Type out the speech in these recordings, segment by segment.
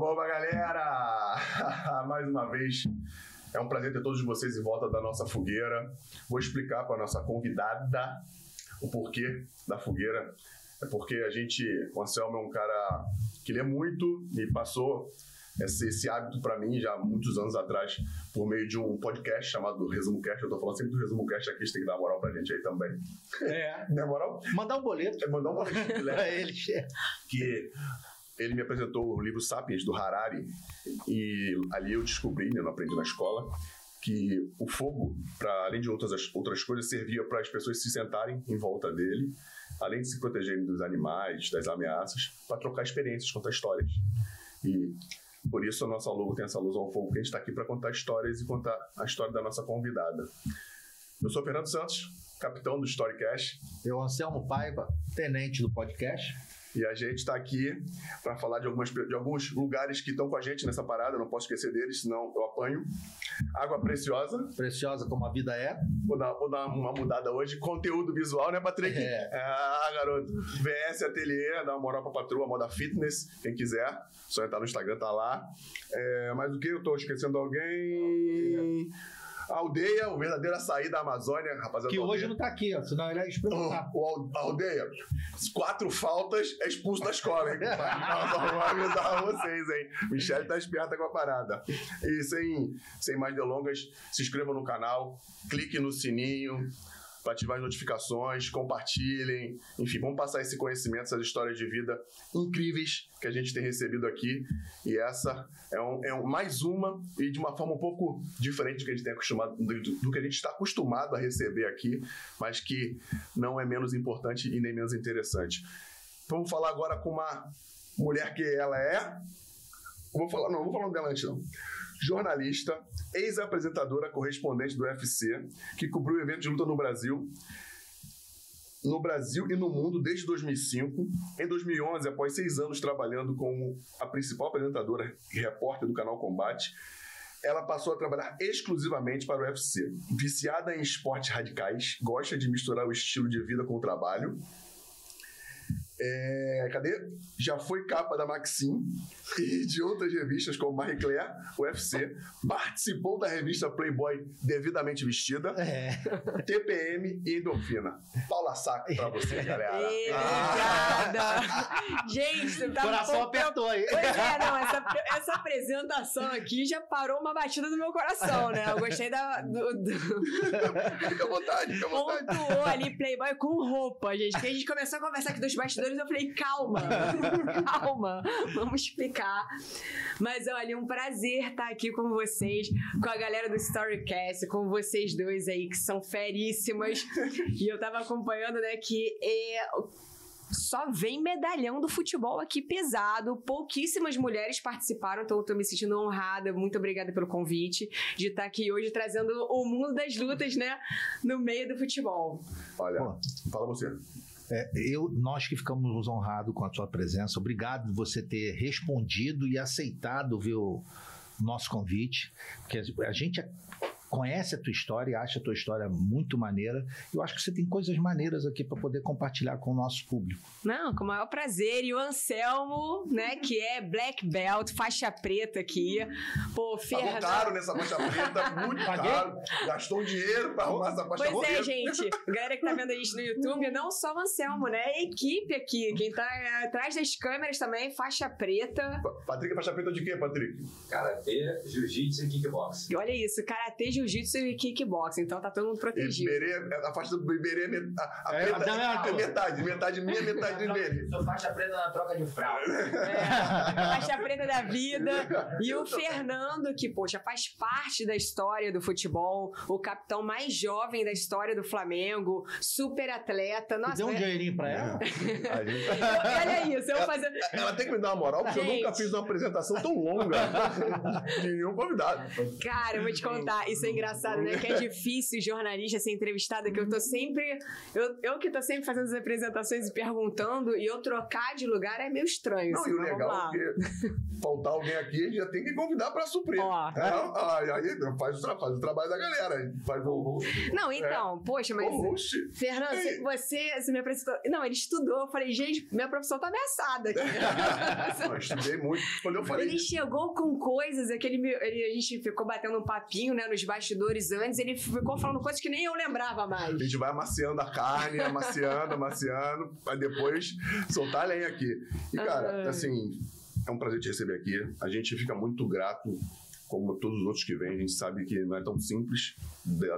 Oba, galera! Mais uma vez, é um prazer ter todos vocês em volta da nossa fogueira. Vou explicar para a nossa convidada o porquê da fogueira. É porque a gente, o Anselmo é um cara que lê muito e passou esse, esse hábito para mim já há muitos anos atrás por meio de um podcast chamado Resumo Cast. Eu tô falando sempre do Resumo Cast aqui, você tem que dar moral pra gente aí também. É. Não é moral? Mandar um boleto. É mandar um boleto pra ele. que ele me apresentou o livro Sapiens, do Harari, e ali eu descobri, né, não aprendi na escola, que o fogo, para além de outras, outras coisas, servia para as pessoas se sentarem em volta dele, além de se protegerem dos animais, das ameaças, para trocar experiências, contar histórias. E por isso a nossa logo tem essa luz ao fogo, que a gente está aqui para contar histórias e contar a história da nossa convidada. Eu sou Fernando Santos, capitão do Storycast. Eu, Anselmo Paiva, tenente do podcast. E a gente está aqui para falar de, algumas, de alguns lugares que estão com a gente nessa parada, eu não posso esquecer deles, senão eu apanho. Água Preciosa. Preciosa como a vida é. Vou dar, vou dar uma mudada hoje. Conteúdo visual, né, Patrick? É. Ah, garoto. VS Ateliê, dá uma moral pra patroa, moda fitness, quem quiser. Só entrar no Instagram, tá lá. É, mas o que? Eu tô esquecendo alguém. A aldeia, o verdadeiro açaí da Amazônia, rapaziada. Que hoje não tá aqui, ó, senão ele é experimentar. O, aldeia, quatro faltas, é expulso da escola, hein? Nós vamos avisar vocês, hein? Michelle tá esperta com a parada. E sem, sem mais delongas, se inscrevam no canal, clique no sininho para ativar as notificações, compartilhem, enfim, vamos passar esse conhecimento, essas histórias de vida incríveis que a gente tem recebido aqui. E essa é, um, é um- mais uma e de uma forma um pouco diferente do que a gente tem acostumado, do, do que a gente está acostumado a receber aqui, mas que não é menos importante e nem menos interessante. Vamos falar agora com uma mulher que ela é. Vou falar, não, vou falar dela antes, não. Jornalista, ex-apresentadora correspondente do UFC, que cobriu eventos de luta no Brasil, no Brasil e no mundo desde 2005. Em 2011, após seis anos trabalhando como a principal apresentadora e repórter do canal Combate, ela passou a trabalhar exclusivamente para o UFC. Viciada em esportes radicais, gosta de misturar o estilo de vida com o trabalho. É, cadê? Já foi capa da Maxim e de outras revistas como Marie Claire, UFC. Participou da revista Playboy Devidamente Vestida, É. TPM e Endorfina. Paula Saco pra você, galera. Ei, Ah. Obrigada! Gente, você tá Coração apertou aí. Pois é, não, essa, essa apresentação aqui já parou uma batida no meu coração, né? Eu gostei da. Do, do- Fica à vontade, fica à vontade. pontuou ali Playboy com roupa, gente. Que a gente começou a conversar aqui dos bastidores, eu falei, calma, calma, vamos explicar. Mas olha, um prazer estar aqui com vocês, com a galera do Storycast, com vocês dois aí que são feríssimas. E eu tava acompanhando, né, que é. Só vem medalhão do futebol aqui pesado. Pouquíssimas mulheres participaram, então eu tô me sentindo honrada. Muito obrigada pelo convite de estar aqui hoje trazendo o mundo das lutas, né? No meio do futebol. Olha, Pô. fala você. É, eu, nós que ficamos honrados com a sua presença, obrigado por você ter respondido e aceitado o nosso convite, porque a gente conhece a tua história, acha a tua história muito maneira. Eu acho que você tem coisas maneiras aqui para poder compartilhar com o nosso público. Não, com o maior prazer. E o Anselmo, né, que é black belt, faixa preta aqui. Pô, Pagou Fernando. caro nessa faixa preta, muito Paguei? caro. Gastou um dinheiro pra arrumar essa faixa Pois é, preta. gente. A galera que tá vendo a gente no YouTube, não só o Anselmo, né? A equipe aqui. Quem tá é, atrás das câmeras também, faixa preta. Pa- Patrick, faixa preta de quê, Patrick? Karatê, jiu-jitsu e kickbox. E olha isso, karatê, jiu-jitsu e kickbox. Então tá todo mundo protegido. Iberê, a faixa do Iberê é met- a, a É, preta a- é metade, metade minha, metade do Iberê. Sou faixa preta na troca de fralda. É, faixa preta da vida. E o Fernando, que, poxa, faz parte da história do futebol, o capitão mais jovem da história do Flamengo, super atleta. Nossa, Deu um é- dinheirinho para ela? Olha isso, eu vou fazer. Ela tem que me dar uma moral, porque eu Gente. nunca fiz uma apresentação tão longa de nenhum convidado. Cara, eu vou te contar, isso é engraçado, né? Que é difícil jornalista ser entrevistado, que eu tô sempre. Eu, eu que tô sempre fazendo as apresentações e perguntando, e eu trocar de lugar é meio estranho. Não, assim, e o legal é que faltar alguém aqui, a gente já tem que convidar pra suprir. Ó. É, aí, aí faz, o faz o trabalho da galera. Faz o. Não, então, poxa, mas. o host. Fernando, Ei. você, você me apresentou. Não, ele estudou. Eu falei, gente, minha profissão tá ameaçada aqui. Eu estudei muito. Quando eu falei. Ele chegou com coisas, aquele meu- ele, a gente ficou batendo um papinho, né, nos bastidores antes, ele ficou falando coisas que nem eu lembrava mais. A gente vai amaciando a carne, amaciando, amaciando, pra depois soltar a lenha aqui. E, cara, assim, é um prazer te receber aqui. A gente fica muito grato, como todos os outros que vêm. A gente sabe que não é tão simples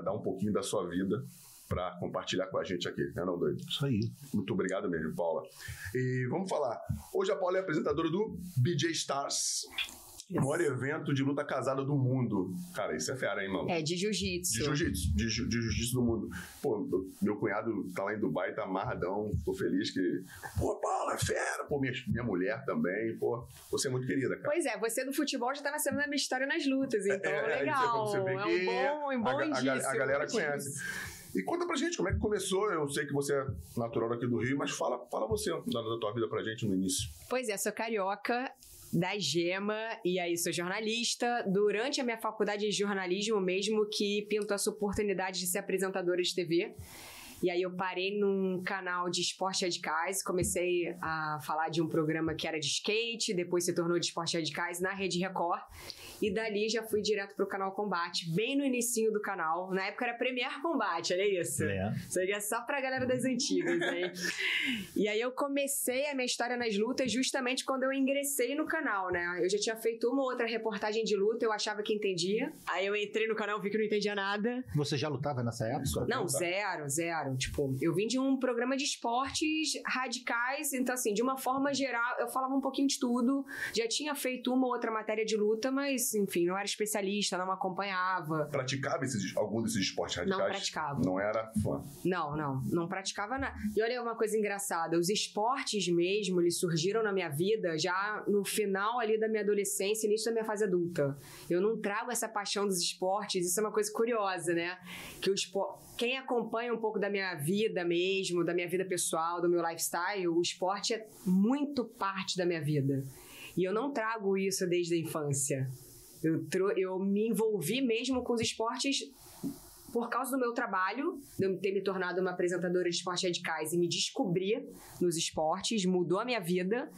dar um pouquinho da sua vida pra compartilhar com a gente aqui, né, não, doido? Isso aí. Muito obrigado mesmo, Paula. E vamos falar. Hoje a Paula é apresentadora do BJ Stars, o maior evento de luta casada do mundo. Cara, isso é fera, hein, mano? É, de jiu-jitsu. De jiu-jitsu, de, de jiu-jitsu do mundo. Pô, meu cunhado tá lá em Dubai, tá amarradão, ficou feliz que. Pô, Paula, é fera! Pô, minha, minha mulher também, pô. Você é muito querida, cara. Pois é, você do futebol já tá nascendo na minha história nas lutas, então É, é, isso é legal. você é que um bom, um bom a, a, indício. ga- a galera indício. conhece. E conta pra gente como é que começou. Eu sei que você é natural daqui do Rio, mas fala, fala você da, da tua vida pra gente no início. Pois é, sou carioca da Gema e aí sou jornalista. Durante a minha faculdade de jornalismo mesmo que pintou essa oportunidade de ser apresentadora de TV. E aí eu parei num canal de esporte radicais, comecei a falar de um programa que era de skate, depois se tornou de esporte radicais na Rede Record. E dali já fui direto pro canal Combate, bem no inicinho do canal. Na época era Premier Combate, olha isso. É. Seria só pra galera das antigas, hein? e aí eu comecei a minha história nas lutas justamente quando eu ingressei no canal, né? Eu já tinha feito uma ou outra reportagem de luta, eu achava que entendia. Aí eu entrei no canal, vi que não entendia nada. Você já lutava nessa época? Não, zero, zero. Tipo, eu vim de um programa de esportes radicais, então assim, de uma forma geral, eu falava um pouquinho de tudo. Já tinha feito uma ou outra matéria de luta, mas enfim, não era especialista, não acompanhava. Praticava esses, algum desses esportes radicais? Não praticava. Não era fã. Não, não, não praticava nada. E olha uma coisa engraçada, os esportes mesmo, eles surgiram na minha vida já no final ali da minha adolescência, início da minha fase adulta. Eu não trago essa paixão dos esportes, isso é uma coisa curiosa, né? Que o espor... quem acompanha um pouco da minha vida mesmo, da minha vida pessoal, do meu lifestyle, o esporte é muito parte da minha vida. E eu não trago isso desde a infância. Eu, eu me envolvi mesmo com os esportes por causa do meu trabalho, de eu ter me tornado uma apresentadora de esportes radicais e me descobrir nos esportes, mudou a minha vida.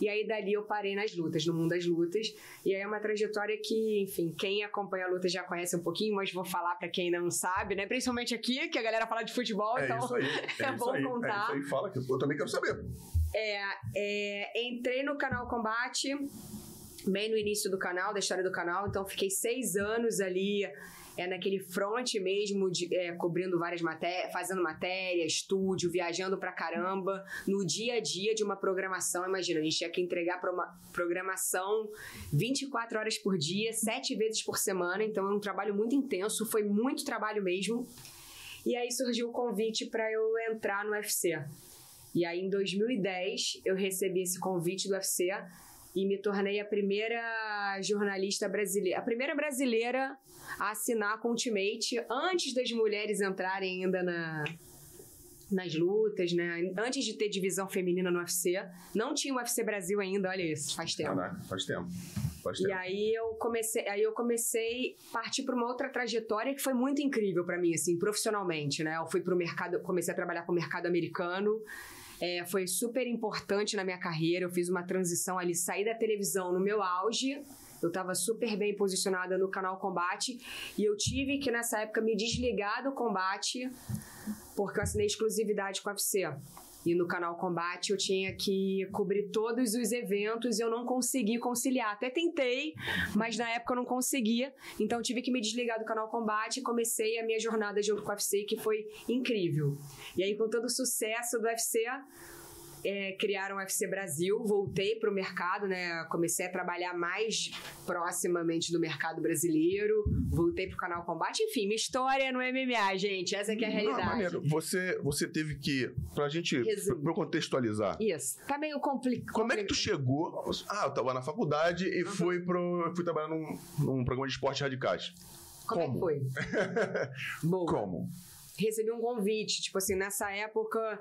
E aí dali eu parei nas lutas, no mundo das lutas. E aí é uma trajetória que, enfim, quem acompanha a luta já conhece um pouquinho, mas vou falar pra quem não sabe, né? Principalmente aqui, que a galera fala de futebol, É então isso aí. É, é bom aí. contar. É isso aí. Fala que eu também quero saber. É, entrei no canal Combate bem no início do canal, da história do canal, então fiquei seis anos ali é, naquele front mesmo, de, é, cobrindo várias matérias, fazendo matéria, estúdio, viajando pra caramba, no dia a dia de uma programação. Imagina, a gente tinha que entregar pra uma programação 24 horas por dia, sete vezes por semana, então é um trabalho muito intenso, foi muito trabalho mesmo. E aí surgiu o convite para eu entrar no UFC. E aí, em 2010, eu recebi esse convite do UFC e me tornei a primeira jornalista brasileira, a primeira brasileira a assinar com Ultimate antes das mulheres entrarem ainda na, nas lutas, né? Antes de ter divisão feminina no UFC. Não tinha o UFC Brasil ainda, olha isso, faz tempo. Caraca, faz tempo. Faz E tempo. aí eu comecei, aí eu comecei a partir para uma outra trajetória que foi muito incrível para mim, assim, profissionalmente, né? Eu fui pro mercado, comecei a trabalhar com o mercado americano. É, foi super importante na minha carreira. Eu fiz uma transição ali, saí da televisão no meu auge. Eu estava super bem posicionada no canal Combate e eu tive que nessa época me desligar do combate porque eu assinei exclusividade com a UFC. E no canal Combate eu tinha que cobrir todos os eventos e eu não consegui conciliar. Até tentei, mas na época eu não conseguia. Então tive que me desligar do canal Combate e comecei a minha jornada junto com a UFC, que foi incrível. E aí, com todo o sucesso do UFC, é, criaram o UFC Brasil, voltei para o mercado, né? Comecei a trabalhar mais proximamente do mercado brasileiro, voltei para o canal Combate. Enfim, minha história no MMA, gente. Essa que é a Não, realidade. maneiro. Você, você teve que, pra gente, Resumo. pra eu contextualizar, Isso. Tá meio complicado. como é que tu chegou? Ah, eu tava na faculdade e fui, pro, fui trabalhar num, num programa de esportes radicais. Como, é que Como? foi? Boa. Como? Recebi um convite. Tipo assim, nessa época,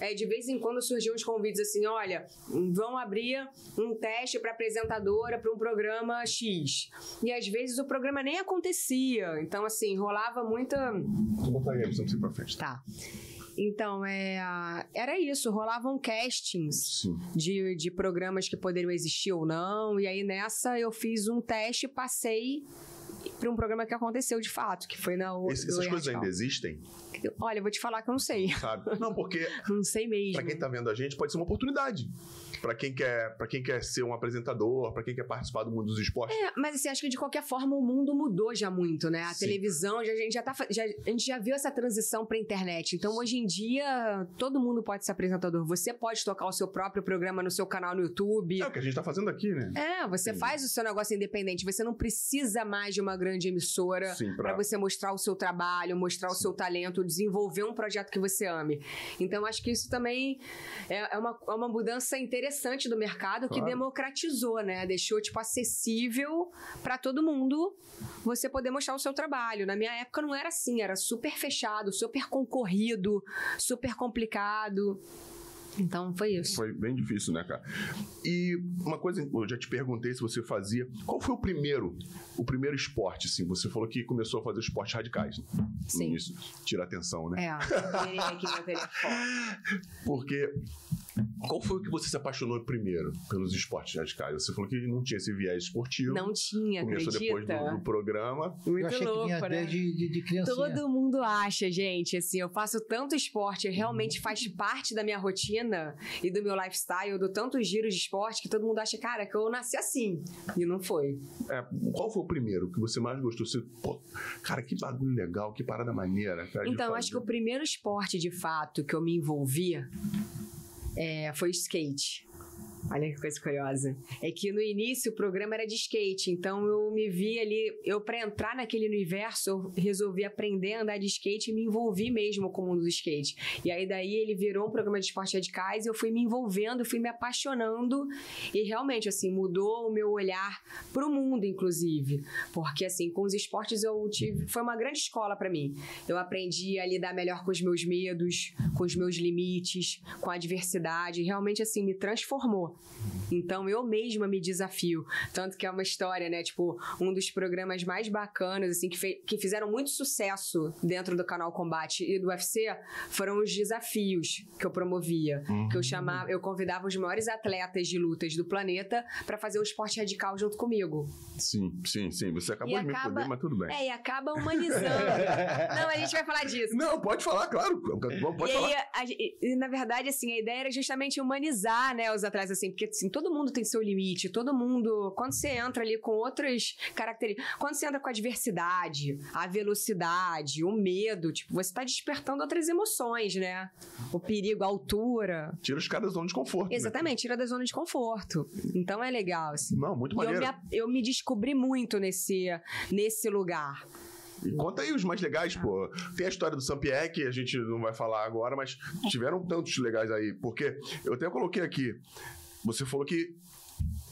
é, de vez em quando surgiam uns convites assim: olha, vão abrir um teste para apresentadora para um programa X. E às vezes o programa nem acontecia. Então, assim, rolava muita. Vou botar aí, você não precisa ir pra frente. Tá. Então, é, era isso, rolavam castings Sim. de, de programas que poderiam existir ou não. E aí nessa eu fiz um teste passei para um programa que aconteceu de fato, que foi na o- Esse- essas coisas ainda existem, Olha, eu vou te falar que eu não sei. sabe? Não, porque Não sei mesmo. pra quem tá vendo a gente, pode ser uma oportunidade. Pra quem quer, para quem quer ser um apresentador, pra quem quer participar do mundo dos esportes. É, mas assim, acho que de qualquer forma o mundo mudou já muito, né? A Sim. televisão, já, a, gente já tá, já, a gente já viu essa transição pra internet. Então, hoje em dia, todo mundo pode ser apresentador. Você pode tocar o seu próprio programa no seu canal no YouTube. É o que a gente tá fazendo aqui, né? É, você Sim. faz o seu negócio independente. Você não precisa mais de uma grande emissora Sim, para você mostrar o seu trabalho, mostrar o seu talento, desenvolver um projeto que você ame. Então, acho que isso também é, é uma, é uma mudança interessante do mercado que Claro. democratizou, né? Deixou, tipo, acessível para todo mundo você poder mostrar o seu trabalho. Na minha época não era assim, era super fechado, super concorrido, super complicado. Então, foi isso. Foi bem difícil, né, cara? E uma coisa, eu já te perguntei se você fazia. Qual foi o primeiro, o primeiro esporte, assim? Você falou que começou a fazer esportes radicais. né? Sim. início. Tira atenção, né? É, telefone. Porque. Qual foi o que você se apaixonou primeiro pelos esportes radicais? Você falou que não tinha esse viés esportivo. Não tinha, Começou depois acredita? do, do programa. Muito eu achei louco, que vinha né? desde de, de criancinha. Todo mundo acha, gente, assim, eu faço tanto esporte, realmente faz parte da minha rotina e do meu lifestyle, eu dou tantos giros de esporte que todo mundo acha, cara, que eu nasci assim. E não foi. É, qual foi o primeiro que você mais gostou? Você, pô, cara, que bagulho legal, que parada maneira. Cara, de Então, acho que o primeiro esporte, de fato, que eu me envolvia é, foi skate. Olha que coisa curiosa. É que no início o programa era de skate, então eu me vi ali, eu para entrar naquele universo, eu resolvi aprender a andar de skate e me envolvi mesmo com o mundo do skate. E aí daí ele virou um programa de esportes radicais e eu fui me envolvendo, fui me apaixonando e realmente assim mudou o meu olhar pro mundo inclusive, porque assim, com os esportes eu tive, foi uma grande escola para mim. Eu aprendi a lidar melhor com os meus medos, com os meus limites, com a adversidade, realmente assim me transformou. Então eu mesma me desafio. Tanto que é uma história, né? Tipo, um dos programas mais bacanas, assim, que, que fizeram muito sucesso dentro do canal Combate e do UFC foram os desafios que eu promovia. Que eu chamava, eu convidava os maiores atletas de lutas do planeta pra fazer o esporte radical junto comigo. Sim, sim, sim. Você acabou E de me acaba- foder, mas tudo bem. É, e acaba humanizando. Não, a gente vai falar disso. Não, pode falar, claro. Pode e falar. aí, a- e, na verdade, assim, a ideia era justamente humanizar, né, os atletas, assim, porque assim, todo mundo tem seu limite, todo mundo, quando você entra ali com outras características, quando você entra com a diversidade, a velocidade, o medo, tipo, você tá despertando outras emoções, né? O perigo, a altura. Tira os caras da zona de conforto. né? Exatamente, tira da zona de conforto. Então é legal, assim. Não, muito E eu maneiro. me, eu me descobri muito nesse, nesse lugar. E Conta aí os mais legais, pô. Tem a história do Sampierre, que a gente não vai falar agora, mas tiveram tantos legais aí. Porque eu até coloquei aqui. Você falou que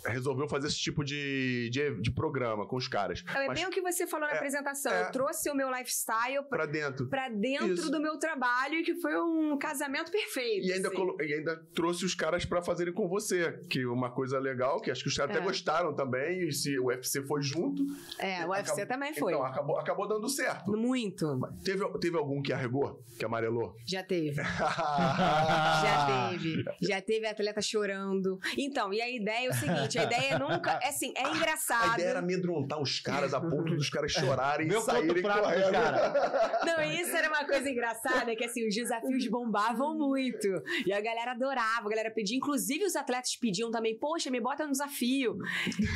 resolveu fazer esse tipo de, de, de programa com os caras. É Mas bem o que você falou na É, apresentação. é. Eu trouxe o meu lifestyle pra, pra dentro. pra dentro Isso. do meu trabalho e que foi um casamento perfeito. E ainda, assim. colo- e ainda trouxe os caras pra fazerem com você, que é uma coisa legal, que acho que os caras É. até gostaram também, e se o UFC foi junto. É, o UFC acabou- também foi. Então, acabou, acabou dando certo. Muito. Teve, teve algum que arregou? Que amarelou? Já teve. Já teve. Já teve atleta chorando. Então, e a ideia é o seguinte: a ideia é nunca. É assim, é A engraçado. ideia era amedrontar os caras a ponto dos caras chorarem e Meu ponto saírem correndo. cara. Não, isso era uma coisa engraçada, que assim, os desafios bombavam muito. E a galera adorava, a galera pedia. Inclusive, os atletas pediam também, poxa, me bota no desafio.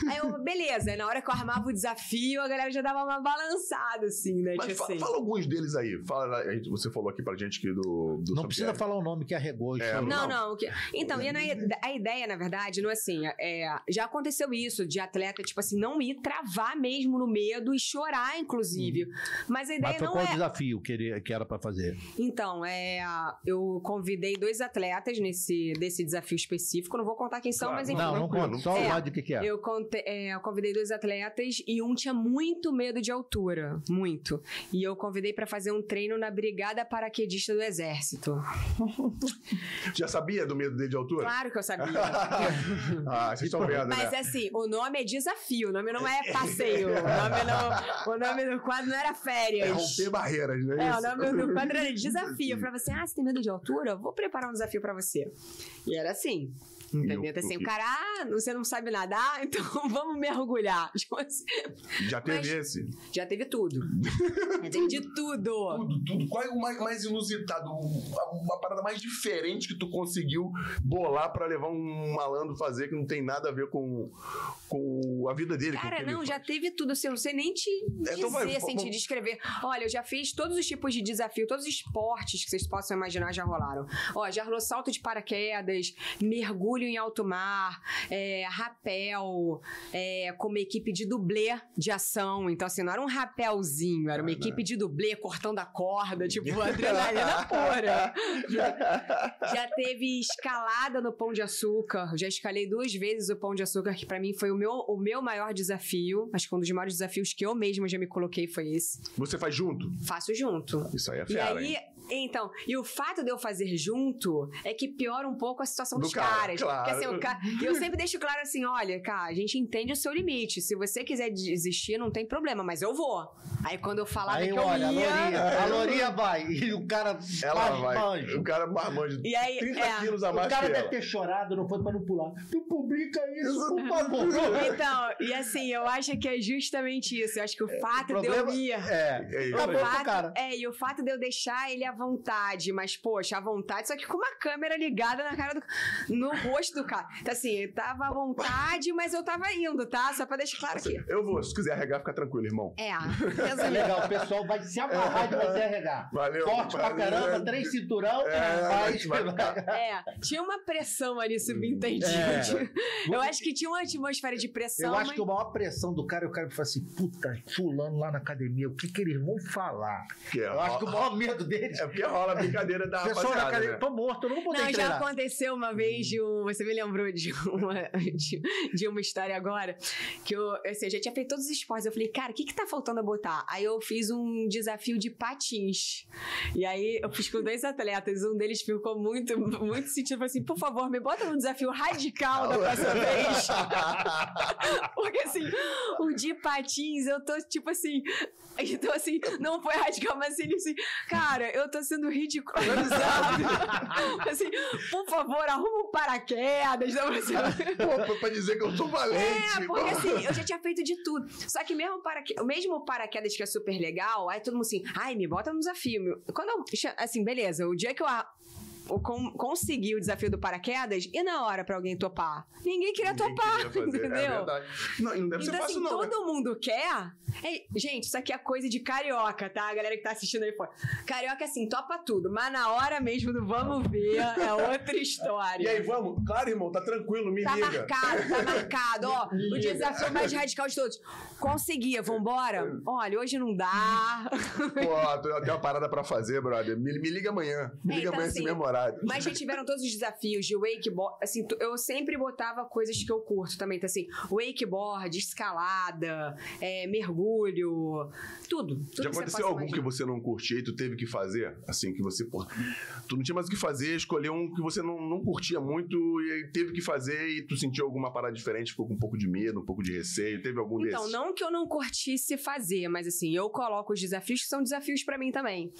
Aí eu, beleza. Na hora que eu armava o desafio, a galera já dava uma balançada, assim, né? Mas tipo fala, assim. fala alguns deles aí. Fala, a gente- você falou aqui pra gente que do, do Não precisa falar o nome que arregou. É. Não, Não. não. que- Então, e na- a ideia, na verdade, não é assim. É, já aconteceu isso, de atleta, tipo assim, não ir travar mesmo no medo e chorar, inclusive. Mas a ideia Mas foi não qual é. o desafio que, ele, que era pra fazer? Então, é, eu convidei dois atletas nesse desse desafio específico. Não vou contar quem são, Claro. mas enfim. Não, não conta. Só É. o lado de que, que é. Eu, conte- é, eu convidei dois atletas e um tinha muito medo de altura, muito. E eu convidei pra fazer um treino na Brigada Paraquedista do Exército. Já sabia do medo dele de altura? Claro que eu sabia. Ah, vocês estão vendo, Mas né? assim, o nome é desafio, o nome não é passeio. O nome, não, o nome do quadro não era É férias. romper barreiras, não é, É, o nome do quadro era desafio. Eu falava assim: ah, você tem medo de altura? Vou preparar um desafio pra você. E era assim. Entendeu? Eu- Então, assim, eu- o cara, ah, você não sabe nadar, então vamos mergulhar. Tipo assim, Já teve Mas- esse. já teve tudo. Já teve de tudo. Tudo, tudo. Qual é o mais, mais inusitado? Uma, uma parada mais diferente que tu conseguiu bolar pra levar um malandro fazer que não tem nada a ver com, com a vida dele? Cara, não, já faz? teve tudo. Assim, eu não sei nem te É, dizer, então vai, assim, vamos- te descrever. Olha, eu já fiz todos os tipos de desafio, todos os esportes que vocês possam imaginar já rolaram. Ó, já rolou salto de paraquedas, mergulho em alto mar, é, rapel, é, com uma equipe de dublê de ação. Então, assim, não era um rapelzinho, era uma equipe de dublê cortando a corda, tipo, adrenalina pura. Já teve escalada no Pão de Açúcar. Já escalei duas vezes o Pão de Açúcar, que pra mim foi o meu, o meu maior desafio. Acho que um dos maiores desafios que eu mesma já me coloquei foi esse. Você faz junto? Faço junto. Isso aí é E fera, aí, hein? Então, e o fato de eu fazer junto é que piora um pouco a situação Do dos cara, caras. claro. Porque assim, o ca... e eu sempre deixo claro assim: olha, cara, a gente entende o seu limite. Se você quiser desistir, não tem problema, mas eu vou. Aí quando eu falava Aí, que eu olha, a ia. Lourinha, a Lourinha vai. E o cara Ela vai. marmanjo. O cara marmanjo. E aí, 30 é. quilos a O mais cara que deve ela. ter chorado, não foi pra não pular. Tu publica isso, por favor. Então, e assim, eu acho que é justamente isso. Eu acho que o fato O de eu problema ir. é. É isso O o fato, cara. é, e o fato de eu deixar ele à vontade, mas, poxa, à vontade, só que com uma câmera ligada na cara do. no rosto do cara. Então, assim, ele tava à vontade, mas eu tava indo, tá? Só pra deixar claro aqui. Eu vou, se quiser arregar, fica tranquilo, irmão. É, É legal, o pessoal vai se amarrar de você arregar. Valeu. Forte pra valeu. caramba, três cinturão, É, mas... vai. É, tinha uma pressão ali subentendida. É. Eu acho que tinha uma atmosfera de pressão. Eu acho mas- que a maior pressão do cara é o cara que fala assim, puta, fulano lá na academia, o que que eles vão falar? Que é, Eu acho que o maior medo deles... é porque rola a brincadeira da pessoal rapaziada, academia, né? tô morto, eu não vou poder Não, já treinar. aconteceu uma vez de um. Você me lembrou de uma, de, de uma história agora. Que eu, assim, eu já tinha feito todos os esportes. Eu falei, cara, o que, que tá faltando botar? Aí eu fiz um desafio de patins. E aí eu fiz com dois atletas. Um deles ficou muito, muito sentido. Falei assim, por favor, me bota num desafio radical da próxima vez. Porque assim, o de patins, eu tô tipo assim. Então, assim, não foi radical, mas assim, assim, cara, eu tô sendo ridicularizado. assim, por favor, arruma um paraquedas. Não, assim, Pô, pra dizer que eu sou valente. é, porque assim, eu já tinha feito de tudo. Só que mesmo paraque... mesmo o paraquedas que é super legal, aí todo mundo assim, ai, me bota no desafio. Quando eu, assim, beleza, o dia que eu, a- eu con- consegui o desafio do paraquedas, e na hora pra alguém topar? Ninguém queria Ninguém topar, queria fazer, entendeu? É. Não, não deve Então, ser fácil, assim, não. né? todo mundo quer. É, gente, isso aqui é coisa de carioca, tá? A galera que tá assistindo aí fora. Carioca, assim, topa tudo, mas na hora mesmo do vamos ver é outra história. E aí, vamos? Claro, irmão, tá tranquilo, me Tá liga. marcado, tá marcado. Ó, Me o desafio mais radical de todos. Conseguia, vambora? Olha, hoje não dá. Pô, eu tenho uma parada pra fazer, brother. Me, me liga amanhã. Me É, liga então, amanhã assim, mesmo horário. Mas já tiveram todos os desafios de wakeboard. Assim, eu sempre botava coisas que eu curto também. Então, assim, wakeboard, escalada, é, mergulho, tudo. tudo Já que aconteceu algum que imaginar. você não curtia e tu teve que fazer? Assim, que você, pô, tu não tinha mais o que fazer, escolheu um que você não, não curtia muito e teve que fazer e tu sentiu alguma parada diferente, ficou com um pouco de medo, um pouco de receio, teve algum Então, desses? não que eu não curtisse fazer, mas assim, eu coloco os desafios que são desafios pra mim também.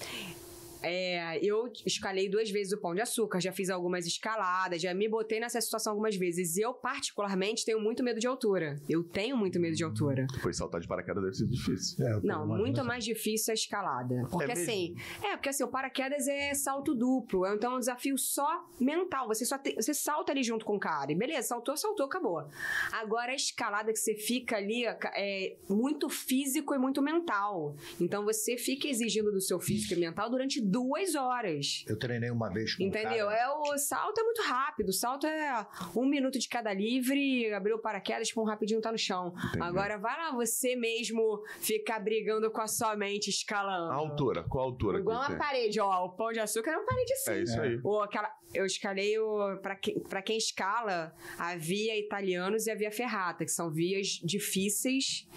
É, eu escalei duas vezes o pão de açúcar, já fiz algumas escaladas, já me botei nessa situação algumas vezes. Eu, particularmente, tenho muito medo de altura. Eu tenho muito medo de altura. Foi saltar de paraquedas deve ser difícil. É, Não, muito mais difícil a escalada. Porque mesmo? assim, é, porque assim, o paraquedas é salto duplo. Então é um desafio só mental. Você só tem- você salta ali junto com o cara. E beleza, saltou, saltou, acabou. Agora a escalada que você fica ali é muito físico e muito mental. Então você fica exigindo do seu físico e mental durante duas horas. Eu treinei uma vez com um Entendeu? cara- É, o salto é muito rápido. O salto é um minuto de cada livre, abriu o paraquedas, pum, rapidinho tá no chão. Entendi. Agora vai lá você mesmo ficar brigando com a sua mente, escalando. A altura, qual a altura Igual uma tem? parede, ó. O pão de açúcar é uma parede assim. É isso aí. Ou aquela, eu escalei o. Pra, que, pra quem escala, a via italianos e a via ferrata, que são vias difíceis.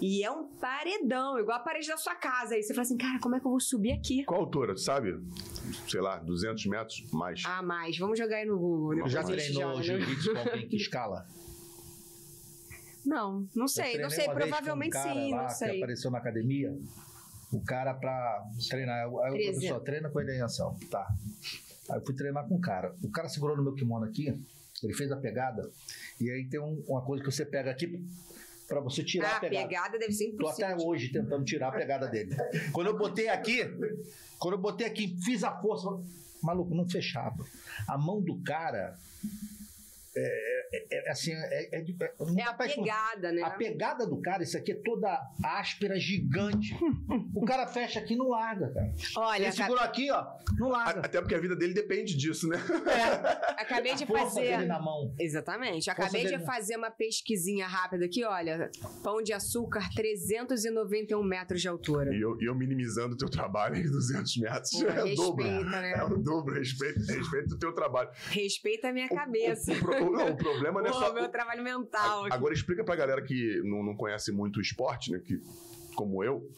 E é um paredão, igual a parede da sua casa. Aí você fala assim, cara, como é que eu vou subir aqui? Qual a altura, tu sabe? Sei lá, 200 metros mais. Ah, mais. Vamos jogar aí no Google. Depois já a gente treinou joga, né? jiu-jitsu com alguém que escala? Não, não sei, não sei. Provavelmente um cara sim, lá não Que sei. apareceu na academia. O cara pra treinar. Aí o 13. professor, treina com ele aí, Anselmo. Tá. Aí eu fui treinar com o cara. O cara segurou no meu kimono aqui, ele fez a pegada. E aí tem um- uma coisa que você pega aqui pra você tirar Ah, a pegada. pegada deve ser Tô até impossível. hoje tentando tirar a pegada dele. Quando eu botei aqui, quando eu botei aqui, fiz a força, maluco, não fechava. A mão do cara é, é- é assim, é, é, de- é- É a pegada, né? A pegada do cara, isso aqui é toda áspera, gigante. o cara fecha aqui e não larga, cara. Olha, Ele segurou aqui, ó, não A- larga. Até porque a vida dele depende disso, né? é, acabei de A força fazer. dele na mão. Exatamente. Força Acabei de dele, fazer uma pesquisinha rápida aqui, olha. Pão de açúcar, 391 metros de altura. E eu, eu minimizando o teu trabalho em 200 metros. Pô, é o dobro. respeita, né? É o dobro. Respeito, respeito o teu trabalho. Respeita a minha cabeça. O, pro- não, o problema não é só. meu trabalho mental. aqui. Agora explica pra galera que não, não conhece muito o esporte, né? Que, como eu.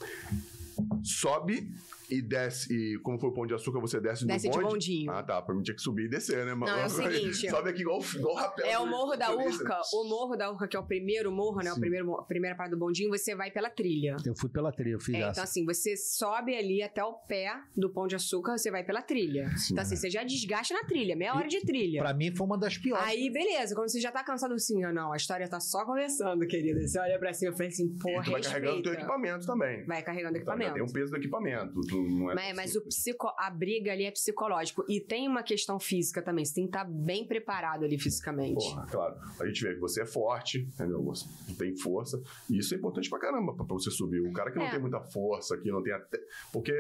Sobe e desce. E como foi o pão de açúcar, você desce, Desce do de bonde. bondinho. Ah, tá. Pra mim tinha que subir e descer, né? Não, é o seguinte. Sobe aqui igual, igual rapel. É o Morro da. Urca. O Morro da Urca, que é o primeiro morro, né? O primeiro, a primeira parte do bondinho, você vai pela trilha. Eu fui pela trilha, eu fiz É, essa. então, assim, você sobe ali até o pé do Pão de Açúcar, você vai pela trilha. Sim. então, assim, você já desgasta na trilha, meia hora de trilha. Pra mim foi uma das piores. Aí, beleza, quando você já tá cansado assim, ah, não, a história tá só começando, querida. Você olha pra cima e fala assim, E porra, tu vai carregando o teu equipamento também. Vai carregando Então, equipamento. tem o peso do equipamento. Tu não é Mas, mas o psico, a briga ali é psicológico. E tem uma questão física também. Você tem que estar bem preparado ali fisicamente. Porra, claro. A gente vê que você é forte, entendeu? Você tem força. E isso é importante pra caramba pra, pra você subir. O cara que não É. tem muita força, que não tem até. Porque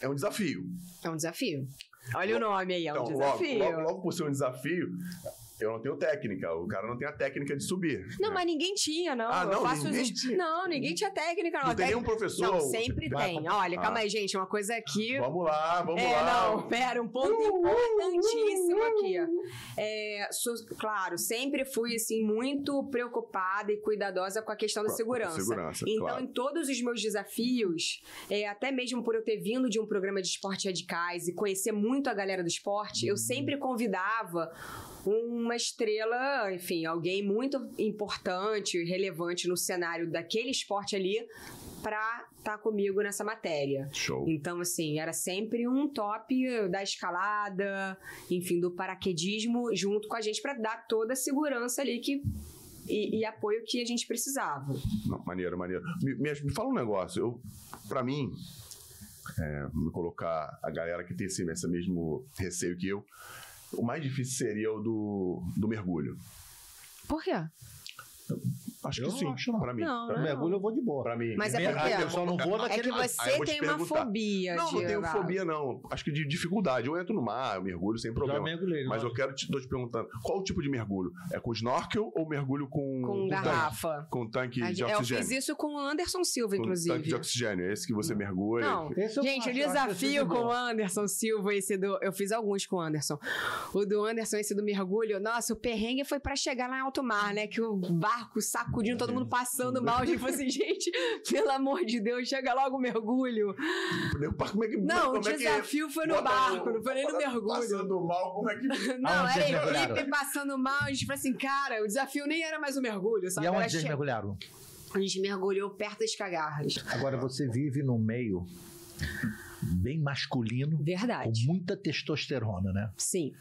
é um desafio. É um desafio. Olha o nome aí, é um Então, logo, desafio. logo, logo por ser um desafio, eu não tenho técnica. O cara não tem a técnica de subir. Não, né? mas ninguém tinha, não. Ah, Eu não, faço ninguém os- tinha? Não, ninguém tinha técnica, não. Não tem Técnica- nenhum professor. Não, sempre tem. Olha, Ah. calma aí, gente. Uma coisa aqui. Vamos lá, vamos é, lá. não, pera, um ponto importantíssimo aqui. É, sou- claro, sempre fui, assim, muito preocupada e cuidadosa com a questão da segurança. segurança, Então, claro. em todos os meus desafios, é, até mesmo por eu ter vindo de um programa de esporte radicais e conhecer muito a galera do esporte, eu sempre convidava uma estrela, enfim, alguém muito importante, relevante no cenário daquele esporte ali, pra estar comigo nessa matéria. Show. Então, assim, era sempre um top da escalada, enfim, do paraquedismo junto com a gente pra dar toda a segurança ali que. E, e apoio que a gente precisava. Não, maneiro, maneiro. Me, me- me fala um negócio. Eu, pra mim, é, me colocar a galera que tem esse, esse mesmo receio que eu, o mais difícil seria o do, do mergulho. Por quê? Acho Eu que sim, acho não. pra mim. Não, Pra não. mergulho eu vou de boa. Pra mim. Mas é Minha- porque- Ah, Eu só não vou É naquele. que Aí eu você te tem uma fobia, Não, não tenho fobia, não. Acho que de dificuldade. Eu entro no mar, eu mergulho sem Já problema. mergulhei. Mas eu quero te, tô te perguntando, qual o tipo de mergulho? É com snorkel ou mergulho com, Com garrafa. Com tanque de gente- Eu oxigênio? fiz isso com o Anderson Silva, com tanque de inclusive. oxigênio, é esse que você mergulha. Não, Esse eu gente, o eu desafio com o. Anderson Silva, esse do. Eu fiz alguns com o Anderson. O do Anderson, esse do mergulho. Nossa, o perrengue foi pra chegar lá em alto mar, né? Que o barco sacudindo, todo mundo passando mal. A gente falou assim, gente, pelo amor de Deus, chega logo o mergulho. Como é que, Não, como o é que desafio foi no barco, não foi nem no mergulho. Passando mal, como é que. Não, era a mergulharam? equipe passando mal. A gente falou assim, cara, o desafio nem era mais o mergulho, sabe? E aonde vocês che- mergulharam? A gente mergulhou perto das cagarras. Agora você vive num meio bem masculino, com Verdade. muita testosterona, né? Sim.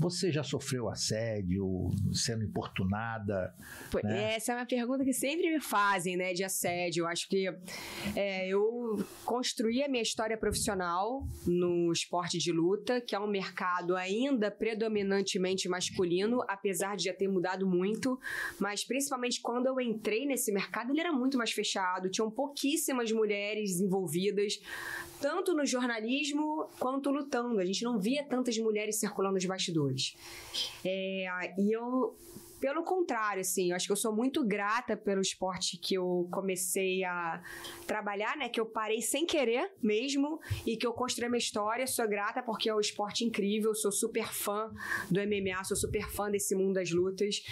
Você já sofreu assédio, sendo importunada? Pô, né? Essa é uma pergunta que sempre me fazem, né, de assédio. Eu acho que é, eu construí a minha história profissional no esporte de luta, que é um mercado ainda predominantemente masculino, apesar de já ter mudado muito. Mas principalmente quando eu entrei nesse mercado, ele era muito mais fechado, tinham pouquíssimas mulheres envolvidas, tanto no jornalismo quanto lutando. A gente não via tantas mulheres circulando nos bastidores. É, e eu pelo contrário, assim, eu acho que eu sou muito grata pelo esporte que eu comecei a trabalhar, né? Que eu parei sem querer mesmo e que eu construí minha história. Sou grata porque é um esporte incrível, sou super fã do MMA, sou super fã desse mundo das lutas.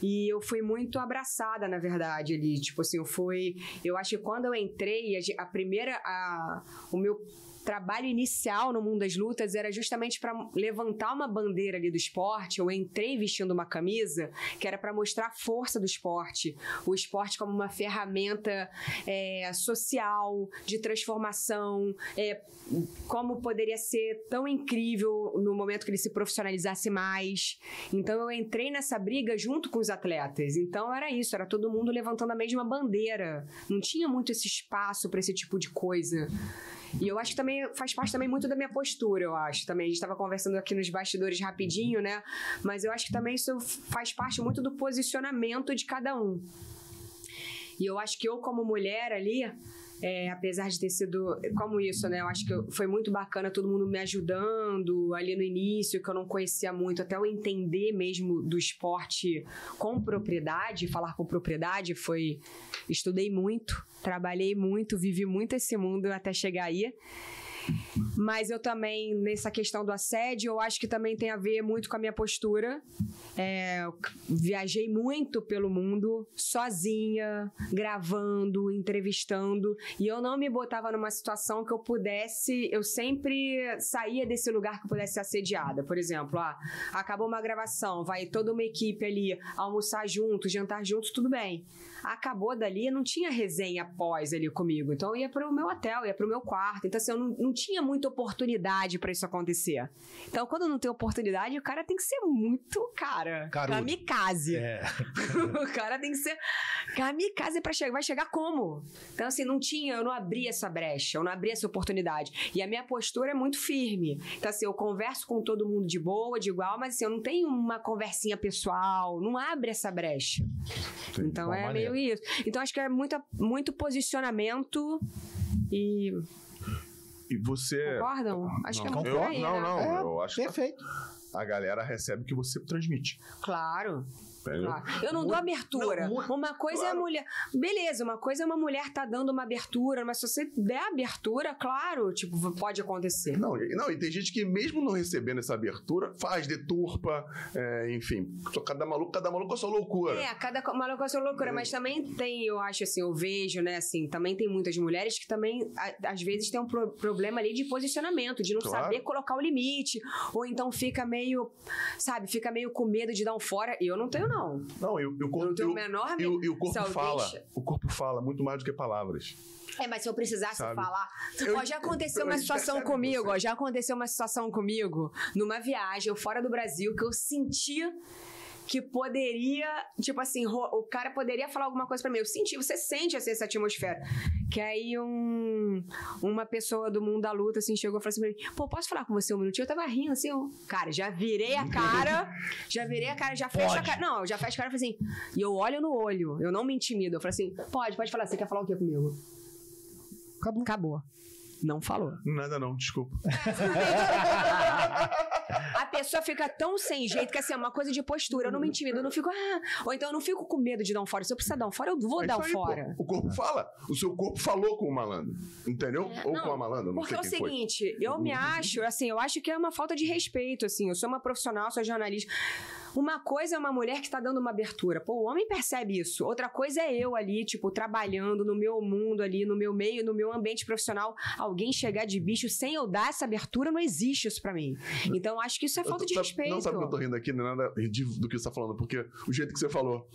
E eu fui muito abraçada, na verdade, ali. Tipo assim, eu fui. Eu acho que quando eu entrei, a, a primeira. A, o meu trabalho inicial no mundo das lutas era justamente para levantar uma bandeira ali do esporte. Eu entrei vestindo uma camisa que era para mostrar a força do esporte, o esporte como uma ferramenta é, social de transformação, é, como poderia ser tão incrível no momento que ele se profissionalizasse mais. Então eu entrei nessa briga junto com os atletas. Então era isso, era todo mundo levantando a mesma bandeira. Não tinha muito esse espaço para esse tipo de coisa. E eu acho que também faz parte também muito da minha postura, eu acho. Também a gente estava conversando aqui nos bastidores rapidinho, né? Mas eu acho que também isso faz parte muito do posicionamento de cada um. E eu acho que eu, como mulher ali, é, apesar de ter sido como isso, né? Eu acho que foi muito bacana todo mundo me ajudando ali no início, que eu não conhecia muito, até eu entender mesmo do esporte com propriedade, falar com propriedade, foi. Estudei muito, trabalhei muito, vivi muito esse mundo até chegar aí. Mas eu também, nessa questão do assédio, eu acho que também tem a ver muito com a minha postura. É, viajei muito pelo mundo, sozinha, gravando, entrevistando, e eu não me botava numa situação que eu pudesse, eu sempre saía desse lugar que eu pudesse ser assediada. Por exemplo, ah, acabou uma gravação, vai toda uma equipe ali almoçar junto, jantar juntos, tudo bem. Acabou dali, não tinha resenha após ali comigo. Então eu ia pro meu hotel, ia pro meu quarto. Então, assim, eu não, não tinha muita oportunidade pra isso acontecer. Então, quando não tem oportunidade, o cara tem que ser muito, cara, Carudo. kamikaze. É. o cara tem que ser kamikaze pra chegar. Vai chegar como? Então, assim, não tinha, eu não abri essa brecha, eu não abri essa oportunidade. E a minha postura é muito firme. Então, assim, eu converso com todo mundo de boa, de igual, mas assim, eu não tenho uma conversinha pessoal, não abre essa brecha. Então é maneiro. Isso. Então acho que é muita, muito posicionamento e. E você. Concordam? Acho que é não, muito Eu, aí, não, né? não. É, eu acho que Perfeito. a galera recebe o que você transmite. Claro. Claro. Eu não dou abertura. Não, uma coisa é a claro. mulher. Beleza, uma coisa é uma mulher tá dando uma abertura, mas se você der abertura, claro, tipo, pode acontecer. Não, e- não, e tem gente que mesmo não recebendo essa abertura, faz, deturpa, é, enfim. Cada maluco, cada maluco com a sua loucura. É, cada co- maluco com a sua loucura, mas também tem, eu acho assim, eu vejo, né, assim, também tem muitas mulheres que também, a- às vezes, tem um pro- problema ali de posicionamento, de não Claro. saber colocar o limite, ou então fica meio, sabe, fica meio com medo de dar um fora. Eu não tenho, não. Não, e, o- Eu corpo, não tenho o menor e o, e o corpo fala. O corpo fala muito mais do que palavras. É, mas se eu precisasse Sabe? falar. Eu- ó, já aconteceu eu- uma eu situação comigo, ó, já aconteceu uma situação comigo numa viagem eu fora do Brasil que eu sentia que poderia, tipo assim, o cara poderia falar alguma coisa pra mim. Eu senti, você sente assim, essa atmosfera. Que aí um, uma pessoa do mundo da luta assim chegou e falou assim pra mim: pô, posso falar com você um minutinho? Eu tava rindo assim, eu, cara, já virei a cara, já virei a cara, já fecho a cara. Não, eu já fecho a cara e falei assim, e eu olho no olho, eu não me intimido. Eu falei assim: pode, pode falar, você quer falar o que comigo? Acabou. Acabou. Não falou. Nada não, desculpa. A pessoa fica tão sem jeito que assim, é uma coisa de postura. Eu não me intimido, eu não fico. Ah, ou então eu não fico com medo de dar um fora. Se eu precisar dar um fora, eu vou É dar um aí, pô. fora. O corpo fala. O seu corpo falou com o malandro. Entendeu? É, Ou não, com a malandra, não Porque sei é o quem foi. seguinte, eu me acho, assim, eu acho que é uma falta de respeito, assim. Eu sou uma profissional, sou jornalista. Uma coisa é uma mulher que tá dando uma abertura. Pô, o homem percebe isso. Outra coisa é eu ali, tipo, trabalhando no meu mundo ali, no meu meio, no meu ambiente profissional. Alguém chegar de bicho sem eu dar essa abertura, não existe isso pra mim. Então, acho que isso é falta de Sabe- respeito. Não sabe que eu tô rindo aqui, não é nada de- do que você tá falando, porque o jeito que você falou,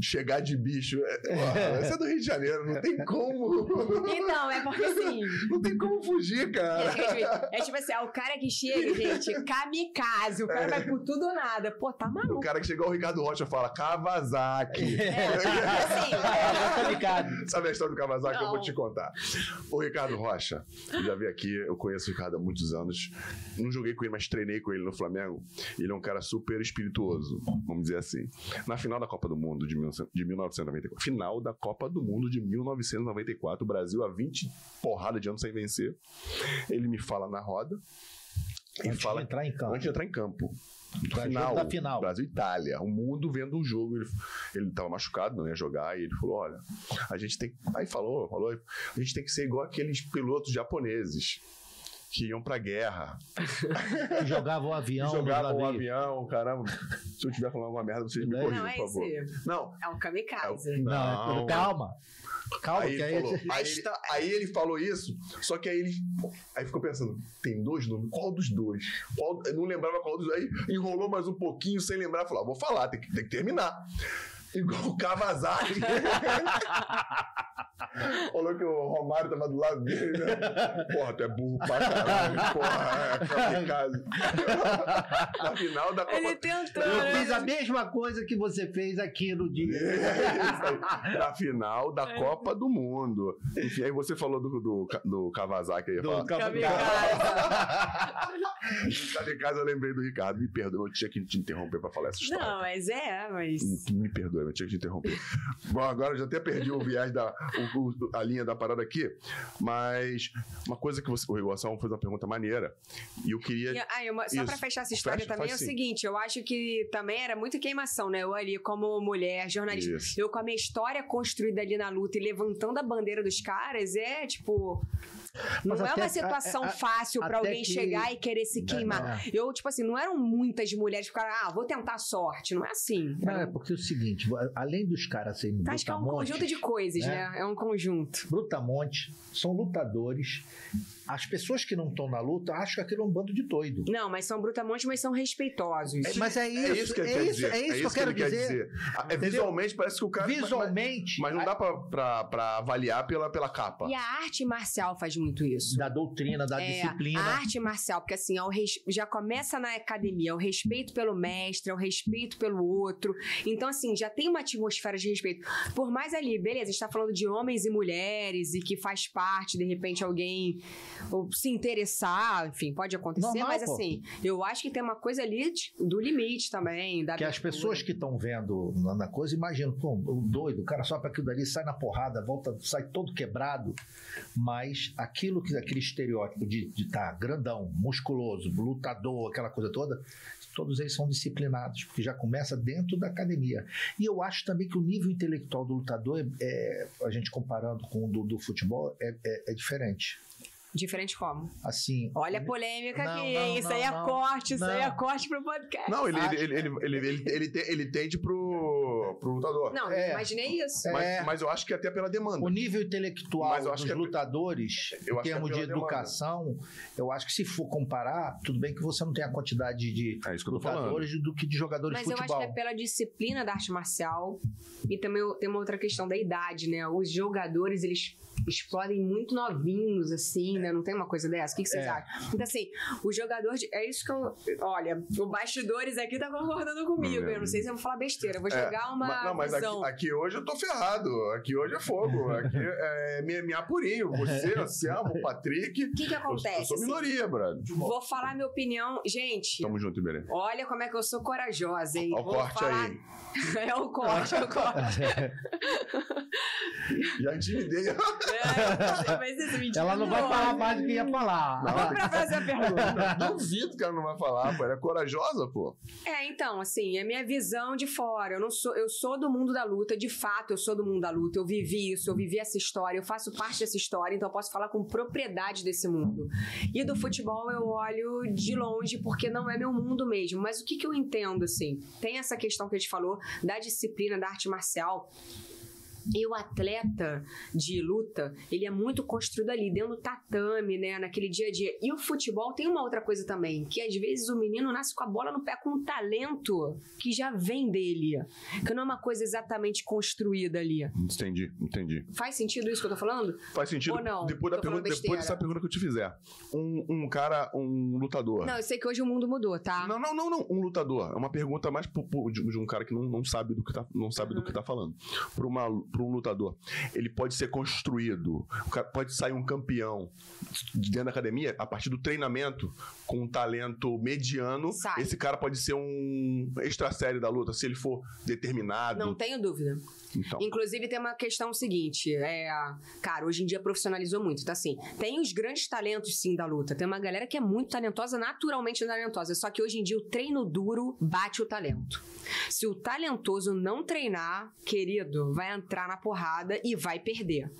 chegar de bicho, é, você é do Rio de Janeiro, não tem como. Então, é porque assim. Não tem como fugir, É, cara. é tipo assim, é o cara que chega, gente, kamikaze, o cara vai por tudo ou nada. Pô, tá O maluco. cara que chegou o Ricardo Rocha fala Kawasaki. Assim, É, tô ligado. Sabe a história do Kawasaki? Eu vou Não. te contar. O Ricardo Rocha, eu já vi aqui, eu conheço o Ricardo há muitos anos. Não joguei com ele, mas treinei com ele no Flamengo. Ele é um cara super espirituoso, vamos dizer assim. Na final da Copa do Mundo de 1900 de 1994, final da Copa do Mundo de 1994, o Brasil há 20 porrada de anos sem vencer. Ele me fala na roda e Antes fala de entrar em campo. antes de entrar em campo. Pra jogo da final. Brasil e Itália. O mundo vendo o jogo. Ele, ele tava machucado, não ia jogar. E ele falou: olha, a gente tem. Aí falou, falou, a gente tem que ser igual aqueles pilotos japoneses que iam pra guerra. Que jogava o avião. jogavam um navios. avião, caramba. Se eu estiver falando alguma merda, vocês me Não, corrijam, não é por favor. esse. Não. É o kamikaze. Não, Não. calma. Calma, Aí que ele, aí. falou, aí, ele, aí ele falou isso, só que aí ele aí ficou pensando, tem dois nomes? Qual dos dois? Qual, não lembrava qual dos dois. Aí enrolou mais um pouquinho sem lembrar, falou, ah, vou falar, tem que, tem que terminar. Igual o Kawasaki. Falou que o Romário tava do lado dele, né? Porra, tu é burro pra caralho. Porra, é kamikaze. Na final da Copa... Ele tentou, Eu né? fiz a mesma coisa que você fez aqui no dia. Isso aí. Na final da Copa do Mundo. Enfim, aí você falou do, do, do Kawasaki aí. Do Kamikaze. Sabe, em casa eu lembrei do Ricardo. Me perdoa, eu tinha que te interromper pra falar essa história. Não, mas é, mas. Me perdoe, eu tinha que te interromper. Bom, agora eu já até perdi o viés da o- o- a linha da parada aqui, mas uma coisa que você, o Regoação fez uma pergunta maneira e eu queria ah, uma- só pra fechar essa história Fecha, também é o sim. seguinte, eu acho que também era muito queimação, né? Eu ali como mulher, jornalista, Isso. eu com a minha história construída ali na luta e levantando a bandeira dos caras, é tipo... Não Mas é até- uma situação a- a- fácil pra até alguém que- chegar e querer se queimar. Eu, tipo assim, não eram muitas mulheres que ficaram, ah, vou tentar a sorte. Não é assim. Não, é um- porque é o seguinte, além dos caras serem Acho que é um conjunto de coisas, né? né? É um conjunto. brutamontes, são lutadores. As pessoas que não estão na luta acham que aquilo é um bando de doido. Não, mas são brutamontes, mas são respeitosos. Mas é isso, é isso que ele é quer isso, dizer. é isso que eu quero dizer. Ah, É, Entendeu? visualmente parece que o cara Visualmente, mas, mas não dá pra, pra, pra avaliar pela, pela capa. E a arte marcial faz muito isso. da doutrina, da É, disciplina. A arte marcial, porque assim, é o res- já começa na academia, é o respeito pelo mestre, é o respeito pelo outro. Então, assim, já tem uma atmosfera de respeito. Por mais ali, beleza, a gente tá falando de homens e mulheres e que faz parte, de repente, alguém ou se interessar, enfim, pode acontecer, Normal, mas pô. assim, eu acho que tem uma coisa ali de- do limite também. Da que as pessoas que estão vendo na, na coisa imaginam, pô, o doido, o cara só para aquilo dali, sai na porrada, volta, sai todo quebrado. Mas aquilo que aquele estereótipo de estar grandão, musculoso, lutador, aquela coisa toda, todos eles são disciplinados, porque já começa dentro da academia. E eu acho também que o nível intelectual do lutador, é, é, a gente comparando com o do, do futebol, é, é- é diferente. Diferente como? Assim, Olha a polêmica Não, aqui, não, hein? Isso não, aí é não. corte, isso aí é corte pro podcast. Não, ele, ele, ele, ele, ele, ele, te- ele tende pro, pro lutador. Não, É. imaginei isso. Mas, É. mas eu acho que até pela demanda. O nível intelectual Mas eu acho dos que é- lutadores, eu em acho que é termos de pela demanda. educação, eu acho que se for comparar, tudo bem que você não tem a quantidade de É falando. lutadores do que de jogadores Mas de eu acho futebol. que é pela disciplina da arte marcial e também tem uma outra questão da idade, né? Os jogadores, eles explodem muito novinhos, assim, né? Não tem uma coisa dessa? O que, que vocês É. acham? Então, assim, o jogador... De... É isso que eu... Olha, o bastidores aqui tá concordando comigo. Eu não sei se eu vou falar besteira. Eu vou É, jogar uma Ma- Não, mas aqui, visão. aqui hoje eu tô ferrado. Aqui hoje é fogo. Aqui é minha, minha apurinho. Você, Anselmo, o Patrick. O que que acontece? eu sou assim? minoria, brother. Vou falar minha opinião. Gente, Tamo junto, Iberê. olha como é que eu sou corajosa, hein? Ó o Vou corte falar- aí. é o corte, é o corte. Já intimidei. É, Ela não vai falar mais do que ia falar. Vamos Ela- pra fazer a pergunta. Duvido que ela não vai falar, pô. Ela é corajosa, pô. É, então, assim, é minha visão de fora. Eu não sou, eu sou do mundo da luta, de fato, eu sou do mundo da luta. Eu vivi isso, eu vivi essa história, eu faço parte dessa história, então eu posso falar com propriedade desse mundo. E do futebol eu olho de longe porque não é meu mundo mesmo. Mas o que, que eu entendo, assim? Tem essa questão que a gente falou da disciplina da arte marcial. E o atleta de luta, ele é muito construído ali, dentro do tatame, né? Naquele dia a dia. E o futebol tem uma outra coisa também, que às vezes o menino nasce com a bola no pé com um talento que já vem dele. Que não é uma coisa exatamente construída ali. Entendi, entendi. Faz sentido isso que eu tô falando? Faz sentido Ou não? depois, da pergunta, depois dessa pergunta que eu te fizer. Um, um cara, um lutador. Não, eu sei que hoje o mundo mudou, tá? Não, não, não, não. Um lutador. É uma pergunta mais de, um cara que não, não sabe do que tá, não sabe do que tá falando. Para um lutador. Ele pode ser construído. Pode sair um campeão de dentro da academia a partir do treinamento com um talento mediano. Sai. Esse cara pode ser um extra série da luta se ele for determinado. Não tenho dúvida. Então. Inclusive, tem uma questão seguinte: é, cara, hoje em dia profissionalizou muito. Então, assim, tem os grandes talentos, sim, da luta. Tem uma galera que é muito talentosa, naturalmente talentosa. Só que hoje em dia o treino duro bate o talento. Se o talentoso não treinar, querido, vai entrar na porrada e vai perder.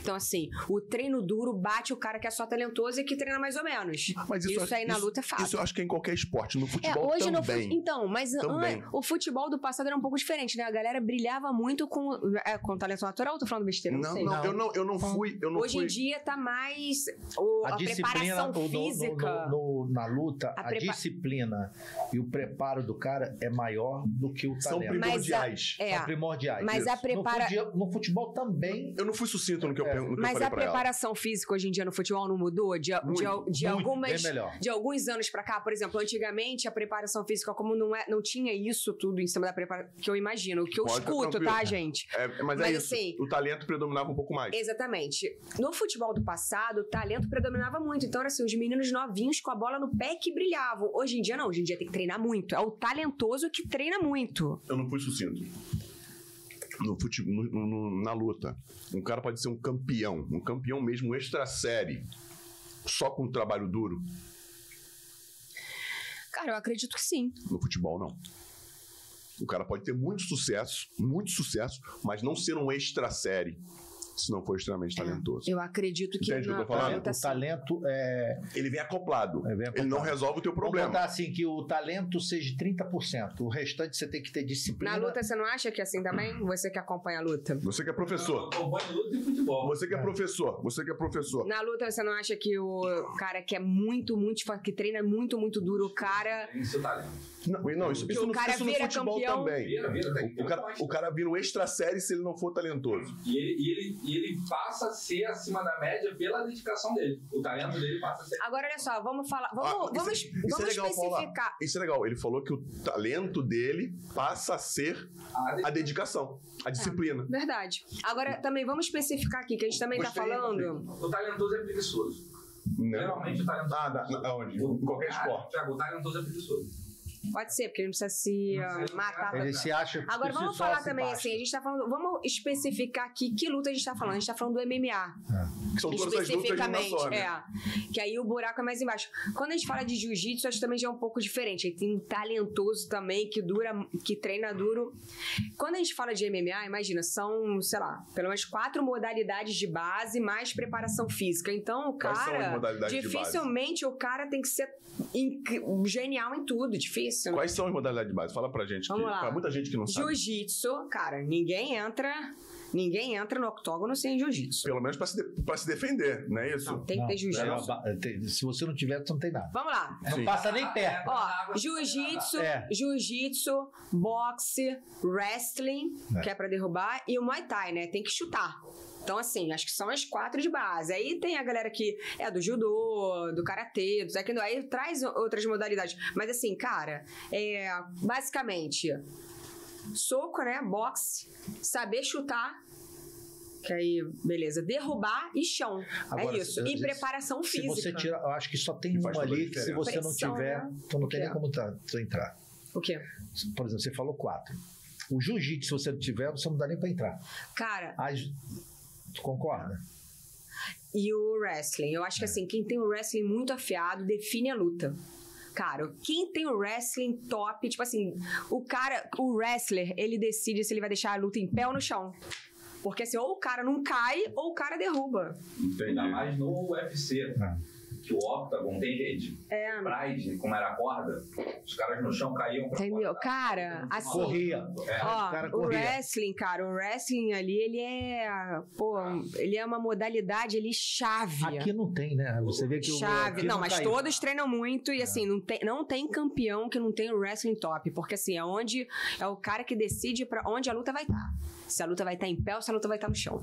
Então, assim, o treino duro bate o cara que é só talentoso e que treina mais ou menos. Mas isso, Isso aí na luta é fácil. Isso eu acho que é em qualquer esporte. No É, futebol hoje no também. fu- Então, mas Também. o futebol do passado era um pouco diferente, né? A galera brilhava muito com, é, com talento natural. Eu tô falando besteira, não, Não, sei. não, eu não, eu não fui, eu não Hoje fui. em dia tá mais o- a, A disciplina preparação no- no- física. no- no- na luta, A a, prepa- disciplina e o preparo do cara é maior do que o São talento. Mas a- primordiais. é, São primordiais. mas a Isso. prepara- no, fute- no futebol também. Eu não fui sucinto no que eu, É. pergun- no que eu mas falei a pra ela. preparação física hoje em dia no futebol não mudou? De, de, Muito, de muito, algumas. De alguns anos pra cá, por exemplo, antigamente a preparação física, como não, é, não tinha isso tudo em cima da preparação, que eu imagino, o que eu Pode, escuto, tá, gente? É, mas, é Mas isso. assim- o talento predominava um pouco mais. Exatamente. No futebol do passado, o talento predominava muito. Então, era assim, os meninos novinhos com a bola no pé que brilhavam. Hoje em dia, não. Hoje em dia tem que treinar muito. É o talentoso que treina muito. Eu não fui sucinto. No fute, no- no- na luta, um cara pode ser um campeão, um campeão mesmo extra série, só com trabalho duro. Cara, eu acredito que sim. No futebol, não. O cara pode ter muito sucesso, muito sucesso, mas não ser um extra série se não for extremamente talentoso. Eu acredito que Entende o que eu tô falando? o talento é. Ele vem acoplado. É, vem Ele não acoplado. resolve o teu Vamos problema. botar assim que o talento seja 30%. O restante você tem que ter disciplina. Na luta, você não acha que é assim também? Você que acompanha a luta. Você que é professor. Eu acompanho luta e futebol. Você que é professor. Você que é professor. Na luta, você não acha que o cara que é muito, muito, que treina muito, muito duro, o cara. Tem seu talento. Não, não isso, isso no, cara isso no vira futebol campeão. também. Vira, vira, O cara, o cara vira um extra série se ele não for talentoso. E ele, e, ele, ele passa a ser acima da média pela dedicação dele. O talento dele passa a ser. Agora, olha só, vamos falar. Vamos, Ah, isso- vamos, isso é vamos legal, Paula. especificar. Isso é legal. Ele falou que o talento dele passa a ser A dedicação, a disciplina. Verdade. Agora, também vamos especificar aqui, que a gente também tá Gostei, falando. O talentoso é preguiçoso. Né? Geralmente o talentoso. Ah, na- aonde? Em qualquer esporte. Thiago, o talentoso é preguiçoso. Pode ser, porque ele não precisa se sei, matar. Ele se acha. que Agora vamos falar também basta. assim, a gente tá falando, vamos especificar aqui que luta a gente tá falando. A gente tá falando do MMA. Que são todas as lutas de uma especificamente, só, né? é. Que aí o buraco é mais embaixo. Quando a gente fala de jiu-jitsu, acho que também já é um pouco diferente. Aí tem um talentoso também que dura, que treina duro. Quando a gente fala de MMA, imagina, são, sei lá, pelo menos quatro modalidades de base mais preparação física. Então, o Quais são as cara, modalidades de base? dificilmente o cara tem que ser genial em tudo, difícil. Né? Quais são as modalidades de base? Fala pra gente. Vamos que, lá. Pra muita gente que não sabe. Jiu-jitsu, cara, ninguém entra, ninguém entra no octógono sem jiu-jitsu. Pelo menos pra se, de- pra se defender, não é isso? Não, tem que Não, ter jiu-jitsu. é ba- tem- Se você não tiver, você não tem nada. Vamos lá. Não Sim. passa nem perto. Ó, jiu-jitsu, É. jiu-jitsu, boxe, wrestling, É. que é pra derrubar, e o Muay Thai, né? Tem que chutar. Então, assim, acho que são as quatro de base. Aí tem a galera que é do judô, do karatê, do taekwondo, aí traz outras modalidades. Mas, assim, cara, é basicamente soco, né? Boxe, saber chutar. Que aí, beleza, derrubar e chão. Agora, é isso. se- E preparação Se física. você tira, eu acho que só tem uma ali que se você não Pressão, tiver, né? então não tem nem quê? como tá, tu entrar. O quê? Por exemplo, você falou quatro. O jiu-jitsu, se você não tiver, você não dá nem pra entrar. Cara, As, tu concorda? e o wrestling. Eu acho que assim, quem tem o wrestling muito afiado define a luta. Cara, quem tem o wrestling top, tipo assim, o cara, o wrestler, ele decide se ele vai deixar a luta em pé ou no chão. Porque assim, ou o cara não cai, ou o cara derruba. Ainda mais no UFC. É. Que o Octagon tem rede. É, Pride, como era a corda, os caras no chão caíam pra Entendeu? Cara, assim. Corria. É. Ó, cara o corria. wrestling, cara, o wrestling ali, ele é. Pô, ele é uma modalidade ali chave. Aqui não tem, né? Você vê que o Chave. aqui Não, mas caiu. todos treinam muito e assim, não tem, não tem campeão que não tem o wrestling top. Porque assim, é onde é o cara que decide pra onde a luta vai estar. Se a luta vai estar em pé ou se a luta vai estar no chão.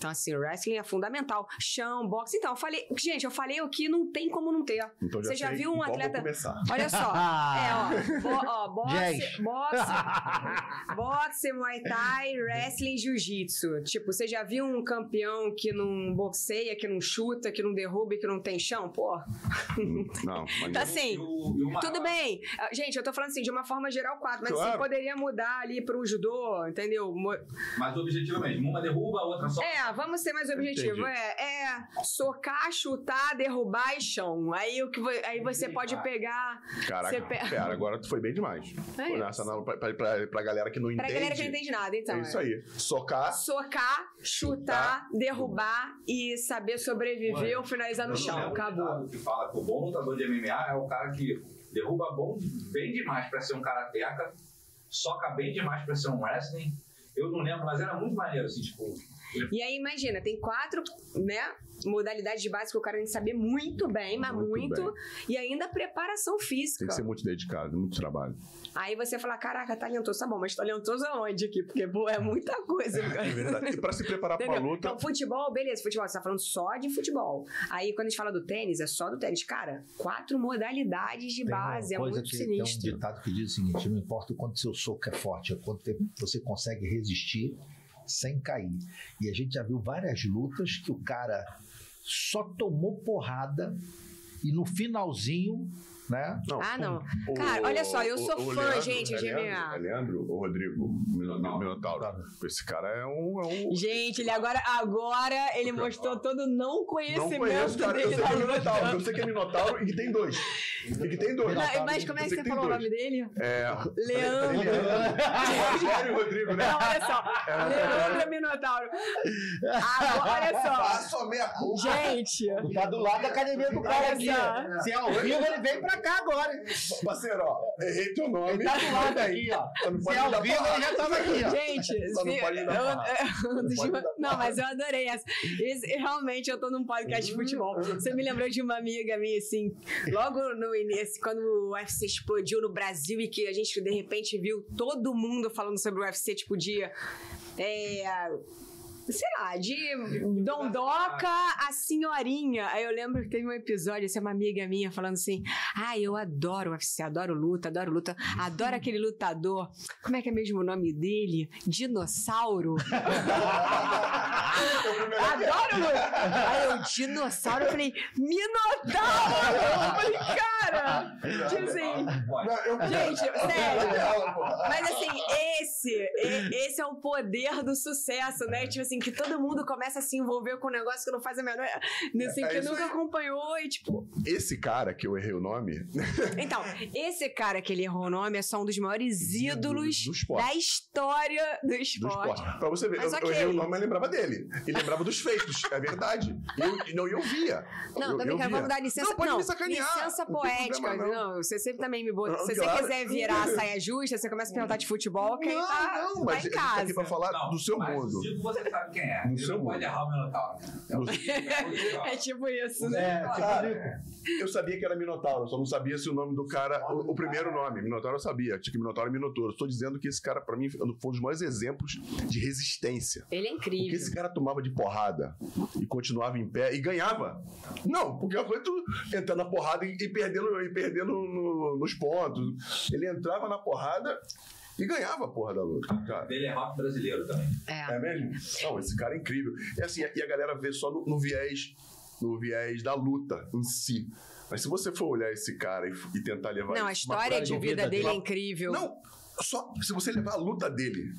Então, assim, o wrestling é fundamental. Chão, boxe. Então, eu falei. Gente, eu falei o que não tem como não ter. Então Você já viu um atleta-. Olha só. É, ó. Bo, ó boxe, boxe, boxe, muay thai, wrestling, jiu-jitsu. Tipo, você já viu um campeão que não boxeia, que não chuta, que não derruba e que não tem chão? Pô. Não, mas Tá assim. Maior- Tudo bem. Ah, Gente, eu tô falando assim, de uma forma geral, quatro. Mas Claro. assim, poderia mudar ali pro judô, entendeu? Mas o objetivo mesmo. Uma derruba, a outra só. É, vamos ser mais objetivo. Entendi. É, é socar, chutar, derrubar e chão. Aí, o que, aí você pode pegar. Caraca, Você pe- pera, agora tu foi bem demais. É Foi nessa pra, pra, pra, pra galera que não Pra entende. galera que não entende nada, então. é isso é. aí. Socar, Socar, chutar, derrubar e saber sobreviver ou finalizar no chão. lembro Acabou. o que fala que o bom lutador de MMA é o cara que derruba bom, bem demais pra ser um karateca, soca bem demais pra ser um wrestling. Eu não lembro, mas era muito maneiro, assim, tipo. E aí, imagina, tem quatro, né? Modalidades de base que o cara tem que saber muito bem, mas Muito muito. E ainda preparação física. tem que ser muito dedicado, muito trabalho. Aí você fala, caraca, talentoso, tá bom, mas talentoso aonde aqui? Porque, pô, é muita coisa, cara. É verdade. E pra se preparar pra luta, Então, futebol, beleza, futebol, você tá falando só de futebol. Aí, quando a gente fala do tênis, é só do tênis. Cara, quatro modalidades de Tem uma base, é muito que, sinistro. Tem um ditado que diz o seguinte: não importa o quanto seu soco é forte, é quanto tempo você consegue resistir sem cair. E a gente já viu várias lutas que o cara só tomou porrada e no finalzinho, né? Não, Ah, não. o- Cara, olha só, eu o- sou o fã, Leandro- gente, é de Leandro, MMA. É Leandro ou Rodrigo Mino- Minotauro? Esse cara é um. É um Gente, ele agora, agora ele mostrou todo o não não conhecimento conheço, cara. Eu dele sei que é Minotauro. Eu sei que é Minotauro e que tem dois. E que tem dois. Não, mas como é que você falou o dois. nome dele? É. Leandro. Rogério e Rodrigo, né? Não, olha só. Leandro Minotauro. Agora, olha só. Faço a meia culpa. Gente, Tá do lado da academia do cara aqui. Ó. Se é ao vivo, ele vem pra cá agora. Parceiro, ó, errei teu nome. Ele tá do lado aqui, ó. Se é ao vivo, ele já tava aqui, ó. Gente, Só não se- pode dar Não não, mas eu adorei essa. Esse- realmente eu tô num podcast de futebol. Você me lembrou de uma amiga minha, assim, logo no início, quando o UFC explodiu no Brasil e que a gente de repente viu todo mundo falando sobre o UFC, tipo, de. É, sei lá, de Dondoca a senhorinha. Aí eu lembro que teve um episódio, essa é uma amiga minha falando assim: Ah, eu adoro o UFC, adoro luta, adoro luta, adoro aquele lutador. Como é que é mesmo o nome dele? Dinossauro. adoro luta. Aí eu, dinossauro, eu falei, Minotauro! Eu falei, cara! Tipo assim, eu- Gente, sério. Mas assim, esse, esse é o poder do sucesso, né? Tipo assim, que todo mundo começa a se envolver com um negócio que não faz a menor. Assim, É que isso nunca acompanhou e tipo. Esse cara que eu errei o nome Então, esse cara que ele errou o nome é só um dos maiores ídolos do esporte. da história do do esporte. esporte. Pra você ver, Mas eu, ok. eu errei o nome, mas lembrava dele. E lembrava dos feitos, é verdade. E eu, não, eu via. Não, eu, também eu quero, vamos dar licença. Não, pode me sacanear. licença Não poética. problema, não. não. você sempre também me bota. Não, Se claro. você quiser virar a saia justa, você começa a perguntar de futebol, quem não, tá, não, tá mas em a gente tá aqui casa. pra falar Não, do seu mas mundo. Zico você sabe quem é. Do Ele seu não pode errar o Minotauro. É tipo isso, né? É, tipo, Ah, eu sabia que era Minotauro, só não sabia se o nome do cara, o, o primeiro nome. Minotauro eu sabia, tinha que Minotauro e Minotouro. Estou dizendo que esse cara, pra mim, foi um dos maiores exemplos de resistência. Ele é Porque incrível. esse cara tomava de porrada e continuava em pé e ganhava. Não, porque a coisa tu entrando na porrada e, e perdendo, e perdendo no- nos pontos. Ele entrava na porrada e ganhava a porra da luta, cara. Ele é rock brasileiro também. É. É mesmo? Não, esse cara é incrível. E assim, e a galera vê só no, no viés, no viés da luta em si. Mas se você for olhar esse cara e, e tentar levar Não, a história de vida dele é incrível. Não, só se você levar a luta dele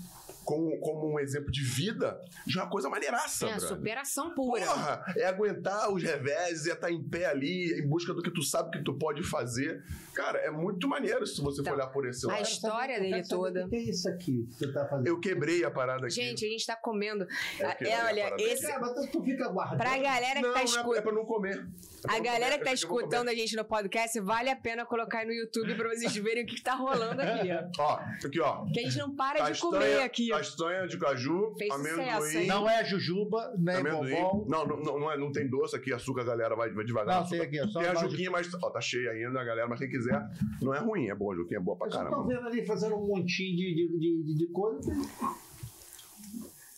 como, como um exemplo de vida, já é uma coisa maneiraça, É, brother. superação pura. Porra, é aguentar os reveses, é estar em pé ali, em busca do que tu sabe que tu pode fazer. Cara, é muito maneiro se você Então, for olhar por esse a lado. história Eu quero dele toda. O que é isso aqui que você tá fazendo? Eu quebrei a parada aqui. Gente, a gente tá comendo. É, É, a olha, esse. Cara, mas tu, tu fica guardando. Pra galera que não, tá não é, escutando. é pra não comer. É A galera comer, que tá escutando a gente no podcast, vale a pena colocar aí no YouTube pra vocês verem o que, que tá rolando aqui, ó. Ó, aqui, ó. Que a gente não para de comer aqui. Castanha de caju, Fez sucesso, amendoim. hein? Não é jujuba, nem amendoim. bombom. Não, não, não, não, é, não tem doce aqui, açúcar, galera, vai, vai devagar. Não, tem aqui, é só Tem a de- juquinha, mas ó, tá cheia ainda, galera. Mas quem quiser, não é ruim, é bom. A juquinha é boa pra Eu só tô caramba. vendo ali fazendo um montinho de, de, de, de- coisa.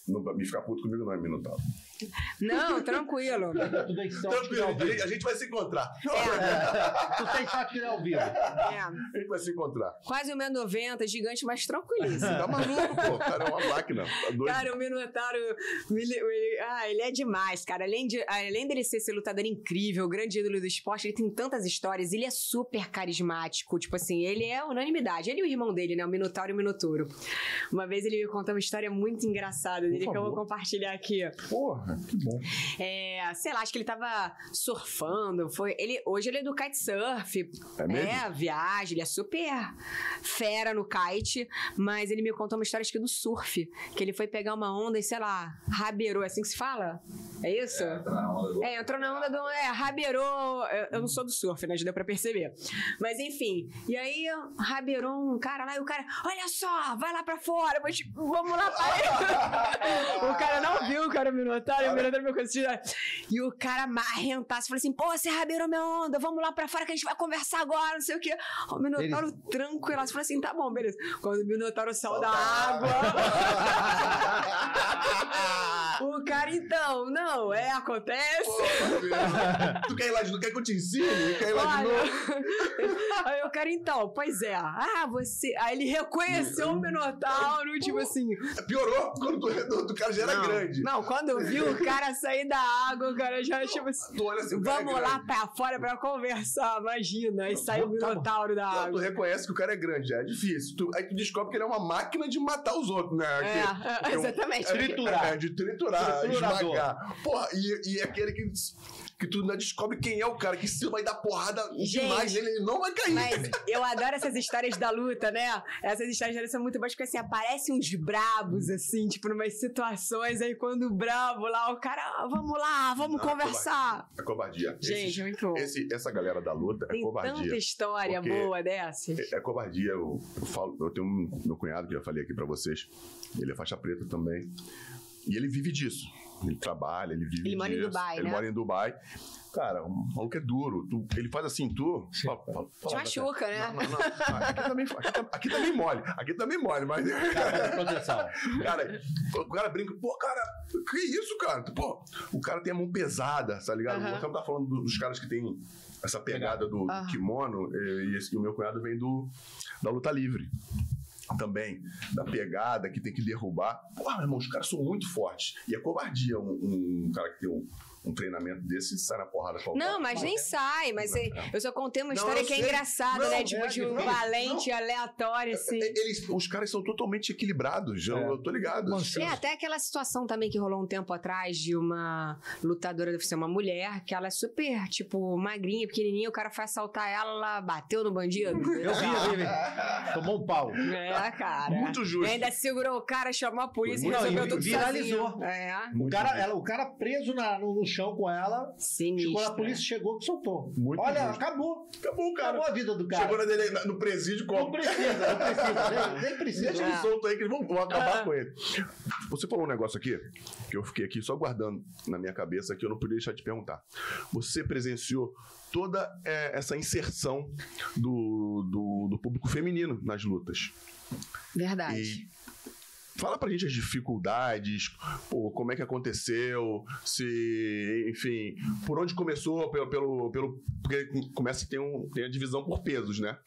Não vai me ficar puto comigo, não é Minotauro. Não, tranquilo. Tu tem sorte que Tranquilo, ao a gente, vivo. a gente vai se encontrar. É, Tu tem sorte que ele é ao vivo. é. A gente vai se encontrar. Quase o 1,90, gigante, mas tranquilíssimo. Tá maluco, pô. O cara é uma máquina. Tá doido. Cara, o Minotauro. ele- ele- ah, ele é demais, cara. Além, de, além dele ser esse lutador incrível, grande ídolo do esporte, ele tem tantas histórias. Ele é super carismático. Tipo assim, ele é unanimidade. Ele e o irmão dele, né? O Minotauro e o Minotouro. Uma vez ele me contou uma história muito engraçada dele que eu vou compartilhar aqui. Porra, que bom. É, sei lá, acho que ele tava surfando. Foi, ele, hoje ele é do kitesurf. É mesmo? É, viagem, ele é super fera no kite, mas ele me contou uma história acho que do surf, que ele foi pegar uma onda e, sei lá, rabeirou, é assim que se fala? É isso? É, tá na onda do- É, entrou na onda do. É, rabeirou. Eu, eu não sou do surf, né? Já deu pra perceber. Mas enfim. E aí, rabeirou um cara lá e o cara, olha só, vai lá pra fora, mas, vamos lá pra O cara não viu o cara me notar, o Minotauro me conheceu. E o cara marrentaço, falou assim: pô, você rabeirou minha onda, vamos lá pra fora que a gente vai conversar agora, não sei o quê. O Minotauro tranquilo, falou assim: tá bom, beleza. Quando o Minotauro saiu da água. o cara, então, não, é, acontece. tu quer ir lá de novo? Quer que eu te ensine? Quer ir lá de Olha, novo? aí o cara, então, pois é. Ah, você. Aí ele reconheceu o Minotauro, tipo assim. Piorou quando tu, tu cara já era não, grande. Não, quando eu vi o cara sair da água, o cara já, tipo assim. Assim, é Vamos lá grande. pra fora pra conversar, imagina. Aí saiu o Tá. Minotauro da Não, tu água. reconhece que o cara é grande, já é difícil. Tu- aí tu descobre que ele é uma máquina de matar os outros, né? É, Que- é um- exatamente. é- Triturar. É, de triturar, esmagar. Porra, e, e é aquele que, que tu ainda descobre quem é o cara, que se vai dar porrada demais Gente, nele, ele não vai cair. Mas eu adoro essas histórias da luta, né? Essas histórias da luta são muito boas, porque assim, aparecem uns brabos, assim, tipo, numas situações, aí quando o brabo lá, o cara, "Ah, vamos lá, vamos Não, é conversar. É covardia. Gente, Esses- muito bom. esse- essa galera da luta é Tem covardia. tanta história boa dessas. É, é covardia. Eu, eu falo, eu tenho um meu cunhado que eu já falei aqui pra vocês. Ele é faixa preta também. E ele vive disso. Ele trabalha, ele vive Ele mora em. Dubai, ele né? mora em Dubai. Cara, o maluco é duro. Tu- ele faz assim, tu. Fala, fala, Te fala, machuca, né? Não, não, não. Aqui também, aqui, aqui também mole. Aqui também mole, mas. Cara, o cara brinca, pô, cara, que isso, cara? Pô, o cara tem a mão pesada, tá ligado? Aham. Você não tá falando do- dos caras que tem essa pegada do, do kimono, eh, e, esse, e o meu cunhado vem do, da luta livre. Também, da pegada que tem que derrubar. Pô, meu irmão, os caras são muito fortes. E é covardia um, um cara que tem um, um treinamento desse e sai na porrada com Não, mas nem sai, mas é- eu só contei uma Não, história que é engraçada, Não, né? Tipo, é, de um não, valente, aleatório, assim. É, Eles, os caras são totalmente equilibrados, eu, É. eu tô ligado. Os É, caras- até aquela situação também que rolou um tempo atrás de uma lutadora, deve ser uma mulher, que ela é super, tipo, magrinha, pequenininha, o cara foi assaltar ela, ela bateu no bandido. Eu vi, eu vi, vi. Tomou um pau. É, cara. Muito justo. E ainda segurou o cara, chamou a polícia e Não, resolveu tudo viralizou. É. O cara, ela, o cara preso na- no, no chão com ela. Sinistro. Quando a polícia chegou, que soltou. Muito Olha, justo. acabou. Acabou, cara. Acabou a vida do cara. Chegou na dele, no presídio com Não precisa, não precisa. Nem, nem precisa. Deixa ele É. solto aí que eles vão, vão acabar Ah. com ele. Você falou um negócio aqui que eu fiquei aqui só guardando na minha cabeça que eu não podia deixar de perguntar. Você presenciou toda é, essa inserção do, do, do público feminino nas lutas. Verdade. E fala pra gente as dificuldades, pô, como é que aconteceu, se, enfim, por onde começou, pelo, pelo, pelo porque começa a ter um, tem a divisão por pesos, né?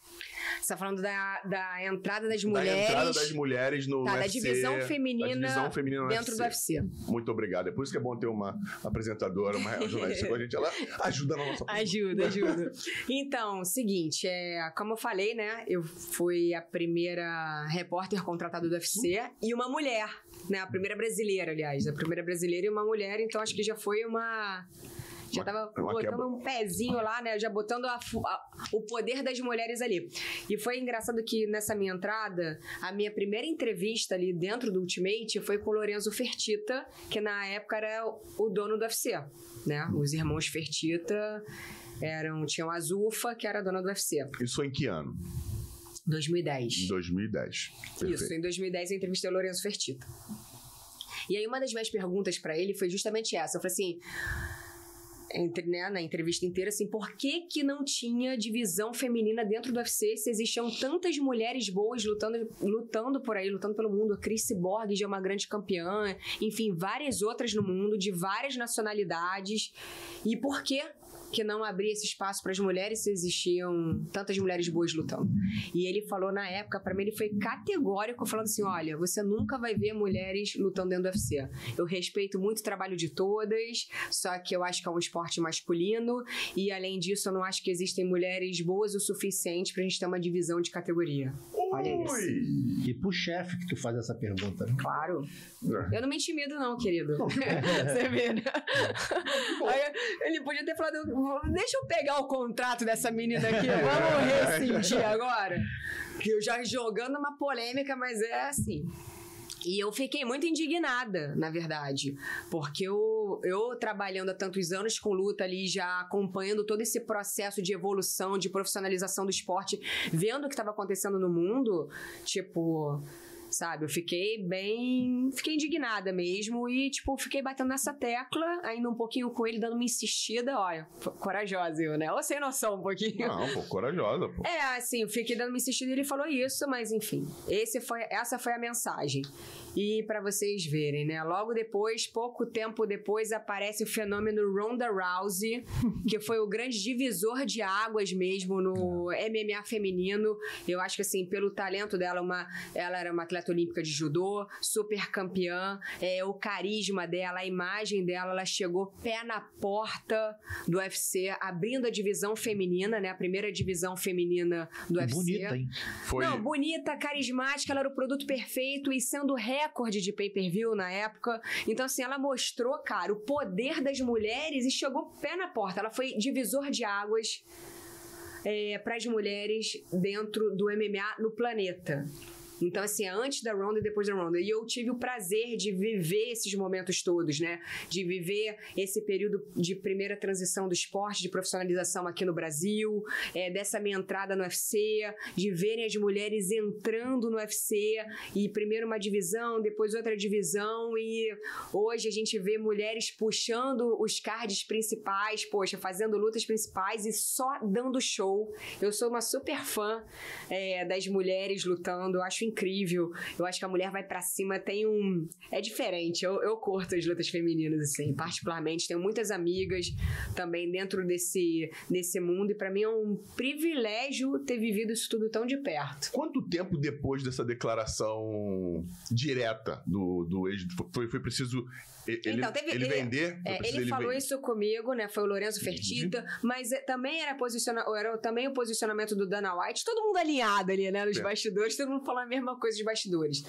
Você tá falando da, da entrada das Da mulheres. entrada das mulheres no Tá, da UFC, divisão feminina da divisão feminina dentro do UFC. Muito obrigado. É por isso que é bom ter uma apresentadora, uma jornalista com a gente. Ela ajuda na nossa Ajuda, ajuda. Então, seguinte, é, como eu falei, né? Eu fui a primeira repórter contratada do UFC e uma mulher, né? A primeira brasileira, aliás. A primeira brasileira e uma mulher, então acho que já foi uma. Já Uma- tava uma botando um pezinho lá, né? Já botando a a- o poder das mulheres ali. E foi engraçado que nessa minha entrada, a minha primeira entrevista ali dentro do Ultimate foi com o Lorenzo Fertita, que na época era o dono do UFC, né? Os irmãos Fertita eram, tinham a Zufa, que era a dona do UFC. Isso foi em que ano? 2010. Em 2010. Isso, Perfeito. em 2010 eu entrevistei o Lourenço Fertita. E aí uma das minhas perguntas pra ele foi justamente essa. Eu falei assim, entre, né, na entrevista inteira, assim, por que que não tinha divisão feminina dentro do UFC se existiam tantas mulheres boas lutando, lutando por aí, lutando pelo mundo? A Chris Borg já é uma grande campeã, enfim, várias outras no mundo, de várias nacionalidades. E por que que não abria esse espaço para as mulheres se existiam tantas mulheres boas lutando? E ele falou na época, pra mim, ele foi categórico, falando assim: olha, você nunca vai ver mulheres lutando dentro do UFC. Eu respeito muito o trabalho de todas, só que eu acho que é um esporte masculino, e além disso, eu não acho que existem mulheres boas o suficiente pra gente ter uma divisão de categoria. Olha isso. E pro chefe que tu faz essa pergunta, né? Claro. É. Eu não me intimido, não, querido. Você vê, né? Aí, ele podia ter falado: deixa eu pegar o contrato dessa menina aqui, vamos rescindir agora. Que eu já jogando uma polêmica, mas é assim. E eu fiquei muito indignada, na verdade, porque eu, eu trabalhando há tantos anos com luta ali, já acompanhando todo esse processo de evolução, de profissionalização do esporte, vendo o que estava acontecendo no mundo, tipo, sabe? Eu fiquei bem. Fiquei indignada mesmo e, tipo, fiquei batendo nessa tecla, ainda um pouquinho com ele, dando uma insistida. Olha, corajosa eu, né? Ou sem noção um pouquinho. Não, pô, corajosa, pô. É, assim, eu fiquei dando uma insistida e ele falou isso, mas enfim, esse foi, essa foi a mensagem. E pra vocês verem, né? Logo depois, pouco tempo depois, aparece o fenômeno Ronda Rousey, que foi o grande divisor de águas mesmo no MMA feminino. Eu acho que assim, pelo talento dela, uma, ela era uma atleta olímpica de judô, super campeã, é, o carisma dela, a imagem dela, ela chegou pé na porta do UFC, abrindo a divisão feminina, né? A primeira divisão feminina do UFC. Bonita, hein? Foi. Não, bonita, carismática, ela era o produto perfeito e sendo recorde de pay-per-view na época. Então, assim, ela mostrou, cara, o poder das mulheres e chegou pé na porta. Ela foi divisor de águas para as mulheres dentro do MMA no planeta. Então, assim, antes da Ronda e depois da Ronda. E eu tive o prazer de viver esses momentos todos, né? De viver esse período de primeira transição do esporte, de profissionalização aqui no Brasil, é, dessa minha entrada no UFC, de verem as mulheres entrando no UFC, e primeiro uma divisão, depois outra divisão, e hoje a gente vê mulheres puxando os cards principais, poxa, fazendo lutas principais e só dando show. Eu sou uma super fã é, das mulheres lutando, acho incrível. Eu acho que a mulher vai pra cima, tem um. É diferente. Eu, eu curto as lutas femininas, assim, particularmente. Tenho muitas amigas também dentro desse, desse mundo, e pra mim é um privilégio ter vivido isso tudo tão de perto. Quanto tempo depois dessa declaração direta do, do ex foi, foi preciso ele, Então, teve- ele ele- vender? É, preciso ele falou vender? isso comigo, né? Foi o Lourenço Fertita, mas é, também era, posiciona era também o posicionamento do Dana White, todo mundo alinhado ali, né? Nos É. bastidores, todo mundo falando a mesma coisa dos bastidores.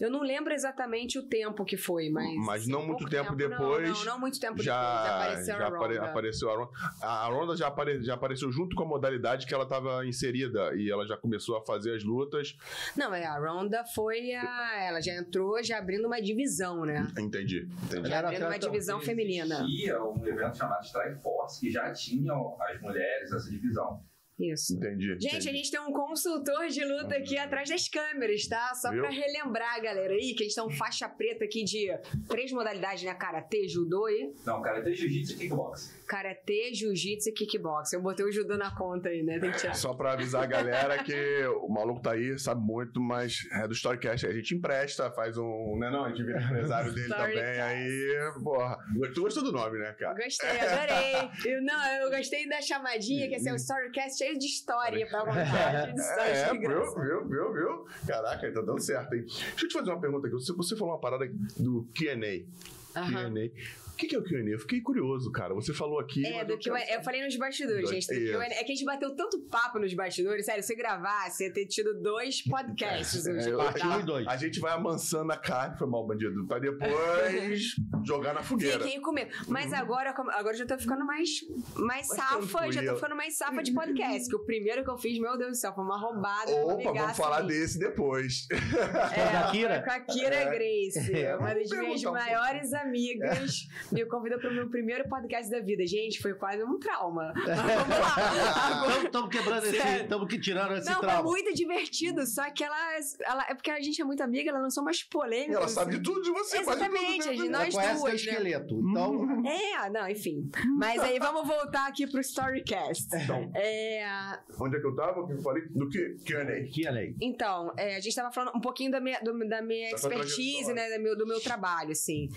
Eu não lembro exatamente o tempo que foi, mas. Mas não muito tempo não, depois, Não, não, muito tempo já, depois. Apareceu já a Ronda. apareceu a Ronda. A Ronda já, apare- já apareceu junto com a modalidade que ela estava inserida e ela já começou a fazer as lutas. Não, é, a Ronda foi a. Ela já entrou já abrindo uma divisão, né? Entendi, entendi. Já Era abrindo uma divisão feminina. Existia um evento chamado Strike Force que já tinha as mulheres essa divisão. Isso. Entendi. Gente, entendi. a gente tem um consultor de luta aqui atrás das câmeras, tá? Só Viu? pra relembrar, galera, aí, que eles estão faixa preta aqui de três modalidades, né? Karatê, judô e Não, cara, tem jiu-jitsu e kickbox. karatê, jiu-jitsu e kickbox. Eu botei o judô na conta aí, né? Tem que tirar. Só pra avisar a galera que o maluco tá aí, sabe muito, mas é do Storycast. A gente empresta, faz um. Né, não? A gente vira empresário dele Storycast. também. Aí, porra. Tu gostou do nome, né, cara? Gostei, adorei. Eu, não, eu gostei da chamadinha, que assim, é o Storycast cheio de história pra contar. É, de viu, viu, viu, viu? Caraca, tá dando certo, hein? Deixa eu te fazer uma pergunta aqui. Você, você falou uma parada do Q&A. Aham. Q&A. O que, que é o Q&A? Eu fiquei curioso, cara. Você falou aqui... É, do eu que eu, quero- eu falei nos bastidores, gente. do. Q&A. É que a gente bateu tanto papo nos bastidores, sério, se gravasse, ia ter tido dois podcasts hoje. É, eu- Parte dois. A gente vai amansando a carne, foi mal, bandido, pra depois jogar na fogueira. Fiquei com medo. Mas agora, como- agora eu já tô ficando mais, mais Mais safa, já tô ficando mais safa de podcast. Que o primeiro que eu fiz, meu Deus do céu, foi uma roubada. Opa, vamos falar desse depois. É, Kira? Com a Kira É. Grace, É. uma das minhas perguntar um maiores amigas, me convidou pro meu primeiro podcast da vida. Gente, foi quase um trauma. Mas Vamos lá. Estamos quebrando esse. Estamos tirando esse Não, foi trauma. muito divertido, só que ela, ela. É porque a gente é muito amiga, ela lançou umas polêmicas. Ela sabe de tudo de você, Exatamente, tudo. a gente- Ela nós conhece duas, o né? esqueleto. Então, É, não, enfim. Mas aí vamos voltar aqui pro Storycast. Então, É, onde é que eu tava? O que eu falei? Do que? Q&A. que lei. então, é, a gente tava falando um pouquinho da minha, do- da minha sua expertise, né? Do meu, do meu trabalho, assim.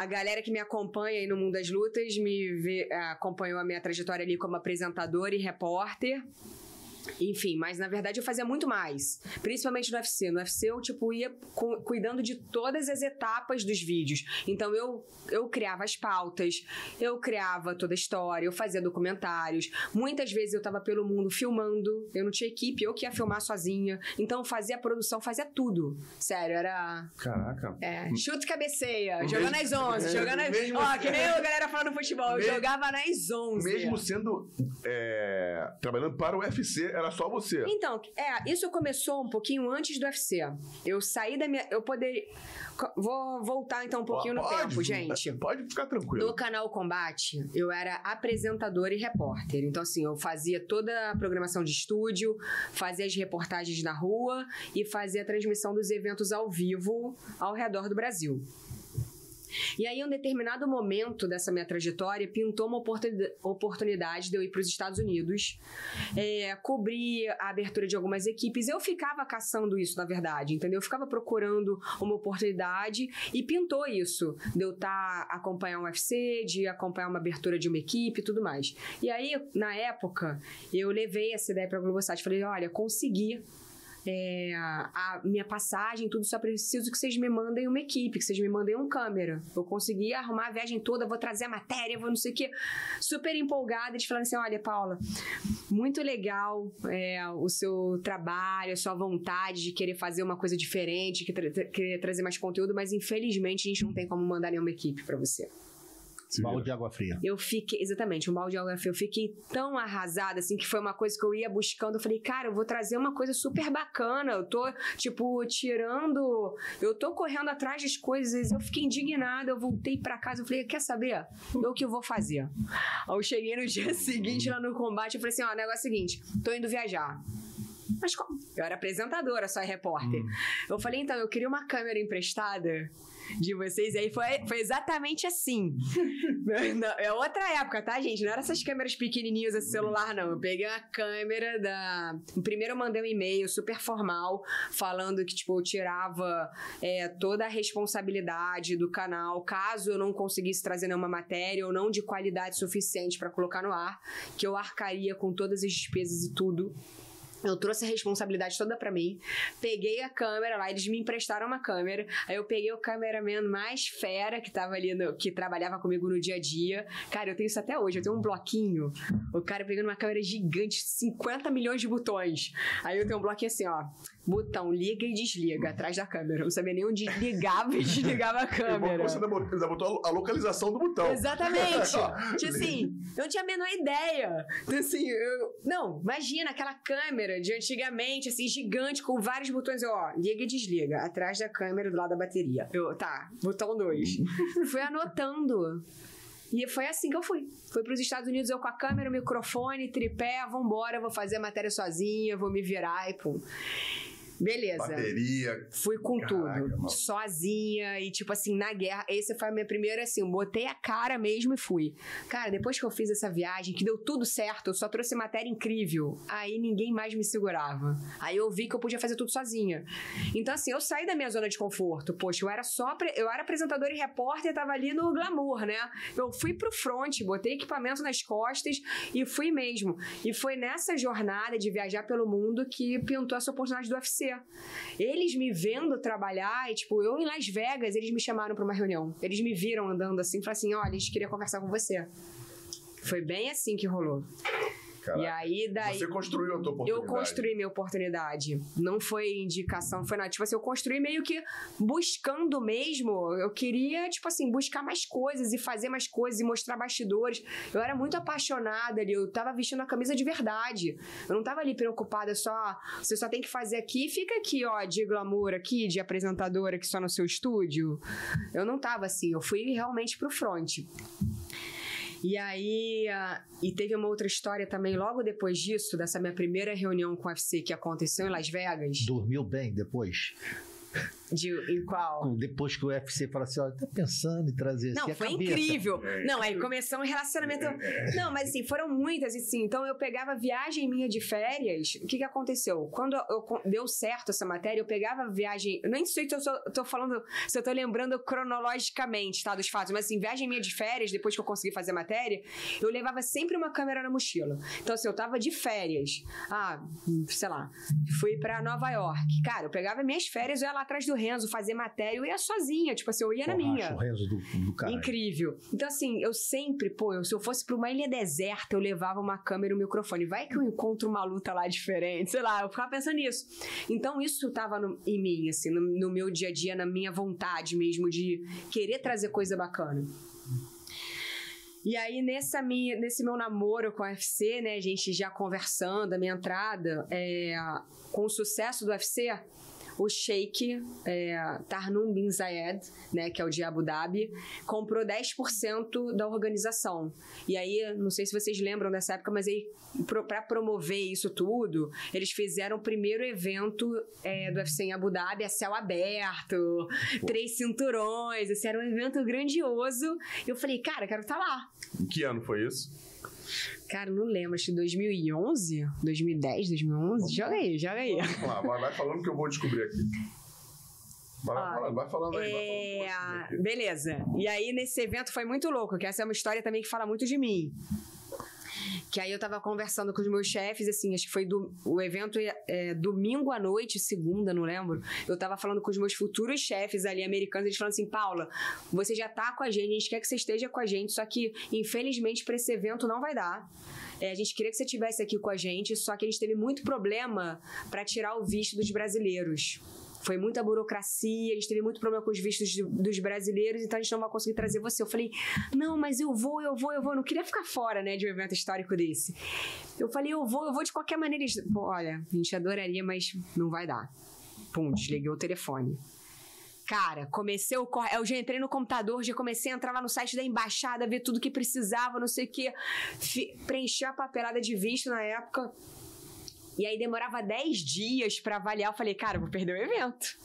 A galera que me acompanha aí no mundo das lutas me vê- acompanhou a minha trajetória ali como apresentadora e repórter. Enfim, mas na verdade eu fazia muito mais. Principalmente no UFC. No UFC eu, tipo, ia cu- cuidando de todas as etapas dos vídeos. Então eu, eu criava as pautas, eu criava toda a história, eu fazia documentários. Muitas vezes eu tava pelo mundo filmando. Eu não tinha equipe, eu que ia filmar sozinha. Então eu fazia a produção, fazia tudo. Sério, era. Caraca. É, chute e cabeceia, jogando nas 11, é, jogando nas. mesmo- Ó, que nem a galera fala no futebol, eu jogava nas 11. Mesmo sendo é, trabalhando para o UFC, era só você. Então, é, isso começou um pouquinho antes do UFC. Eu saí da minha. Eu poderia. Vou voltar então um pouquinho no Pode, tempo, gente. Pode ficar tranquilo. No canal Combate, eu era apresentadora e repórter. Então, assim, eu fazia toda a programação de estúdio, fazia as reportagens na rua e fazia a transmissão dos eventos ao vivo ao redor do Brasil. E aí, em um determinado momento dessa minha trajetória, pintou uma oportuni- oportunidade de eu ir para os Estados Unidos, é, cobrir a abertura de algumas equipes. Eu ficava caçando isso, na verdade, entendeu? Eu ficava procurando uma oportunidade e pintou isso, de eu estar acompanhar um UFC, de acompanhar uma abertura de uma equipe e tudo mais. E aí, na época, eu levei essa ideia para a Globosat. Falei, olha, consegui é, a minha passagem, tudo, só preciso que vocês me mandem uma equipe, que vocês me mandem um câmera. Eu consegui arrumar a viagem toda, vou trazer a matéria, vou não sei o quê. Super empolgada, eles falando assim: olha, Paula, muito legal é, o seu trabalho, a sua vontade de querer fazer uma coisa diferente, que tra- querer trazer mais conteúdo, mas infelizmente a gente não tem como mandar nenhuma equipe para você. Se Balde de água fria. Eu fiquei, exatamente, um balde de água fria. Eu fiquei tão arrasada, assim, que foi uma coisa que eu ia buscando. Eu falei, cara, eu vou trazer uma coisa super bacana. Eu tô, tipo, tirando. Eu tô correndo atrás das coisas. Eu fiquei indignada. Eu voltei pra casa. Eu falei, quer saber? O que eu vou fazer. Aí eu cheguei no dia seguinte lá no combate. Eu falei assim: ó, o negócio é o seguinte, tô indo viajar. Mas como? Eu era apresentadora, só repórter. Eu falei, então, eu queria uma câmera emprestada de vocês. E aí foi, foi exatamente assim. Não, é outra época, tá, gente? Não era essas câmeras pequenininhas, esse celular, não. Eu peguei uma câmera da. Primeiro eu mandei um e-mail super formal, falando que, tipo, eu tirava é, toda a responsabilidade do canal, caso eu não conseguisse trazer nenhuma matéria ou não de qualidade suficiente pra colocar no ar, que eu arcaria com todas as despesas e tudo. Eu trouxe a responsabilidade toda pra mim. Peguei a câmera lá, eles me emprestaram uma câmera. Aí eu peguei o cameraman mais fera que tava ali, no- que trabalhava comigo no dia a dia. Cara, eu tenho isso até hoje. Eu tenho um bloquinho. O cara pegando uma câmera gigante, 50 milhões de botões. Aí eu tenho um bloquinho assim, ó. Botão liga e desliga atrás da câmera. Eu não sabia nem onde ligava e desligava a câmera. Você ainda botou- a localização do botão. Exatamente. Tipo assim, eu não tinha a menor ideia. Então, assim, eu... Não, imagina aquela câmera de antigamente, assim, gigante, com vários botões. Eu, ó, liga e desliga. Atrás da câmera, do lado da bateria. Eu, tá, botão 2. Fui anotando. E foi assim que eu fui. Fui para os Estados Unidos, eu com a câmera, o microfone, tripé, vambora, vou fazer a matéria sozinha, vou me virar e pum. Beleza. bateria. Fui com Caraca, tudo. mano. Sozinha e, tipo assim, na guerra. Esse foi a minha primeira, assim, botei a cara mesmo e fui. Cara, depois que eu fiz essa viagem, que deu tudo certo, eu só trouxe matéria incrível. Aí ninguém mais me segurava. Aí eu vi que eu podia fazer tudo sozinha. Então, assim, eu saí da minha zona de conforto. Poxa, eu era só. Eu era apresentadora e repórter, tava ali no glamour, né? Eu fui pro front, botei equipamento nas costas e fui mesmo. E foi nessa jornada de viajar pelo mundo que pintou essa oportunidade do UFC. Eles me vendo trabalhar, e, tipo, eu em Las Vegas, eles me chamaram pra uma reunião. Eles me viram andando assim, falaram assim: olha, a gente queria conversar com você. Foi bem assim que rolou. Caraca. E aí, daí. Você construiu a tua Eu oportunidade. construí minha oportunidade. Não foi indicação, foi nada. Tipo assim, eu construí meio que buscando mesmo. Eu queria, tipo assim, buscar mais coisas e fazer mais coisas e mostrar bastidores. Eu era muito apaixonada ali. Eu tava vestindo a camisa de verdade. Eu não tava ali preocupada só. Você só tem que fazer aqui fica aqui, ó, de glamour aqui, de apresentadora aqui só no seu estúdio. Eu não tava assim. Eu fui realmente pro front. E aí, ah, e teve uma outra história também logo depois disso, dessa minha primeira reunião com o UFC que aconteceu em Las Vegas. Dormiu bem depois? De, em qual? Depois que o UFC fala assim, olha, tá pensando em trazer Não, assim, foi incrível. Não, aí começou um relacionamento. Não, mas assim, foram muitas, assim. Então eu pegava viagem minha de férias. O que que aconteceu? Quando eu, deu certo essa matéria, eu pegava viagem. Eu nem sei se eu só- tô falando, se eu tô lembrando cronologicamente, tá? Dos fatos, mas assim, viagem minha de férias, depois que eu consegui fazer a matéria, eu levava sempre uma câmera na mochila. Então, assim, eu tava de férias. Ah, sei lá, fui pra Nova York. Cara, eu pegava minhas férias, eu ia lá atrás do Renzo fazer matéria, eu ia sozinha. Tipo assim, eu ia na Porra, minha. acho o Renzo do, do caralho. Incrível. Então, assim, eu sempre, pô, eu- se eu fosse pra uma ilha deserta, eu levava uma câmera e um microfone. Vai que eu encontro uma luta lá diferente, sei lá, eu ficava pensando nisso. Então, isso tava no- em mim, assim, no, no meu dia a dia, na minha vontade mesmo de querer trazer coisa bacana. E aí, nessa minha, nesse meu namoro com o UFC, né, a gente já conversando, a minha entrada, é, com o sucesso do UFC, o Sheik é, Tarnum Bin Zayed, né, que é o de Abu Dhabi, comprou 10% da organização. E aí, não sei se vocês lembram dessa época, mas aí, para promover isso tudo, eles fizeram o primeiro evento é, do UFC em Abu Dhabi, a céu aberto, três cinturões, assim, era um evento grandioso. E eu falei, cara, quero estar lá. Em que ano foi isso? Cara, não lembro, acho que 2011, 2010, 2011. Joga aí, joga aí. Vamos lá, vai, vai falando que eu vou descobrir aqui. Vai, Ah, falando, vai falando aí, vai falando. É, beleza. E aí, nesse evento foi muito louco, que essa é uma história também que fala muito de mim. Que aí eu tava conversando com os meus chefes, assim, acho que foi do, o evento é, domingo à noite, segunda, não lembro. Eu tava falando com os meus futuros chefes ali americanos, eles falando assim: Paula, você já tá com a gente, a gente quer que você esteja com a gente, só que infelizmente pra esse evento não vai dar. É, a gente queria que você estivesse aqui com a gente, só que a gente teve muito problema pra tirar o visto dos brasileiros. Foi muita burocracia, a gente teve muito problema com os vistos dos brasileiros, então a gente não vai conseguir trazer você. Eu falei, não, mas eu vou, eu vou, eu vou. Eu não queria ficar fora, né, de um evento histórico desse. Eu falei, eu vou, eu vou de qualquer maneira. Pô, olha, a gente adoraria, mas não vai dar. Pum, desliguei o telefone. Cara, comecei o corre. Eu já entrei no computador, já comecei a entrar lá no site da embaixada, ver tudo que precisava, não sei o quê. Preenchi a papelada de visto na época. E aí demorava 10 dias pra avaliar. Eu falei, cara, eu vou perder o evento.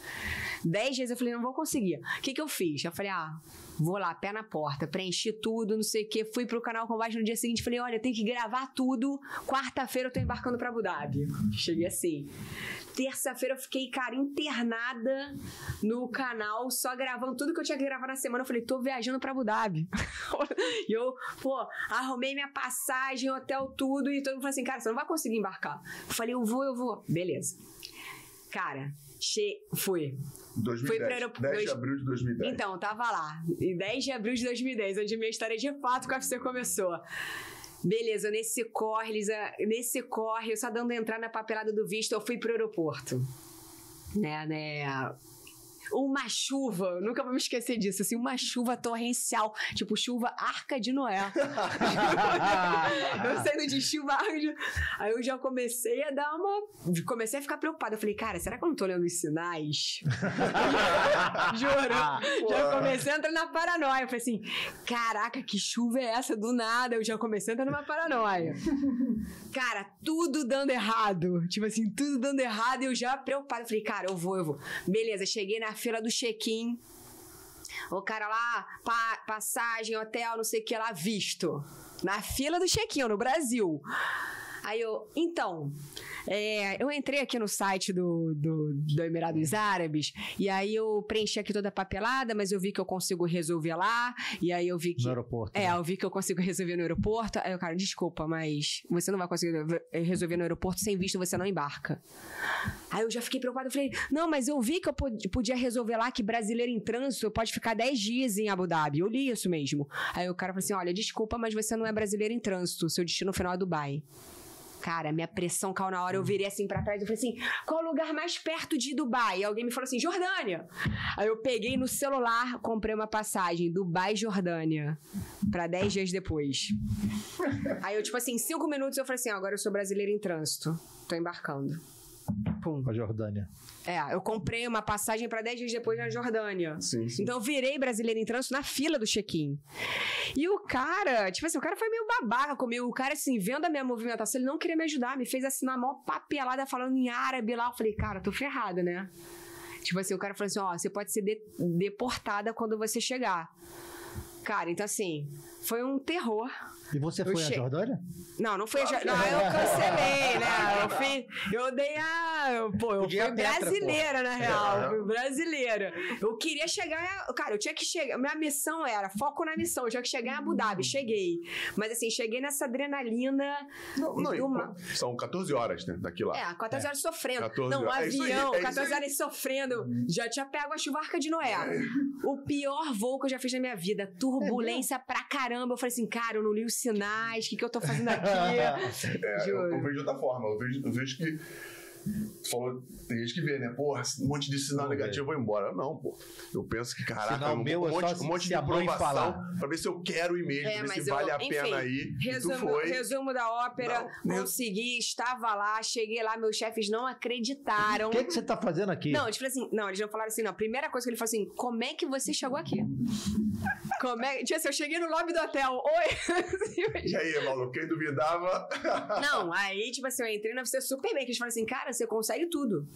10 dias eu falei, não vou conseguir. O que, que eu fiz? Eu falei, ah, vou lá, pé na porta, preenchi tudo, não sei o quê. Fui pro canal Combate no dia seguinte, falei, olha, tenho que gravar tudo. Quarta-feira eu tô embarcando pra Abu Dhabi. Cheguei assim. Terça-feira eu fiquei, cara, internada no canal, só gravando tudo que eu tinha que gravar na semana. Eu falei, tô viajando pra Abu Dhabi. e eu, pô, arrumei minha passagem, hotel, tudo. E todo mundo falou assim, cara, você não vai conseguir embarcar. Eu falei, eu vou, eu vou. Beleza. Cara, che... fui. 2010, Foi pro aeroporto- 10 de abril de 2010. Então, tava lá. Em 10 de abril de 2010, onde minha história de fato com a UFC começou. Beleza, nesse corre, eles, ah, nesse corre, eu só dando entrar na papelada do visto, eu fui pro aeroporto. Né, né? Uma chuva, nunca vou me esquecer disso, assim, uma chuva torrencial, tipo chuva Arca de Noé. eu saindo de chuva, Arca de... aí eu já comecei a dar uma, comecei a ficar preocupada. Eu falei, cara, será que eu não tô lendo os sinais? Juro. já comecei a entrar na paranoia. Eu falei assim, caraca, que chuva é essa do nada? Eu já comecei a entrar numa paranoia. Cara, tudo dando errado. Tipo assim, tudo dando errado e eu já preocupada. Eu falei, cara, eu vou, eu vou. Beleza, cheguei na fila do check-in. O cara lá, pa passagem, hotel, não sei o que lá, visto. Na fila do check-in, no Brasil. Aí eu, então, é, eu entrei aqui no site do, do, do Emirados Árabes e aí eu preenchi aqui toda a papelada, mas eu vi que eu consigo resolver lá. E aí eu vi que. No aeroporto. É, né? eu vi que eu consigo resolver no aeroporto. Aí o cara, desculpa, mas você não vai conseguir resolver no aeroporto sem visto, você não embarca. Aí eu já fiquei preocupada. Eu falei, não, mas eu vi que eu pod- podia resolver lá que brasileiro em trânsito pode ficar 10 dias em Abu Dhabi. Eu li isso mesmo. Aí o cara falou assim: olha, desculpa, mas você não é brasileiro em trânsito. Seu destino final é Dubai. Cara, minha pressão caiu na hora. Eu virei assim pra trás e falei assim: qual o lugar mais perto de Dubai? E alguém me falou assim: Jordânia. Aí eu peguei no celular, comprei uma passagem, Dubai, Jordânia, pra 10 dias depois. Aí eu, tipo assim, cinco minutos eu falei assim: agora eu sou brasileira em trânsito. Tô embarcando. Pum. A Jordânia. É, eu comprei uma passagem pra 10 dias depois na Jordânia. Sim, sim. Então eu virei brasileira em trânsito na fila do check-in. E o cara, tipo assim, o cara foi meio babaca comigo. O cara, assim, vendo a minha movimentação, ele não queria me ajudar. Me fez assinar a maior papelada falando em árabe lá. Eu falei, cara, tô ferrada, né? Tipo assim, o cara falou assim: ó, você pode ser de- deportada quando você chegar. Cara, então assim, foi um terror. E você Eu foi à che- Jordânia? Não, não foi. Não, eu cancelei, né? Eu, fiz, eu dei a. eu- Pô, eu Peguei a fui Petra, brasileira, na real. É. Fui brasileira. Eu queria chegar. Cara, eu tinha que chegar. Minha missão era foco na missão. Eu tinha que chegar em Abu Dhabi. Cheguei. Mas assim, cheguei nessa adrenalina. Não, não, de uma- São 14 horas, né? Daqui lá. É, 14 horas sofrendo. 14 não, horas. É aí, avião, é isso 14 aí. horas sofrendo. Já tinha pego a chuvarca de Noé. O pior voo que eu já fiz na minha vida. Turbulência pra caramba. Eu falei assim, cara, eu não li os sinais. O que, que eu tô fazendo aqui? É, eu, eu vejo de outra forma. Eu vejo, eu vejo que. Falou, tem gente que vê, né? Porra, um monte de sinal negativo, eu vou embora. Não, pô. Eu penso que, caraca, Sinal um, meu é monte, um monte de a mãe provação falar. pra ver se eu quero ir mesmo, É, ver se eu- vale a enfim, pena ir. Tu Resumo, foi. resumo da ópera, Não, consegui, estava lá, cheguei lá, meus chefes não acreditaram. O que, que você tá fazendo aqui? Não, eles falaram assim, não, eles não falaram assim, não. A primeira coisa que ele falou assim, como é que você chegou aqui? Como é Tipo assim, eu cheguei no lobby do hotel, oi! E aí, maluco, quem duvidava? não, aí, tipo assim, eu entrei na UFC super bem, que eles falaram assim, cara, você consegue tudo.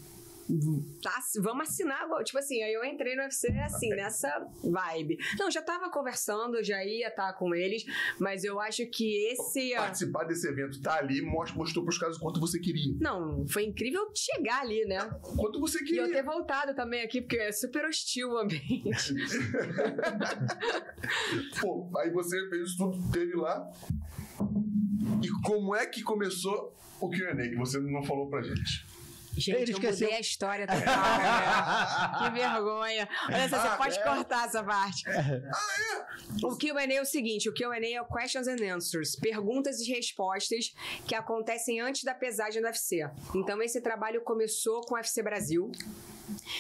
Tá, vamos assinar agora. Tipo assim, aí eu entrei no UFC assim, nessa vibe. Não, já tava conversando, já ia estar com eles, mas eu acho que esse. Participar desse evento, tá ali, mostrou pros caras o quanto você queria. Não, foi incrível chegar ali, né? Quanto você E queria. eu ter voltado também aqui, porque é super hostil o ambiente. Pô, aí você fez isso tudo, teve lá. E como é que começou o Q&A, que você não falou pra gente? Gente, Ele eu esqueceu. mudei a história total, né? Que vergonha. Olha só, você Ah, pode é? cortar essa parte. O Q&A é o seguinte, o Q&A é o Questions and Answers, perguntas e respostas que acontecem antes da pesagem do UFC. Então, esse trabalho começou com o UFC Brasil.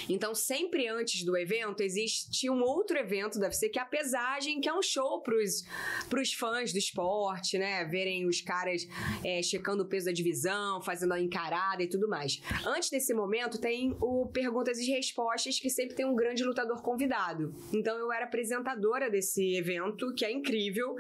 Então, sempre antes do evento, existe um outro evento do UFC, que é a pesagem, que é um show pros, pros fãs do esporte, né? Verem os caras é, checando o peso da divisão, fazendo a encarada e tudo mais. Antes desse momento, tem o Perguntas e Respostas, que sempre tem um grande lutador convidado. Então, eu era apresentadora desse evento, que é incrível.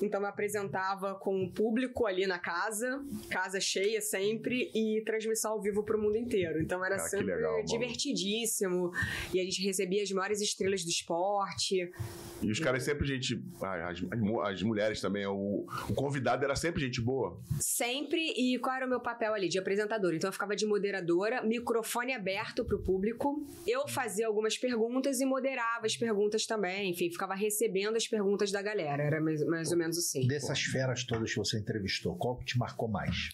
Então, eu apresentava com o público ali na casa, casa cheia sempre, e transmissão ao vivo pro mundo inteiro. Então, era sempre mano. Divertidíssimo. E a gente recebia as maiores estrelas do esporte. E os caras sempre gente. ah, As, as mu- as mulheres também. O, o convidado era sempre gente boa. Sempre. E qual era o meu papel ali? De apresentadora. Então eu ficava de moderadora, microfone aberto pro público. Eu fazia algumas perguntas e moderava as perguntas também. Enfim, ficava recebendo as perguntas da galera. Era mais, mais ou menos assim. Dessas feras todas que você entrevistou, qual que te marcou mais?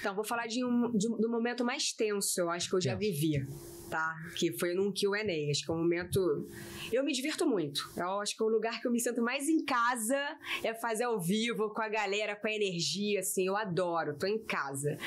Então, vou falar de um, de um- do momento mais tenso, eu acho que eu já Tenso. vivi. Tá? Que foi num Q&A. Acho que é um momento... Eu me divirto muito. Eu acho que é o lugar que eu me sinto mais em casa é fazer ao vivo, com a galera, com a energia, assim. Eu adoro, tô em casa.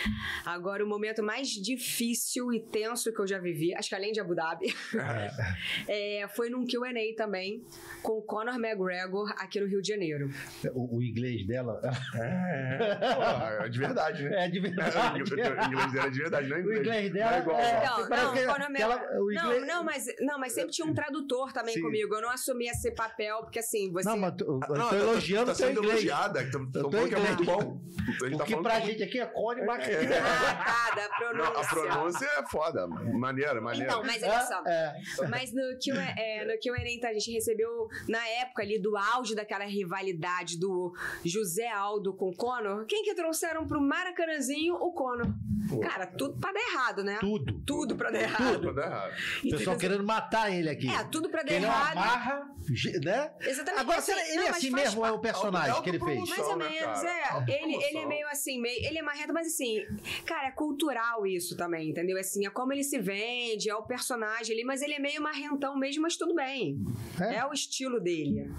Agora, o momento mais difícil e tenso que eu já vivi, acho que além de Abu Dhabi, é, foi num Q&A também, com o Conor McGregor aqui no Rio de Janeiro. O, o inglês dela É, pô, é de verdade, né? é de O verdade. inglês dela é de verdade, não é O inglês. inglês Não dela é igual. é- Não, não, que Ela- o Não, não, mas, não, mas sempre tinha um tradutor também Sim. comigo. Eu não assumia esse papel, porque assim, você. Não, mas tu- eu Ah, tô não, tá- elogiando tá o seu sendo inglês. elogiada. Estão tô falando que é muito bom. A gente tá Porque falando pra que- gente aqui é Cone Marquinhos. Ah, tá, pronúncia. A pronúncia é foda. Maneira, maneira. Então, mas olha só. É, Mas no Q&A, é, no Q&A, então, a gente recebeu, na época ali, do auge daquela rivalidade do José Aldo com o Conor, quem que trouxeram pro Maracanãzinho? O Conor. Pô. Cara, tudo pra dar errado, né? tudo. Tudo pra dar Tudo errado. pra dar errado. O pessoal querendo matar ele aqui. É, tudo pra dar ele é uma errado. barra, né? Exatamente. Agora, assim, será ele não, é assim mesmo ou é o personagem que ele fez? Mais ou né, menos, é. Ele, ele é meio assim, meio, ele é marrento, mas assim, cara, é cultural isso também, entendeu? Assim, é como ele se vende, é o personagem ali, mas ele é meio marrentão mesmo, mas tudo bem. É? É, o estilo dele.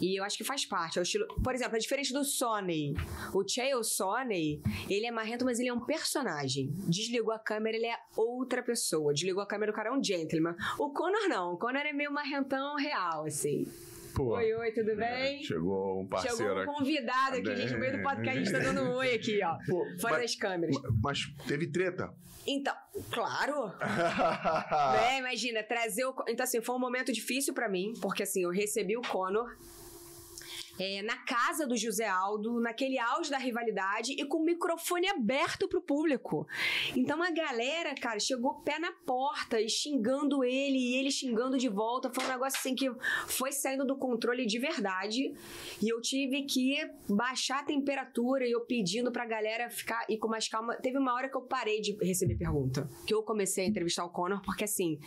E eu acho que faz parte. É o estilo... Por exemplo, é diferente do Sony. O Chael Sony, ele é marrento, mas ele é um personagem. Desligou a câmera, ele é outra pessoa. Desligou a câmera, o cara é um gentleman. O Connor não. O Connor é meio marrentão real, assim. Pô, Oi, oi, tudo bem? Chegou um parceiro Chegou um convidado aqui, gente, no meio do podcast, a gente tá dando um oi aqui, ó. Pô, Fora mas, das câmeras. mas teve treta. Então, claro. né? Imagina, trazer o. Então, assim, foi um momento difícil pra mim, porque assim, eu recebi o Conor. É, na casa do José Aldo, naquele auge da rivalidade e com o microfone aberto pro público. Então a galera, cara, chegou pé na porta e xingando ele e ele xingando de volta. Foi um negócio assim que foi saindo do controle de verdade. E eu tive que baixar a temperatura e eu pedindo pra galera ficar e com mais calma. Teve uma hora que eu parei de receber pergunta. Que eu comecei a entrevistar o Conor, porque assim,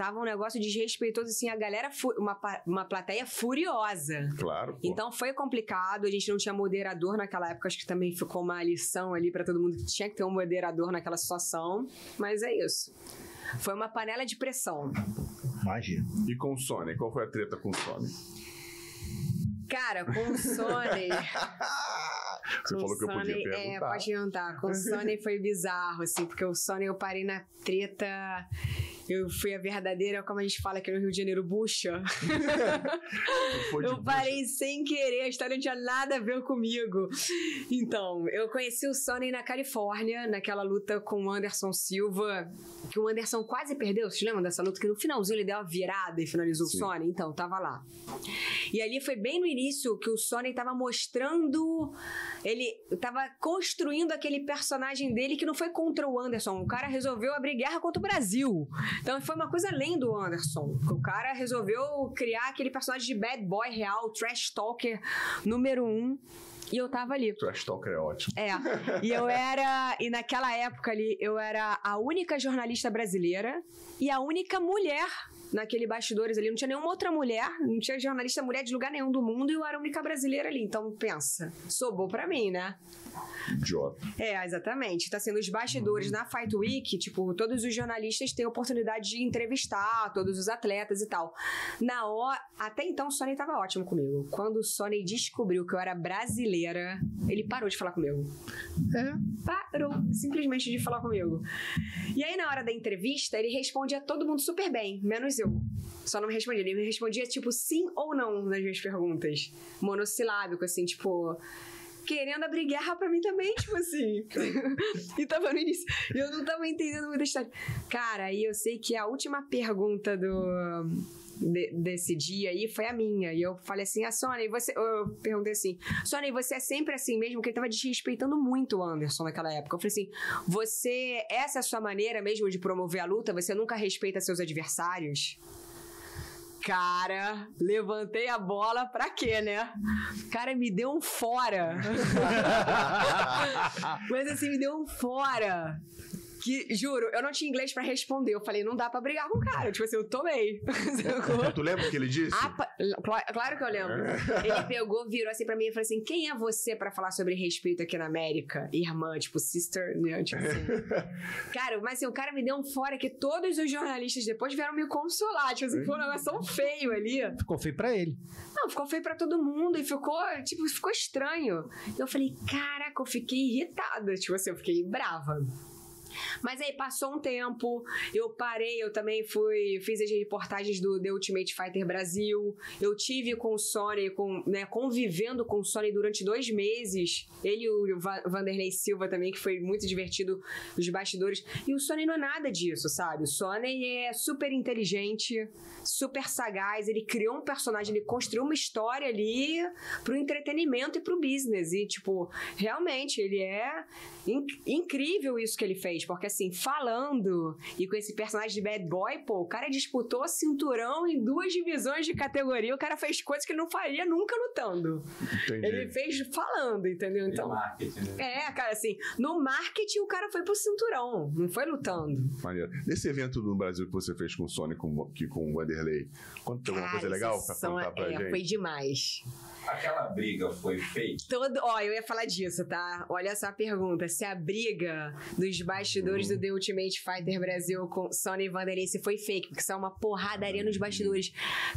tava um negócio desrespeitoso, assim, a galera, uma, uma plateia furiosa. Claro. pô. Então foi complicado, a gente não tinha moderador naquela época, acho que também ficou uma lição ali pra todo mundo que tinha que ter um moderador naquela situação, mas é isso. Foi uma panela de pressão. Imagina. E com o Sony? Qual foi a treta com o Sony? Cara, com o Sony. Você com falou que eu podia Sony, perguntar. É, pode perguntar. Com o Sony foi bizarro, assim, porque o Sony eu parei na treta. Eu fui a verdadeira, como a gente fala aqui no Rio de Janeiro, bucha. De Eu parei sem querer, a história não tinha nada a ver comigo. Então, eu conheci o Sonny na Califórnia, naquela luta com o Anderson Silva, que o Anderson quase perdeu. Vocês lembram dessa luta? Que no finalzinho ele deu uma virada e finalizou Sim. o Sonny? Então, tava lá. E ali foi bem no início que o Sonny tava mostrando. Ele tava construindo aquele personagem dele que não foi contra o Anderson. O cara resolveu abrir guerra contra o Brasil. Então foi uma coisa além do Anderson. O cara resolveu criar aquele personagem de bad boy real, trash talker número um. E eu tava ali. Trash Talker é ótimo. É. E eu era. E naquela época ali, eu era a única jornalista brasileira e a única mulher naquele bastidores ali. Não tinha nenhuma outra mulher, não tinha jornalista mulher de lugar nenhum do mundo e eu era a única brasileira ali. Então, pensa, sobrou pra mim, né? Idiota. É, exatamente. Tá sendo os bastidores na Fight Week, tipo, todos os jornalistas têm a oportunidade de entrevistar todos os atletas e tal. Na hora, até então o Sony tava ótimo comigo. Quando o Sony descobriu que eu era brasileira, ele parou de falar comigo. É. Parou simplesmente de falar comigo. E aí, na hora da entrevista, ele respondia todo mundo super bem, menos eu. Só não me respondia. Ele me respondia, tipo, sim ou não nas minhas perguntas. Monossilábico, assim, tipo querendo abrir guerra pra mim também, tipo assim. e tava no início. E eu não tava entendendo muita história. Cara, aí eu sei que a última pergunta do. de- desse dia aí foi a minha. E eu falei assim: a Sony, você. Eu perguntei assim: Sony, você é sempre assim mesmo? Porque ele tava desrespeitando muito o Anderson naquela época. Eu falei assim: você. Essa é a sua maneira mesmo de promover a luta? Você nunca respeita seus adversários? Cara, levantei a bola pra quê, né? Cara, me deu um fora. Mas assim, me deu um fora. Que, juro, eu não tinha inglês pra responder. Eu falei, não dá pra brigar com o cara. Tipo assim, eu tomei. Sacou? Tu lembra o que ele disse? Ah, pa- claro que eu lembro. Ele pegou, virou assim pra mim e falou assim: quem é você pra falar sobre respeito aqui na América? Irmã, tipo, sister, né? Tipo assim. Cara, mas assim, o cara me deu um fora que todos os jornalistas depois vieram me consolar. Tipo assim, foi um negócio tão feio ali. Ficou feio pra ele. Não, ficou feio pra todo mundo e ficou, tipo, ficou estranho. E eu falei, caraca, eu fiquei irritada. Tipo assim, eu fiquei brava. Mas aí passou um tempo, eu parei, eu também fui, fiz as reportagens do The Ultimate Fighter Brasil. Eu tive com o Sony, com, né, convivendo com o Sony durante dois meses. Ele e o Va- Vanderlei Silva também, que foi muito divertido nos bastidores. E o Sony não é nada disso, sabe? O Sony é super inteligente, super sagaz. Ele criou um personagem, ele construiu uma história ali pro entretenimento e pro business. E, tipo, realmente, ele é in- incrível isso que ele fez. Porque, assim, falando e com esse personagem de bad boy, pô, o cara disputou cinturão em duas divisões de categoria. O cara fez coisas que ele não faria nunca lutando. Entendi. Ele fez falando, entendeu? Então, marketing, né? É, cara, assim, no marketing o cara foi pro cinturão, não foi lutando. Maneiro. Nesse evento no Brasil que você fez com o Sony, com, com o Vanderlei, quando tem alguma coisa legal pra contar pra é, gente? Foi demais. Aquela briga foi fake. Todo, ó, eu ia falar disso, tá? Olha só a pergunta. Se a briga dos bastidores do The Ultimate Fighter Brasil com Sony e Vanderlei se foi fake, porque são uma porradaria nos bastidores.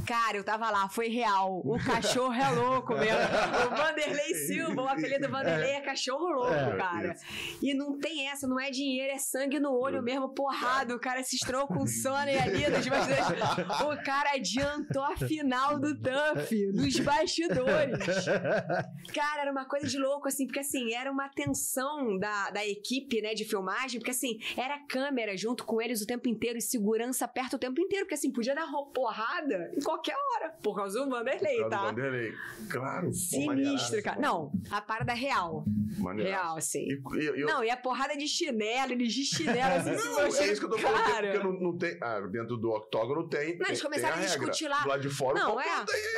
Cara, eu tava lá, foi real. O cachorro é louco mesmo. O Vanderlei Silva, o apelido do Vanderlei é cachorro louco, É, cara. E não tem essa, não é dinheiro, é sangue no olho mesmo, porrada. O cara se estrou com o Sony ali nos bastidores. O cara adiantou a final do TUF nos bastidores. Cara, era uma coisa de louco, assim, porque assim, era uma tensão da, da equipe, né, de filmagem, porque assim, era câmera junto com eles o tempo inteiro e segurança perto o tempo inteiro, porque assim, podia dar porrada em qualquer hora, por causa do Vanderlei, Por causa do tá? Vanderlei. Claro. Sinistro, cara. Não, a parada real. maneiraço. Real, assim. E, eu, Não, e a porrada de chinelo, eles de chinelo, assim, se Não, é isso que eu tô falando, cara. porque não, não tem. Ah, dentro do octógono tem. Não, eles tem- começaram tem a regra. discutir lá. Do lado de fora, Não, é.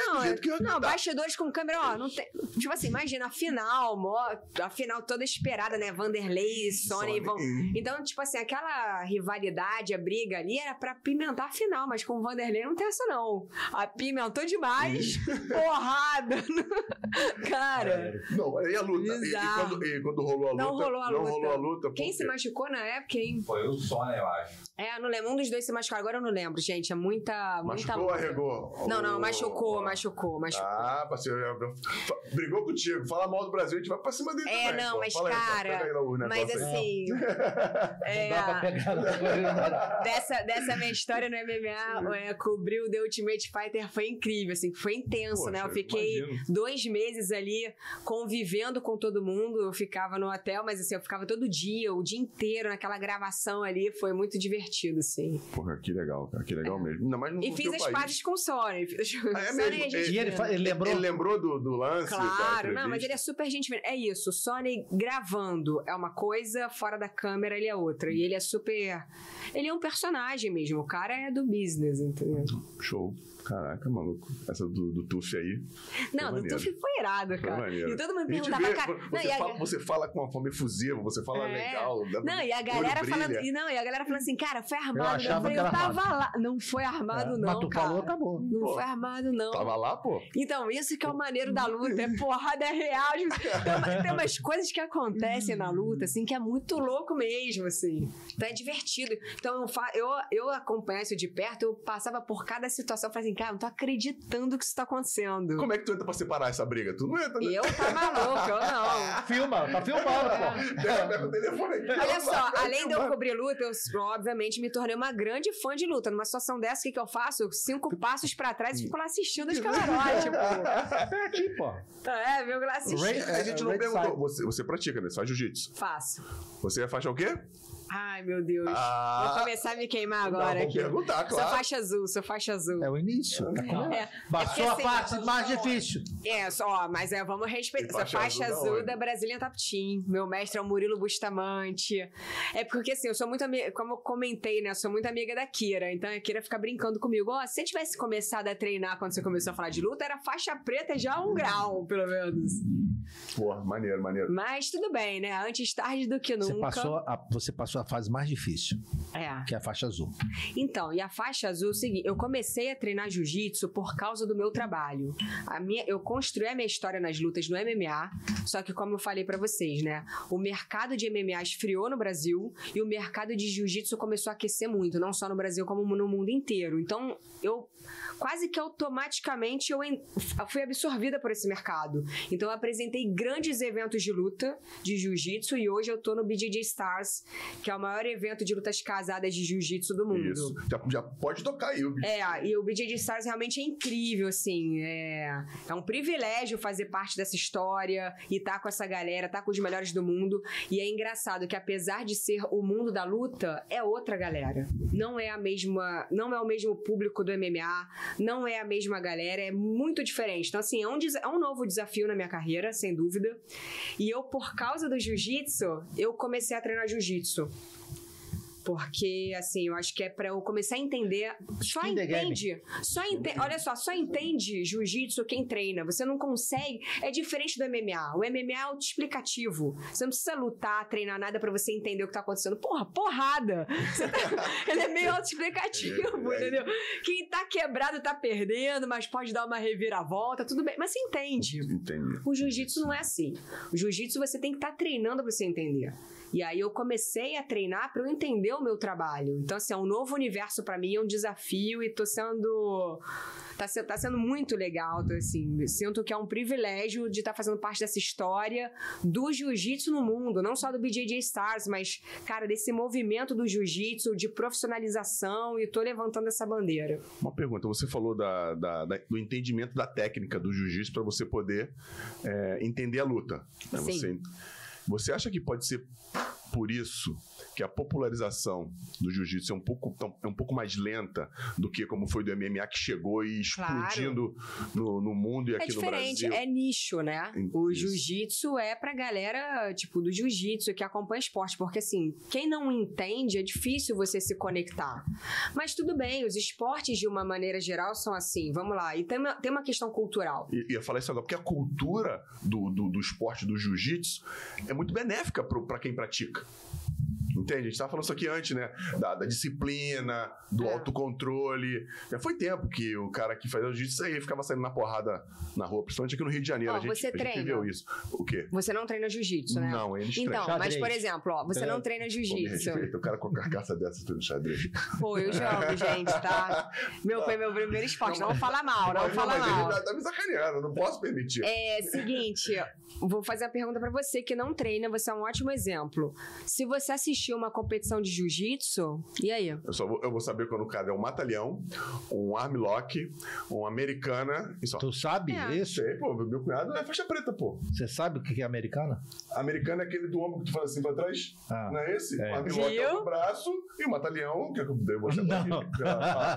Não, é, não, tá. bastidores com câmera, ó, não tem. Tipo assim, imagina, a final, mó, a final toda esperada, né? Vanderlei, Sony, Sony. vão. Então, tipo assim, aquela rivalidade, a briga ali era pra pimentar a final, mas com o Vanderlei não tem essa, não. Apimentou demais, porrada. Cara, Não, e a luta? E, e quando, e quando rolou a luta? Não rolou a Não luta. rolou a luta. quem se machucou na época, hein? Foi o Sony, eu acho. É, não lembro. Um dos dois se machucou, agora eu não lembro, gente. É muita, muita Machucou ou luta. arregou? Não, não, Oh. machucou, machucou, machucou. Ah, parceiro, eu- eu- fa- brigou contigo. Fala mal do Brasil, a gente vai pra cima dele É, também, não, pô. mas Fala cara, aí Mas assim, é, Não dá pra pegar na dessa, dessa minha história no MMA, é, cobrir o The Ultimate Fighter foi incrível, assim, foi intenso, né? Eu Poxa, fiquei imagino. dois meses ali convivendo com todo mundo. Eu ficava no hotel, mas assim, eu ficava todo dia, o dia inteiro naquela gravação ali. Foi muito divertido, assim. Porra, que legal, cara, que legal mesmo. Ainda mais no E fiz as pazes com o Sony. Ah, é mesmo? E ele, fa- ele lembrou. Ele lembrou do, do lance? Claro, não, mas ele é super gente. fina. É isso, o Sony gravando é uma coisa, fora da câmera ele é outra. E ele é super. Ele é um personagem mesmo, o cara é do business, entendeu? Show. Caraca, maluco. Essa do, do Tuf aí. Não, do. Tuf foi irado, cara. E todo mundo A perguntava, vê, cara. você, Não, e a- fala, você fala com uma forma efusiva, você fala É. legal. Não, e a galera falando. E não, e a galera falando assim, cara, foi armado. Eu Eu, achava falei, que eu tava lá. Não foi armado, não. Mas tu cara. falou, acabou. Não Pô. foi armado, não. Tava lá, pô. Então, isso que é o maneiro da luta, é porrada é real. Tem, uma- tem umas coisas que acontecem na luta, assim, que é muito louco mesmo, assim. Então é divertido. Então eu, eu, eu acompanhar isso de perto, eu passava por cada situação, eu falei assim, cara, não tô acreditando que isso tá acontecendo. Como é que tu entra pra separar essa briga? Tu não entra, né? E eu tá maluco, eu não. Filma, tá filmando, pô. Pega, o telefone aqui. Olha só, além de eu cobrir luta, eu obviamente me tornei uma grande fã de luta. Numa situação dessa, o que, que eu faço? Cinco passos pra trás e fico lá assistindo os camarotes, tipo. É aqui, pô. É, viu lá assistindo. Ray- A gente não perguntou. Você, você pratica, né? Você faz jiu-jitsu. Faço. Você é faixa o quê? Ai, meu Deus. Ah. Vou começar a me queimar Não, agora vamos aqui. perguntar, Sou claro. faixa azul, sou faixa azul. É o início. Tá comendo. É, Passou é a assim, parte mais difícil. É, só, mas é, vamos respeitar. Essa faixa faixa azul da azul onde? da Brazilian Top Team. Meu mestre é o Murilo Bustamante. É porque, assim, eu sou muito amiga, como eu comentei, né? Eu sou muito amiga da Kira. Então a Kira fica brincando comigo. Ó, se você tivesse começado a treinar quando você começou a falar de luta, era faixa preta já um grau, pelo menos. Porra, maneiro, maneiro. Mas tudo bem, né? Antes tarde do que nunca. Você passou, a, você passou sua fase mais difícil, É. que é a faixa azul. Então, e a faixa azul, é seguinte, eu comecei a treinar jiu-jitsu por causa do meu trabalho. A minha, eu construí a minha história nas lutas no MMA, só que como eu falei pra vocês, né, o mercado de MMA esfriou no Brasil e o mercado de jiu-jitsu começou a aquecer muito, não só no Brasil como no mundo inteiro. Então, eu quase que automaticamente eu fui absorvida por esse mercado. Então, eu apresentei grandes eventos de luta de jiu-jitsu e hoje eu tô no BJJ Stars, que é o maior evento de lutas casadas de jiu-jitsu do mundo. Isso. Já, já pode tocar aí. o- É, e o BJJ Stars realmente é incrível, assim. É, é um privilégio fazer parte dessa história e estar com essa galera, estar com os melhores do mundo. E é engraçado que, apesar de ser o mundo da luta, é outra galera. Não é a mesma. Não é o mesmo público do MMA, não é a mesma galera, é muito diferente. Então, assim, é um, é um novo desafio na minha carreira, sem dúvida. E eu, por causa do jiu-jitsu, eu comecei a treinar jiu-jitsu. Porque, assim, eu acho que é pra eu começar a entender. Só entende. Só entende. Olha só, só entende jiu-jitsu quem treina. Você não consegue. É diferente do MMA. O MMA é autoexplicativo. Você não precisa lutar, treinar nada pra você entender o que tá acontecendo. Porra, porrada! Tá- Ele é meio autoexplicativo, É, é. entendeu? Quem tá quebrado tá perdendo, mas pode dar uma reviravolta, tudo bem. Mas você entende. Entendi. O jiu-jitsu não é assim. O jiu-jitsu você tem que estar treinando pra você entender. E aí eu comecei a treinar pra eu entender o meu trabalho. Então, assim, é um novo universo pra mim, é um desafio e tô sendo. Tá, tá sendo muito legal, tô, assim. Sinto que é um privilégio de estar fazendo parte dessa história do jiu-jitsu no mundo, não só do BJJ Stars, mas, cara, desse movimento do jiu-jitsu, de profissionalização, e tô levantando essa bandeira. Uma pergunta. Você falou da, da- da- do entendimento da técnica do jiu-jitsu para você poder é, entender a luta. né? Sim. Você, você acha que pode ser por isso que a popularização do jiu-jitsu é um pouco é um pouco mais lenta do que como foi do MMA que chegou e Claro. explodindo no, no mundo e É aqui no diferente, Brasil? é nicho, né? O jiu-jitsu é pra galera, tipo, do jiu-jitsu que acompanha esporte, porque assim, quem não entende é difícil você se conectar. Mas tudo bem, os esportes de uma maneira geral são assim, vamos lá. E tem uma, tem uma questão cultural. E ia falar isso agora, porque a cultura do, do, do esporte do jiu-jitsu é muito benéfica para quem pratica. Entende? A gente estava falando isso aqui antes, né? Da, da disciplina, do É. autocontrole. Já foi tempo que o cara que fazia jiu-jitsu aí ficava saindo na porrada na rua, principalmente aqui no Rio de Janeiro. Ó, a gente, você a gente treina? viveu isso. O quê? Você não treina jiu-jitsu, né? Não, eles Então, treinam. mas por exemplo, ó, você não É. treina Pô, me jiu-jitsu. o cara com a carcaça dessa tudo no xadrez. Pô, eu jogo, gente, tá? Meu, foi meu primeiro esporte. Não, vou falar mal, não, Mas, fala mas mal. ele tá, tá me sacaneando, eu não posso permitir. É seguinte, vou fazer a pergunta pra você que não treina, você é um ótimo exemplo. Se você assistiu uma competição de jiu-jitsu, e aí? Eu só vou, eu vou saber quando o cara é um mata-leão, um armlock, um americana e só. Tu sabe É. isso? Sei, pô, meu cunhado é faixa preta, pô. Você sabe o que é americana? Americano é aquele do ombro que tu faz assim pra trás. Ah. Não é esse? É. O armlock é o braço e o mata-leão, que eu devo mostrar pra Não.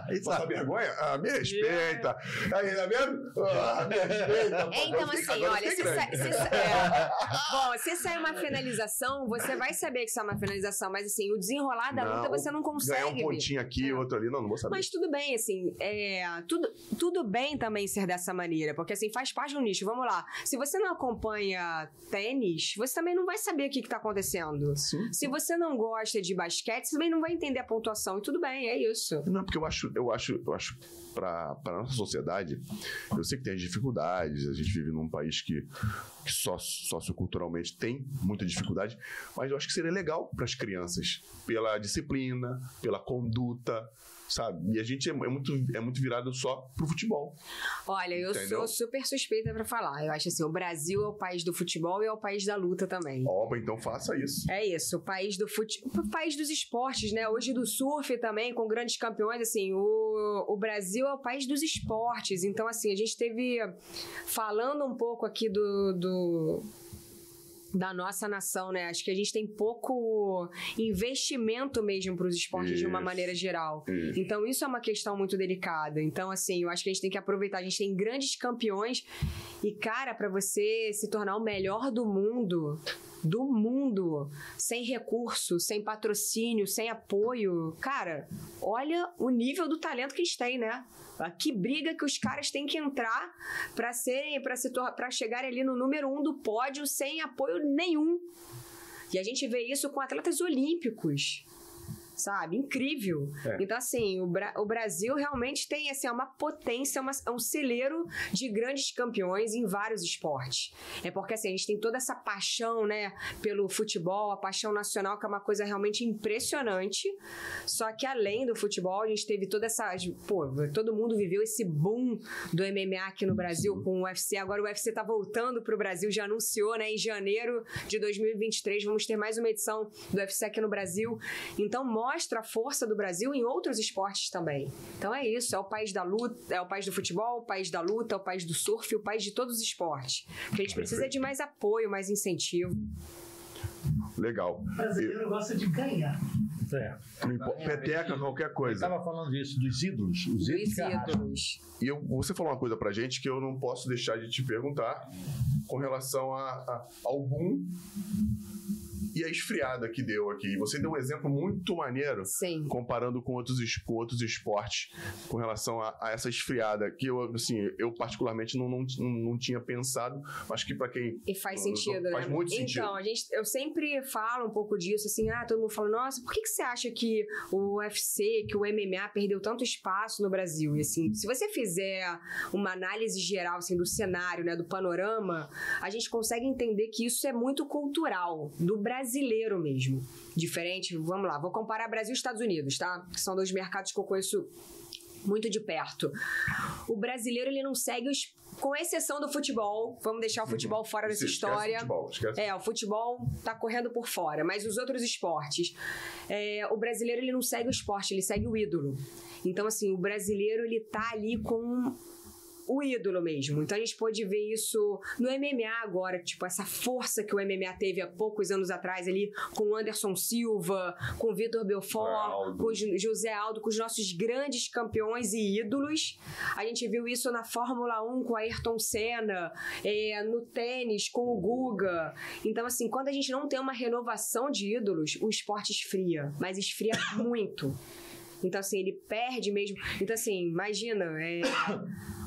ele. Isso Passa vergonha? Ah, me respeita. Aí, tá vendo? Ah, me respeita. pô. É, então, assim, olha, se, grande. sa- se sa- é. Bom, se sair uma finalização, você vai saber que isso é uma finalização, mas assim, o desenrolar da Não, luta você não consegue. Ganhar um pontinho aqui, É. outro ali, não, não vou saber. Mas tudo bem, assim, é, tudo, tudo bem também ser dessa maneira, porque assim, faz parte do nicho. Vamos lá. Se você não acompanha tênis, você também não vai saber o que, que tá acontecendo. Sim. Se você não gosta de basquete, você também não vai entender a pontuação. E tudo bem, é isso. Não, porque eu acho, eu acho, eu acho para a nossa sociedade, eu sei que tem as dificuldades, a gente vive num país que, que socioculturalmente tem muita dificuldade, mas eu acho que seria legal para as crianças, pela disciplina, pela conduta, sabe? E a gente é, é muito, é muito virado só pro futebol. Olha, eu Entendeu? sou super suspeita pra falar. Eu acho assim, o Brasil é o país do futebol e é o país da luta também. Ó, então faça isso. É isso, o país do fute... o país dos esportes, né? Hoje do surf também, com grandes campeões, assim, o, o Brasil é o país dos esportes. Então, assim, a gente teve falando um pouco aqui do, do da nossa nação, né? Acho que a gente tem pouco investimento mesmo para os esportes de uma Isso. maneira geral. Isso. Então, isso é uma questão muito delicada. Então, assim, eu acho que a gente tem que aproveitar. A gente tem grandes campeões. E, cara, para você se tornar o melhor do mundo, do mundo, sem recurso, sem patrocínio, sem apoio, cara, olha o nível do talento que eles têm, né? Que briga que os caras têm que entrar para serem, para se para chegarem ali no número um do pódio sem apoio nenhum. E a gente vê isso com atletas olímpicos sabe? Incrível. É. Então, assim, o, Bra- o Brasil realmente tem assim, é uma potência, uma- é um celeiro de grandes campeões em vários esportes. É porque assim, a gente tem toda essa paixão, né, pelo futebol, a paixão nacional, que é uma coisa realmente impressionante. Só que além do futebol, a gente teve toda essa. Pô, todo mundo viveu esse boom do MMA aqui no Brasil com o UFC. Agora o UFC tá voltando pro Brasil, já anunciou, né? Em janeiro de 2023, vamos ter mais uma edição do UFC aqui no Brasil. Então mostra a força do Brasil em outros esportes também. Então é isso, é o país da luta, é o país do futebol, o país da luta, é o país do surf, o país de todos os esportes. Porque a gente precisa de mais apoio, mais incentivo. Legal. O brasileiro gosta de ganhar. É. Importa- Peteca, qualquer Eu coisa. estava falando isso, dos ídolos. Os Dos ídolos que ídolos. E eu- você falou uma coisa pra gente que eu não posso deixar de te perguntar com relação a- a- boom e a esfriada que deu aqui. Você deu um exemplo muito maneiro Sim. comparando com outros, com outros esportes com relação a, a essa esfriada que eu assim eu particularmente não, não, não tinha pensado mas que pra quem E faz Não, não, sentido, faz né? muito sentido. Então, a gente, eu sempre falo um pouco disso, assim, ah, todo mundo fala, nossa, por que, que você acha que o UFC, que o MMA perdeu tanto espaço no Brasil? E assim, se você fizer uma análise geral, assim, do cenário, né, do panorama, a gente consegue entender que isso é muito cultural, do brasileiro mesmo. Diferente, vamos lá, vou comparar Brasil e Estados Unidos, tá? Que são dois mercados que eu conheço muito de perto. O brasileiro, ele não segue os... Com exceção do futebol, vamos deixar o futebol fora dessa história. futebol, esquece. É, o futebol tá correndo por fora, mas os outros esportes, é, o brasileiro ele não segue o esporte, ele segue o ídolo. Então, assim, o brasileiro ele tá ali com o ídolo mesmo. Então a gente pode ver isso no MMA agora, tipo, essa força que o MMA teve há poucos anos atrás ali, com o Anderson Silva, com o Vitor Belfort, Aldo. com o José Aldo, com os nossos grandes campeões e ídolos. A gente viu isso na Fórmula 1 com a Ayrton Senna, é, no tênis com o Guga. Então, assim, quando a gente não tem uma renovação de ídolos, o esporte esfria, mas esfria muito. Então, assim, ele perde mesmo. Então, assim, imagina, é,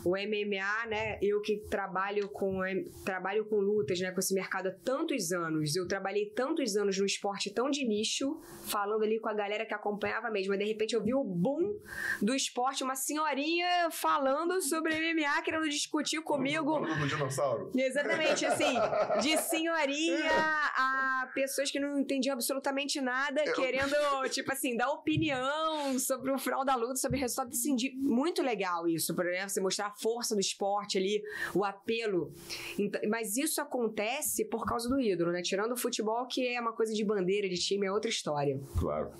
o MMA, né? Eu que trabalho com, trabalho com lutas, né? Com esse mercado há tantos anos. Eu trabalhei tantos anos num esporte tão de nicho, falando ali com a galera que acompanhava mesmo. Mas, de repente, eu vi o boom do esporte, uma senhorinha falando sobre MMA, querendo discutir comigo. Falando do dinossauro Exatamente, assim, de senhorinha a pessoas que não entendiam absolutamente nada, querendo, tipo assim, dar opinião sobre o final da luta, sobre o resultado. Assim, de, muito legal isso, por exemplo, você mostrar a força do esporte ali, o apelo. Mas isso acontece por causa do ídolo, né? Tirando o futebol, que é uma coisa de bandeira, de time, é outra história. claro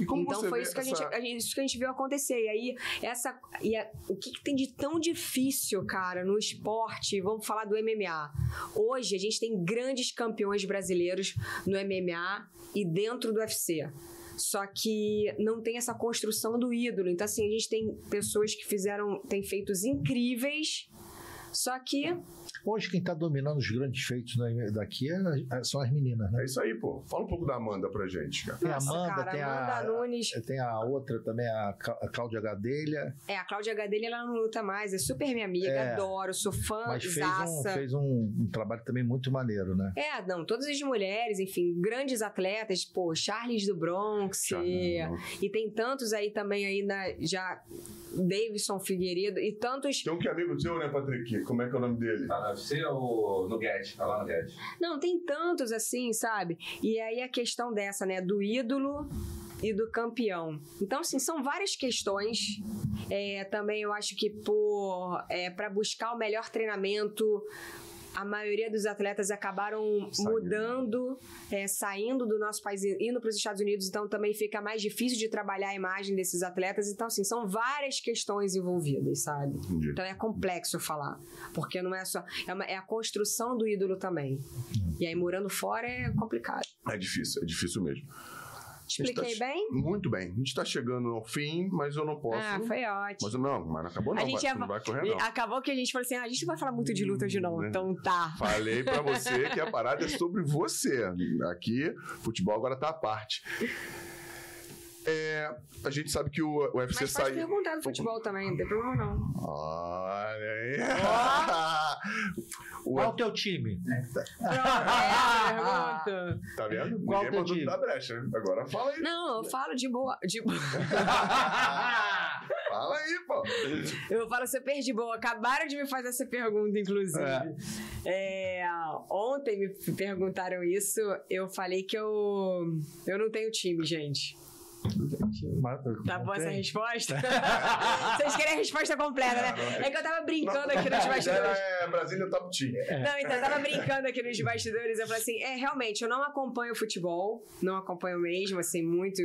e como então foi isso que, a essa- gente- isso que a gente viu acontecer. E aí, essa, e a- o que, que tem de tão difícil, cara, no esporte? Vamos falar do MMA. Hoje, a gente tem grandes campeões brasileiros no MMA e dentro do UFC. Só que não tem essa construção do ídolo. Então, assim, a gente tem pessoas que fizeram, têm feitos incríveis, só que Hoje quem está dominando os grandes feitos da- daqui é- são as meninas, né? é isso aí pô fala um pouco da Amanda pra gente cara Tem a Amanda, cara, tem Amanda a, Nunes. tem a outra também, a a Cláudia Gadelha, É, a Cláudia Gadelha, ela não luta mais. É super minha amiga, É. adoro, sou fã, mas fez, um, fez um, um trabalho também muito maneiro, né? É, não, todas as mulheres, enfim, grandes atletas, pô, Charles do Bronx, Charles e, e tem tantos aí também aí na, já Davidson Figueiredo e tantos. tem um que é amigo seu né Patrick como é que é o nome dele no UFC ou no Get? Tá lá no Get. Não, tem tantos assim, sabe? E aí a questão dessa, né, do ídolo e do campeão. Então, assim, são várias questões. É, também eu acho que por é, para buscar o melhor treinamento, a maioria dos atletas acabaram Saindo. mudando, é, saindo do nosso país indo para os Estados Unidos, então também fica mais difícil de trabalhar a imagem desses atletas. Então, assim, são várias questões envolvidas, sabe? Entendi. Então é complexo falar, porque não é só. É, uma- é a construção do ídolo também. E aí, morando fora é complicado. é difícil é difícil mesmo Expliquei Está- bem? muito bem a gente tá chegando ao fim mas eu não posso Ah, foi ótimo. mas não mas não acabou não a gente vai, ia- não vai correr não Acabou que a gente falou assim: ah, a gente não vai falar muito de luta hoje, não. Né? Então tá. Falei pra você que a parada é sobre você. Aqui, futebol agora tá à parte. É, a gente sabe que o o UFC Mas pode saiu. perguntar do futebol também, não tem problema não. Olha aí. O, Qual o teu time? Pronto, é a pergunta. tá vendo? Qual Ninguém teu mandou time? da brecha. Agora fala aí. Não, eu falo de boa. De boa. fala aí, pô. Eu falo super de boa. Acabaram de me fazer essa pergunta, inclusive. É, ontem me perguntaram isso. Eu falei que eu, eu não tenho time, gente. Tá boa essa resposta? Vocês querem a resposta completa, né? É que eu tava brincando aqui nos bastidores. É Brasília Top Team. Não, então eu tava brincando aqui nos bastidores. Eu falei assim: é, realmente, eu não acompanho futebol, não acompanho mesmo, assim, muito.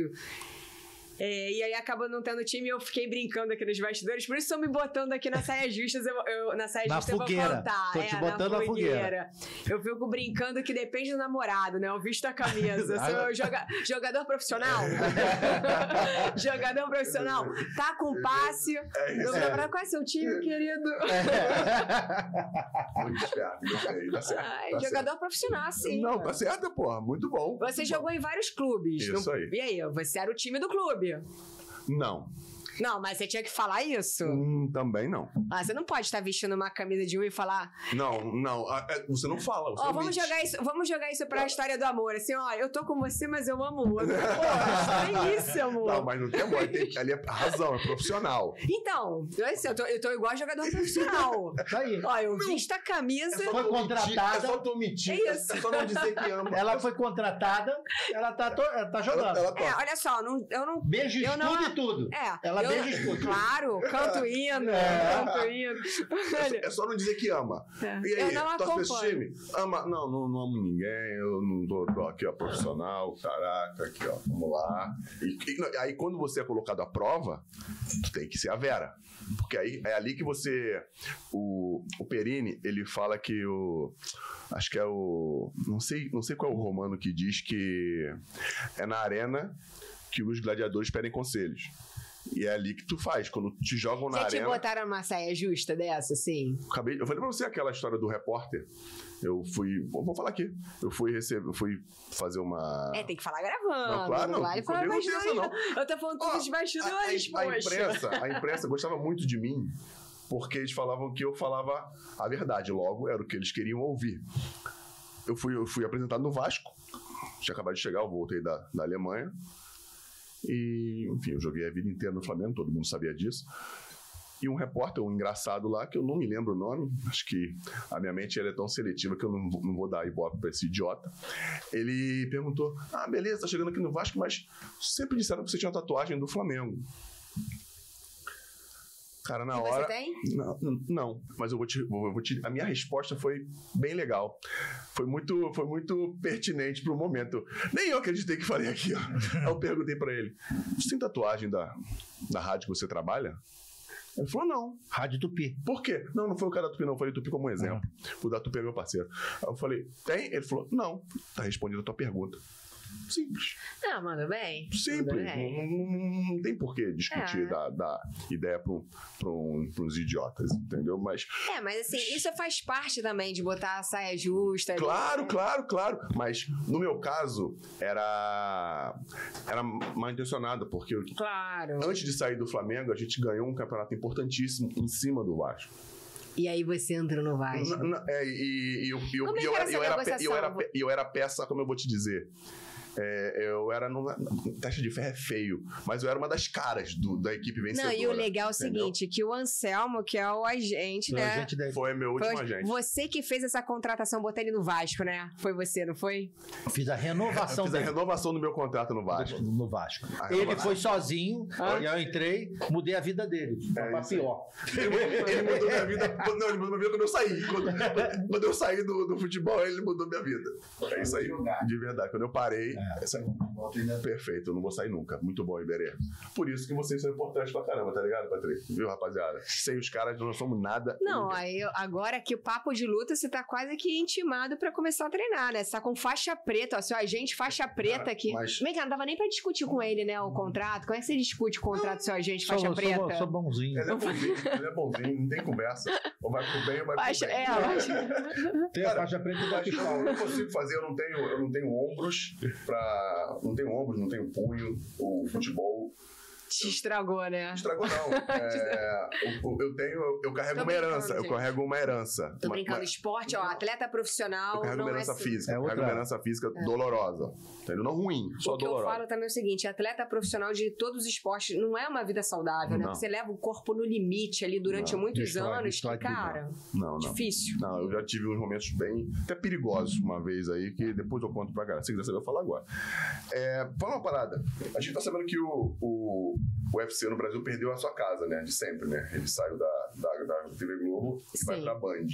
É, e aí acabou não tendo time e eu fiquei brincando aqui nos bastidores. Por isso estão me botando aqui na saia justas. Eu, eu- na saia Na justa eu fogueira. vou contar. Tô é, te botando na fogueira. Eu fico brincando que depende do namorado, né? Eu visto a camisa. Sou joga- jogador profissional. jogador profissional. Tá com passe. É isso. namorado, qual é seu time, querido? Muito esperto. Gostei. Tá certo. Ai, tá jogador profissional, sim. Não, tá certo, porra. Muito bom. Você Muito jogou em vários clubes. Isso não- aí. E aí, você era o time do clube. Não. Não, mas você tinha que falar isso. Hum, também não. Ah, você não pode estar vestindo uma camisa de um e falar. Não, não. ah, é, Você não fala. Você Ó, vamos jogar isso, vamos jogar isso pra história do amor. Assim, ó, eu tô com você, mas eu amo o outro. Pô, tem isso, amor. Não, mas não tem amor. tem- Ali é razão, é profissional. Então, eu, assim, eu, tô, eu tô igual jogador profissional. Tá aí. ó, eu visto a camisa. É Foi contratada. É só tu. É isso. É só não dizer que ama. Ela foi contratada, ela tá, to- ela tá jogando. Ela, ela É, olha só, não, eu não. Beijo Eu escudo não- e tudo. É, Ela beija. Claro, canto hino, É. canto hino. É só- É só não dizer que ama. É. E aí, torce pra esse time? Ama. Não, não, não amo ninguém. Eu não tô, tô aqui, ó, profissional, caraca, aqui, ó, vamos lá. E, e- aí, quando você é colocado à prova, tu tem que ser a Vera. Porque aí é ali que você. O, o Perini, ele fala que o. Acho que é o. Não sei, não sei qual é o romano que diz que é na arena que os gladiadores pedem conselhos. E é ali que tu faz. Quando te jogam na te arena. botaram uma saia justa dessa, assim? Acabei, eu falei pra você aquela história do repórter. Eu fui. Vou, falar aqui. Eu fui receber. Eu fui fazer uma. É, tem que falar gravando. Não, claro, não. vale Não falar comigo não bastidores, não. Eu tô falando tudo dos a, bastidores, a- a poxa. imprensa, a imprensa gostava muito de mim porque eles falavam que eu falava a verdade. Logo, era o que eles queriam ouvir. Eu fui, eu fui apresentado no Vasco. Tinha acabado de chegar, eu voltei da, da Alemanha. E, enfim, eu joguei a vida inteira no Flamengo, todo mundo sabia disso. E um repórter, um engraçado lá, que eu não me lembro o nome, acho que a minha mente é tão seletiva que eu não, não vou dar ibope pra esse idiota. Ele perguntou: Ah, beleza, tá chegando aqui no Vasco, mas sempre disseram que você tinha uma tatuagem do Flamengo. Cara, na E hora. você tem? Não, não, mas eu vou, te, eu vou te. A minha resposta foi bem legal. Foi muito, foi muito pertinente pro momento. Nem eu acreditei que falei aqui, ó. Aí eu perguntei pra ele: Você tem tatuagem da, da rádio que você trabalha? Ele falou: Não. Rádio Tupi. Por quê? Não, não foi o cara da Tupi, não. Eu falei Tupi como um exemplo. O da Tupi é meu parceiro. Aí eu falei: Tem? Ele falou: Não. Tá respondendo a tua pergunta. Simples. Não, manda bem. Simples. Não, não- não tem por que discutir É. da, da ideia para um, um, uns idiotas, entendeu? Mas É, mas assim, isso faz parte também de botar a saia justa. ali, Claro, né? claro, claro. Mas no meu caso, era, era mal intencionado, porque Claro. antes de sair do Flamengo, a gente ganhou um campeonato importantíssimo em cima do Vasco. E aí você entra no Vasco. N- é, e, e eu, eu, é eu era eu era, eu era peça, como eu vou te dizer. É, eu era numa. Teste de ferro é feio, mas eu era uma das caras do- da equipe vencedora. Não, e o legal é o seguinte, que o Anselmo, que é o agente, A né? gente deve- Foi meu Foi último agente. você que fez essa contratação, botar ele no Vasco, né? Foi você, não foi? Fiz a renovação Fiz a renovação do meu contrato no Vasco. no Vasco. A Ele foi sozinho, e eu entrei, mudei a vida dele. É pra pior. Ele mudou, ele mudou minha vida. quando- Não, ele mudou minha vida quando eu saí. Quando, quando eu saí do, do futebol, ele mudou minha vida. É isso aí. De verdade. Quando eu parei. É. essa- Perfeito, eu não vou sair nunca. Muito bom, Iberê. Por isso que vocês são importantes pra caramba, tá ligado, Patrick? Viu, rapaziada? Sem os caras, nós não somos nada. Não, aí eu- agora que o papo de luta, você tá quase que intimado pra começar a treinar, né? Você tá com faixa preta, ó, seu agente faixa preta aqui. mas- Vem cá, não dava nem pra discutir com ele, né, o contrato. Como é que você discute o contrato do seu agente Sou, faixa sou, preta? sou bonzinho. Ele é bonzinho, ele é bonzinho, não tem conversa. Ou vai pro bem ou vai Faixa, pro bem. é, faixa- Tem a Cara, faixa preta pistola. não, eu não consigo fazer, eu não tenho, eu não tenho ombros pra. Não tenho ombros, não tenho punho, o futebol. Te estragou, né? Estragou não. É, eu, eu tenho, eu, eu carrego Tô uma herança. Eu gente. carrego uma herança. Tô Uma- brincando, uma- esporte, ó, atleta Eu profissional carrego não uma é herança assim. física. É eu carrego uma herança física dolorosa. Entendeu? Não ruim, só o que eu dolorosa. falo também é o seguinte, atleta profissional de todos os esportes não é uma vida saudável, né? Não. Você leva o corpo no limite ali durante Não, muitos destrói, anos, destrói que, cara, Não, não. difícil. Não, eu já tive uns momentos bem, até perigosos uma vez aí, que depois eu conto pra galera. Se quiser saber, eu falo agora. É, fala uma parada. A gente tá sabendo que o, o, o UFC no Brasil perdeu a sua casa, né? De sempre, né? Ele saiu da, da, da TV Globo e vai Sim. pra Band.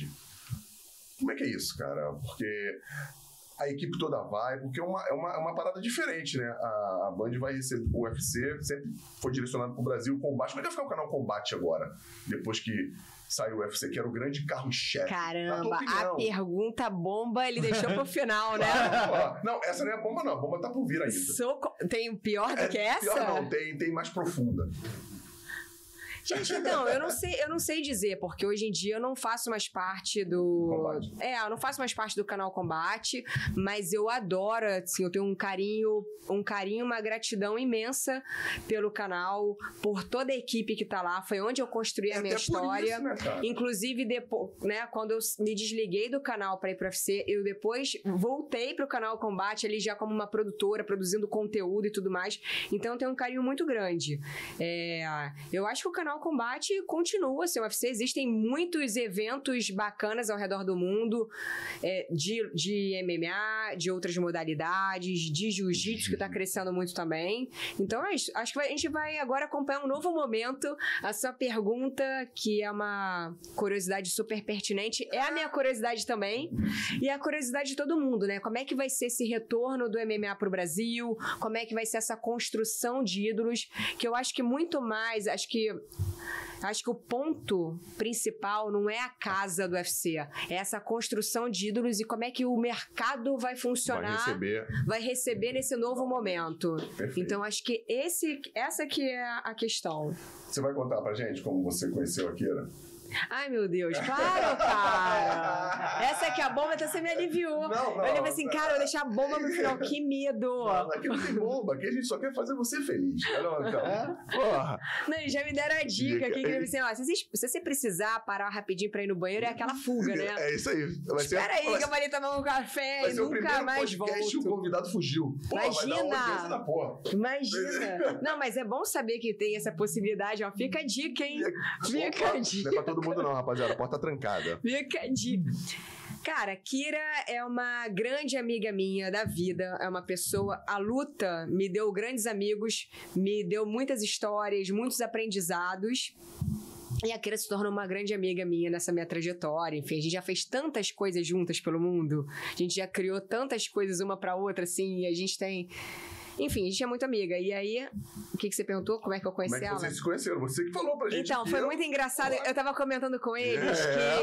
Como é que é isso, cara? Porque a equipe toda vai, porque é uma, é uma, é uma parada diferente, né? A, a Band vai receber. O UFC sempre foi direcionado pro Brasil o combate. Como é que vai ficar o canal Combate agora? Depois que saiu o UFC, que era o grande carro-chefe. Caramba, a pergunta bomba ele deixou pro final, né? Ó, não, essa não é a bomba, não. A bomba tá por vir ainda. Tem pior do que essa? Pior não, tem, tem mais profunda. Gente, então, eu não sei, eu não sei dizer, porque hoje em dia eu não faço mais parte do. Combate. É, eu não faço mais parte do canal Combate, mas eu adoro, assim, eu tenho um carinho, um carinho, uma gratidão imensa pelo canal, por toda a equipe que tá lá. Foi onde eu construí a É minha até por história. isso, né? Inclusive, depois, né, quando eu me desliguei do canal para ir pro UFC, eu depois voltei pro canal Combate ali já como uma produtora, produzindo conteúdo e tudo mais. Então eu tenho um carinho muito grande. É, eu acho que o canal Combate continua assim, o UFC. Existem muitos eventos bacanas ao redor do mundo, é, de, de MMA, de outras modalidades, de jiu-jitsu, que tá crescendo muito também. Então é isso. Acho que a gente vai agora acompanhar um novo momento. A sua pergunta, que é uma curiosidade super pertinente, é a minha curiosidade também. E é a curiosidade de todo mundo, né? Como é que vai ser esse retorno do MMA pro Brasil? Como é que vai ser essa construção de ídolos? Que eu acho que muito mais, acho que Acho que o ponto principal não é a casa do UFC, é essa construção de ídolos e como é que o mercado vai Vai funcionar, receber. vai receber nesse novo momento. Perfeito. Então acho que esse, essa que é a questão. Você vai contar pra gente como você conheceu a Kira? Ai, meu Deus, claro, cara! Essa aqui é a bomba, então você me aliviou. Não, não. eu falei assim, cara, eu vou deixar a bomba no final, que medo! Não, aqui não tem bomba, aqui a gente só quer fazer você feliz. Não, então. Porra. Não, eles já me deram a dica aqui, que ele assim, ó, se você, se você precisar parar rapidinho pra ir no banheiro, é aquela fuga, né? É isso aí. Vai ser, Espera aí, vai que eu vou ali tomar um café e nunca mais podcast e o volto. convidado fugiu. Porra, vai dar Imagina! da porra. Imagina! Não, mas é bom saber que tem essa possibilidade, ó. Fica a dica, hein? Fica a Opa, dica. Todo mundo não, rapaziada. Porta tá trancada. Fica. Cara, Kira é uma grande amiga minha da vida, é uma pessoa. A luta me deu grandes amigos, me deu muitas histórias, muitos aprendizados. E a Kira se tornou uma grande amiga minha nessa minha trajetória. Enfim, a gente já fez tantas coisas juntas pelo mundo. A gente já criou tantas coisas uma pra outra, assim. E a gente tem. Enfim, a gente é muito amiga. E aí, o que, que você perguntou? Como é que eu Como conheci é que ela? vocês se conheceram? Você que falou pra gente. Então, foi eu- muito engraçado. Eu tava comentando com eles É.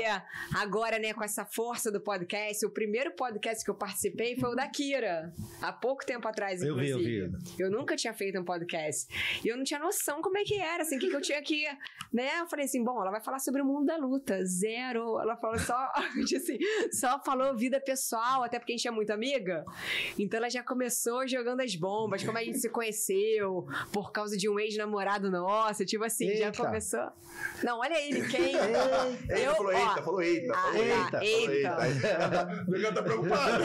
que agora, né, com essa força do podcast, o primeiro podcast que eu participei foi o da Kira. Há pouco tempo atrás, Eu vi, inclusive. eu vi. Eu nunca tinha feito um podcast. E eu não tinha noção como é que era, assim, o que, que eu tinha que. Né? Eu falei assim: bom, ela vai falar sobre o mundo da luta. Zero. Ela falou só, assim, só falou vida pessoal, até porque a gente é muito amiga. Então ela já começou jogando as bombas, como a gente se conheceu, por causa de um ex-namorado nosso. Tipo assim, já Eita. começou. Não, olha ele, quem. Ele Eu, falou ó, eita, falou eita, Ah, falou eita, eita. falou eita. Tá- tá preocupada.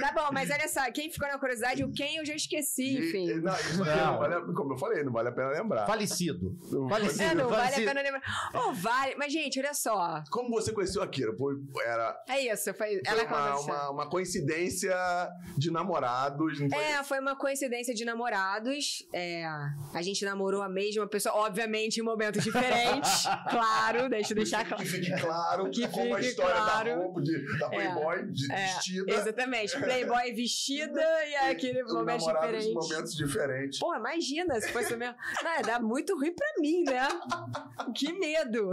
Tá bom, mas olha só, quem ficou na curiosidade, o quem eu já esqueci, enfim. E- Não, isso Não. não vale a- como eu falei, não vale a pena lembrar. Falecido. Não Falecido. É, não vale a falecido. pena lembrar. Oh, vale. Mas, gente, olha só. Como você conheceu a Kira? Foi, era, É isso, foi. foi Ela uma, uma, uma coincidência de namorados. Não foi? É, foi uma coincidência de namorados. É, a gente namorou a mesma pessoa, obviamente em momentos diferentes. claro, deixa eu deixar que claro. fique claro Que como a fique história claro. da roupa, de, da Playboy, de, É, vestida. Exatamente. Playboy vestida e aquele momento namorados em diferente. momentos diferentes. Pô, imagina se fosse o mesmo. Não, dá muito ruim pra mim, né? Que medo.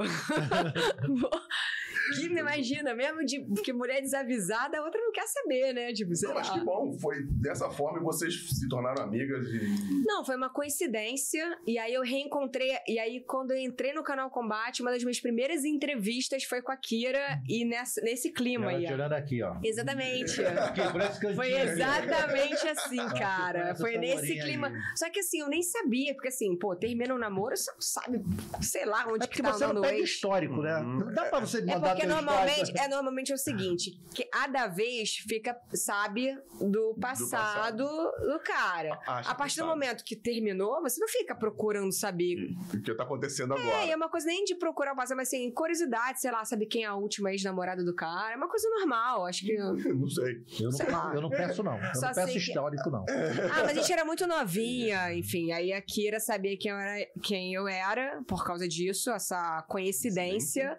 Que imagina, mesmo de que mulher desavisada, a outra não quer saber, né? Tipo, sei Não, mas que bom, foi dessa forma e vocês se tornaram amigas e. Não, foi uma coincidência. E aí eu reencontrei. E aí, quando eu entrei no canal Combate, uma das minhas primeiras entrevistas foi com a Kira e nessa, nesse clima Ela aí. tirando aqui, ó. Exatamente. Aqui, Foi exatamente assim, cara. Foi nesse clima. aí. Só que assim, eu nem sabia, porque assim, pô, termina um namoro, você não sabe, sei lá onde É que porque tá você não andando o pega ex. histórico, né? Uhum. Não dá pra você É mandar porque normalmente é normalmente é o seguinte, que a da vez fica sabe do passado do, cara. Acha a partir do sabe. momento que terminou, você não fica procurando saber. O que tá acontecendo É, e agora? é uma coisa nem de procurar o passado, mas assim, curiosidade, sei lá, saber quem é a última ex-namorada do cara. É uma coisa normal, acho que. Não sei. Eu não, sei lá. eu não peço, não. Eu Só não peço que- histórico, não. Ah, mas a gente era muito novinha, enfim. Aí a Kira sabia quem eu era, quem eu era por causa disso, essa coincidência.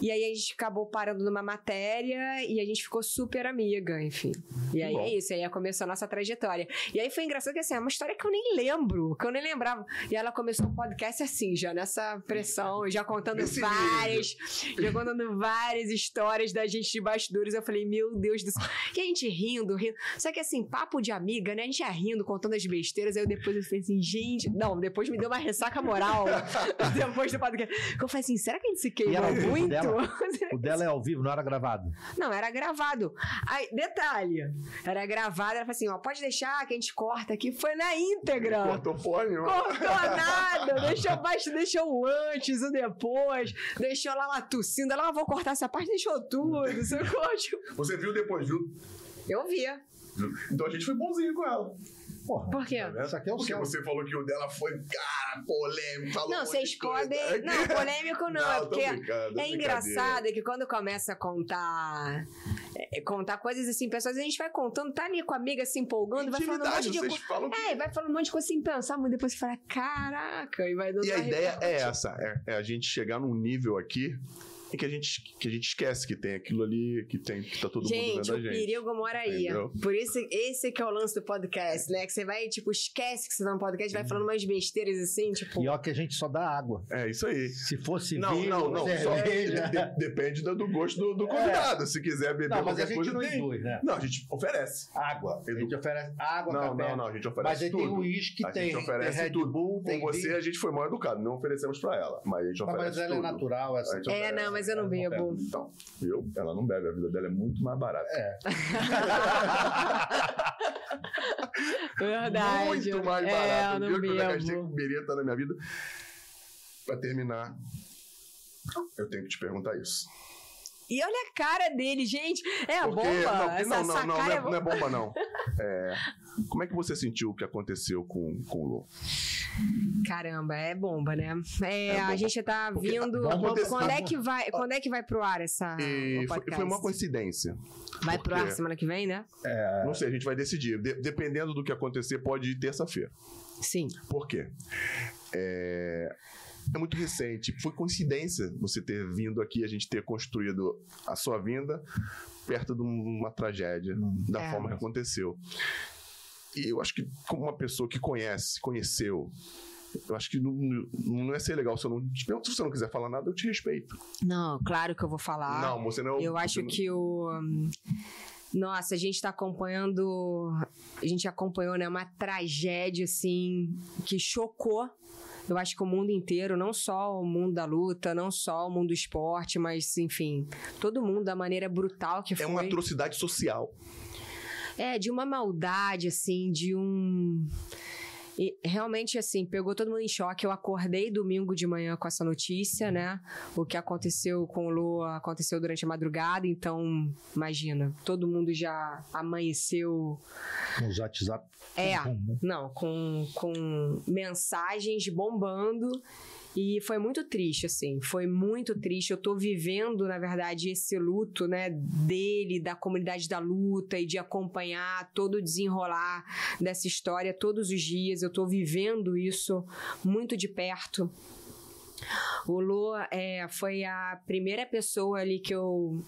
E aí a gente acabou parando numa matéria e a gente ficou super amiga, enfim. E aí bom. é isso, aí começou a nossa trajetória. E aí foi engraçado que assim, é uma história que eu nem lembro, que eu nem lembrava. E ela começou o podcast assim, já nessa pressão, já contando Nesse várias, já contando várias histórias da gente de bastidores. Eu falei, meu Deus do céu. E a gente rindo, rindo. Só que assim, papo de amiga, né? A gente ia rindo, contando as besteiras. Aí eu depois eu falei assim, gente. Não, depois me deu uma ressaca moral. depois do podcast. Eu falei assim, será que a gente se queimou muito? Dela? O dela é ao vivo, não era gravado. não, era gravado. Aí, detalhe, era gravado, ela falou assim, ó, pode deixar que a gente corta aqui. Foi na íntegra. Cortou porra nenhuma. Cortou nada, deixou baixo, deixou o antes, o depois, deixou lá ela tossindo, ela, ah, vou cortar essa parte, deixou tudo? Tipo, Você viu depois, viu? Eu via. Então a gente foi bonzinho com ela. Porra. Por quê? Isso aqui é o Porque céu. você falou que o dela foi, cara, polêmico, falou Não, vocês podem. Não, polêmico não, é tô porque. brincando, É engraçado que quando começa a contar é, contar coisas assim, pessoas, a gente vai contando, tá ali com a amiga se empolgando, vai falando um monte de coisa. falam É, vai falando um monte de coisa sem pensar, mas depois você fala, caraca, e vai dando E a ideia é essa, é, é a gente chegar num nível aqui que a gente, que a gente esquece que tem aquilo ali, que tem que tá todo mundo Gente, vendo o a gente. perigo mora aí. Entendeu? Por isso, esse que é o lance do podcast, né? Que você vai, tipo, esquece que você tá no podcast, vai falando umas besteiras assim, tipo. E ó que a gente só dá água. É isso aí. Se fosse Não, vinho, não, não. Só cerveja... de- depende do, do gosto do, do convidado. Se quiser beber Não, mas a qualquer gente coisa, não tem. induz, né? Não, a gente oferece. Água. A gente oferece água, Não, café. não, não. A gente Mas oferece aí tem tudo. uísque, a tem, gente oferece tem Red tudo. Bull, Com tem você, vinho. a gente foi mal educado. Não oferecemos pra ela. Mas a gente Mas oferece ela é tudo. natural, essa. Gente É, não, mas eu não Ela não bebo. Então, viu? Ela não bebe. A vida dela é muito mais barata. É. Verdade. Muito mais É, barato. eu não viu que eu já gastei bebo. com birita na minha vida. Pra terminar, eu tenho que te perguntar isso. E olha a cara dele, gente. É a Porque- bomba. Não, essa, não, não, essa não, cara não, é é, não é bomba, não. É, como é que você sentiu o que aconteceu com, com o Lu? Caramba, é bomba, né? É, É a bomba. gente tá Porque vindo. Quando é que vai, quando é que vai pro ar essa E foi, podcast? foi uma coincidência. Vai pro ar semana que vem, né? Não sei, a gente vai decidir. De- dependendo do que acontecer, pode ir terça-feira. Sim. Por quê? É, é muito recente. Foi coincidência você ter vindo aqui, a gente ter construído a sua vinda perto de uma tragédia, da É. forma que aconteceu. E eu acho que, como uma pessoa que conhece, conheceu, eu acho que não, não ia ser legal se eu não. Se você não quiser falar nada, eu te respeito. Não, claro que eu vou falar. não, você não. Eu acho não- que o. hum, Nossa, a gente tá acompanhando. A gente acompanhou, né? Uma tragédia, assim, que chocou. Eu acho que o mundo inteiro, não só o mundo da luta, não só o mundo do esporte, mas, enfim, todo mundo da maneira brutal que foi. É uma atrocidade social. É, de uma maldade, assim, de um. E realmente, assim, pegou todo mundo em choque. Eu acordei domingo de manhã com essa notícia, né? O que aconteceu com o Lu aconteceu durante a madrugada, então, imagina, todo mundo já amanheceu. Nos WhatsApp. É, não, com, com mensagens bombando. E foi muito triste, assim, foi muito triste. Eu tô vivendo, na verdade, esse luto, né, dele, da comunidade da luta e de acompanhar todo o desenrolar dessa história todos os dias. Eu tô vivendo isso muito de perto. O Lu é, foi a primeira pessoa ali que eu.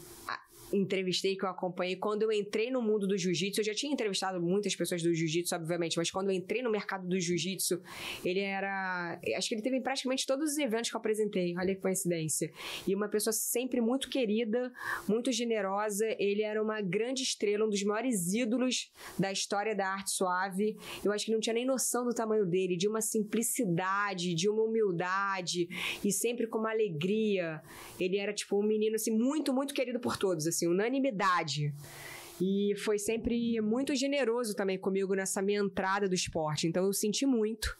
Entrevistei, que eu acompanhei, quando eu entrei no mundo do jiu-jitsu, eu já tinha entrevistado muitas pessoas do jiu-jitsu, obviamente, mas quando eu entrei no mercado do jiu-jitsu, ele era. Acho que ele teve em praticamente todos os eventos que eu apresentei, olha que coincidência. E uma pessoa sempre muito querida, muito generosa, ele era uma grande estrela, um dos maiores ídolos da história da arte suave. Eu acho que não tinha nem noção do tamanho dele, de uma simplicidade, de uma humildade e sempre com uma alegria. Ele era tipo um menino assim muito, muito querido por todos, assim, unanimidade. E foi sempre muito generoso também comigo nessa minha entrada do esporte. Então eu senti muito.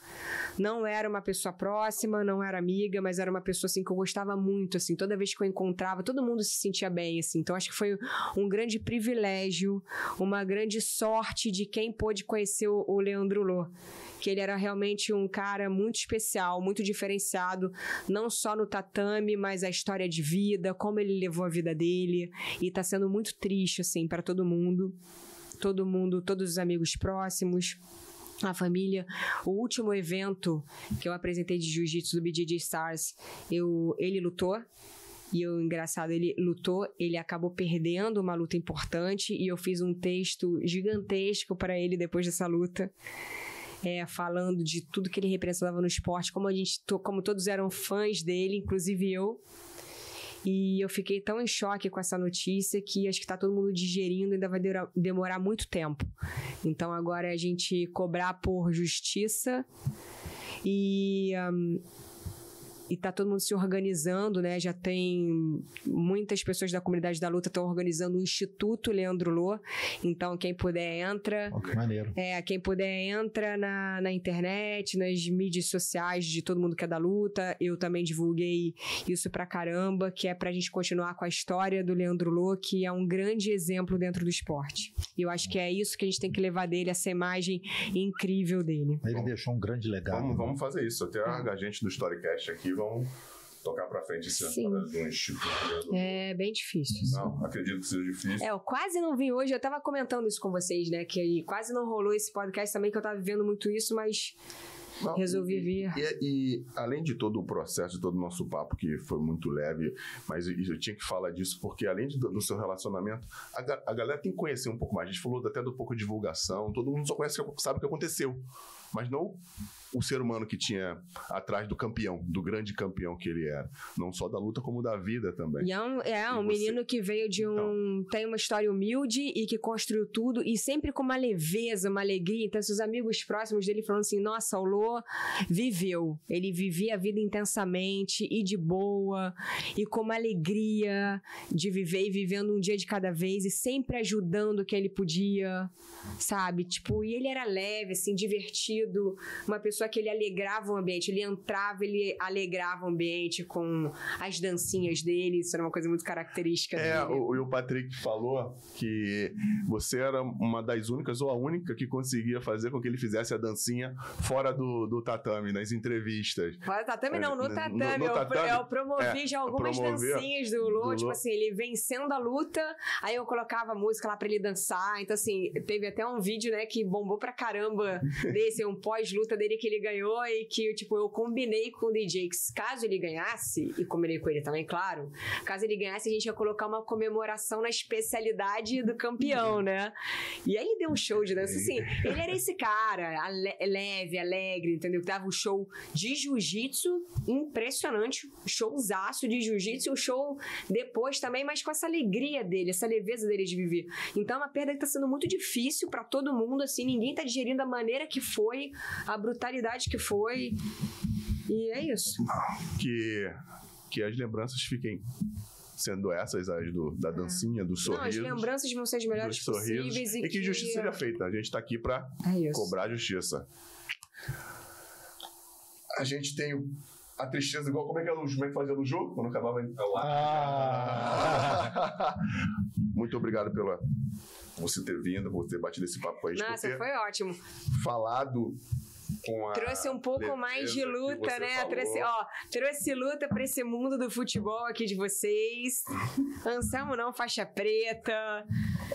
Não era uma pessoa próxima, não era amiga, mas era uma pessoa assim que eu gostava muito, assim, toda vez que eu encontrava, todo mundo se sentia bem, assim. Então acho que foi um grande privilégio, uma grande sorte de quem pôde conhecer o Leandro Lô que ele era realmente um cara muito especial, muito diferenciado, não só no tatame, mas a história de vida, como ele levou a vida dele, e tá sendo muito triste assim para todo mundo. Todo mundo, todos os amigos próximos, a família. O último evento que eu apresentei de jiu-jitsu do BJJ Stars, eu, ele lutou. E o engraçado, ele lutou, ele acabou perdendo uma luta importante e eu fiz um texto gigantesco para ele depois dessa luta é, falando de tudo que ele representava no esporte, como a gente, como todos eram fãs dele, inclusive eu. E eu fiquei tão em choque com essa notícia que acho que está todo mundo digerindo ainda vai demorar muito tempo. Então agora é a gente cobrar por justiça e um, e tá todo mundo se organizando, né? Já tem muitas pessoas da comunidade da luta estão organizando o Instituto Leandro Lô. Então, quem puder entra. Oh, que maneiro. É, quem puder entra na, na internet, nas mídias sociais de todo mundo que é da luta. Eu também divulguei isso pra caramba, que é pra gente continuar com a história do Leandro Lô, que é um grande exemplo dentro do esporte. E eu acho que é isso que a gente tem que levar dele, essa imagem incrível dele. Ele deixou um grande legado. Vamos, vamos fazer isso. Até a gente do Storycast aqui vão tocar pra frente esse Sim. ano do Instituto. É bem difícil. Não, acredito que seja difícil. É, eu quase não vim hoje, eu tava comentando isso com vocês, né? Que quase não rolou esse podcast também, que eu tava vivendo muito isso, mas Não, resolvi e- vir. E, e, além de todo o processo, de todo o nosso papo, que foi muito leve, mas eu, eu tinha que falar disso, porque além de- do seu relacionamento, a, a galera tem que conhecer um pouco mais. A gente falou até do pouco de divulgação, todo mundo só conhece, sabe o que aconteceu, mas não o ser humano que tinha atrás do campeão, do grande campeão que ele era. Não só da luta, como da vida também. E é um, é um você? menino que veio de um. tem uma história humilde e que construiu tudo, e sempre com uma leveza, uma alegria. Então, seus amigos próximos dele falando assim: nossa, o Lô viveu. Ele vivia a vida intensamente e de boa, e com uma alegria de viver e vivendo um dia de cada vez, e sempre ajudando quem ele podia, sabe? Tipo, e ele era leve, assim, divertido, uma pessoa que ele alegrava o ambiente. Ele entrava, ele alegrava o ambiente com as dancinhas dele. Isso era uma coisa muito característica É, dele. o, e o Patrick falou que você era uma das únicas, ou a única, que conseguia fazer com que ele fizesse a dancinha fora do, do tatame, nas entrevistas. Fora tatame não, É, no no- tatame. no eu, tatame, eu promovi é, já algumas promover dancinhas do Lô, do tipo Lô. assim, ele vencendo a luta, aí eu colocava música lá pra ele dançar. Então, assim, teve até um vídeo, né, que bombou pra caramba desse, um pós-luta dele que ele ganhou e que, tipo, eu combinei com o DJ que caso ele ganhasse, e combinei com ele também, claro, caso ele ganhasse, a gente ia colocar uma comemoração na especialidade do campeão, né? E aí ele deu um show de dança, assim, ele era esse cara, ale- leve, alegre, entendeu? Que dava um show de jiu-jitsu impressionante, showzaço de jiu-jitsu, o show depois também, mas com essa alegria dele, essa leveza dele de viver. Então é uma perda que tá sendo muito difícil pra todo mundo, assim, ninguém tá digerindo a maneira que foi, a brutalidade que foi. E é isso. Que, que as lembranças fiquem sendo essas, as do, da dancinha, do Não, as sorriso. lembranças vão ser as melhores dos sorrisos. possíveis e, E que justiça seja feita. A gente tá aqui pra É cobrar justiça. A gente tem o- a tristeza igual como é que, era, o- como é que fazia no jogo quando acabava. É. Ah, Muito obrigado pela você ter vindo, por ter batido esse papo com a gente, Nossa, foi ótimo. falado com a Trouxe um pouco mais de luta, né? falou. Trouxe, ó, trouxe luta pra esse mundo do futebol aqui de vocês. Anselmo não, faixa preta.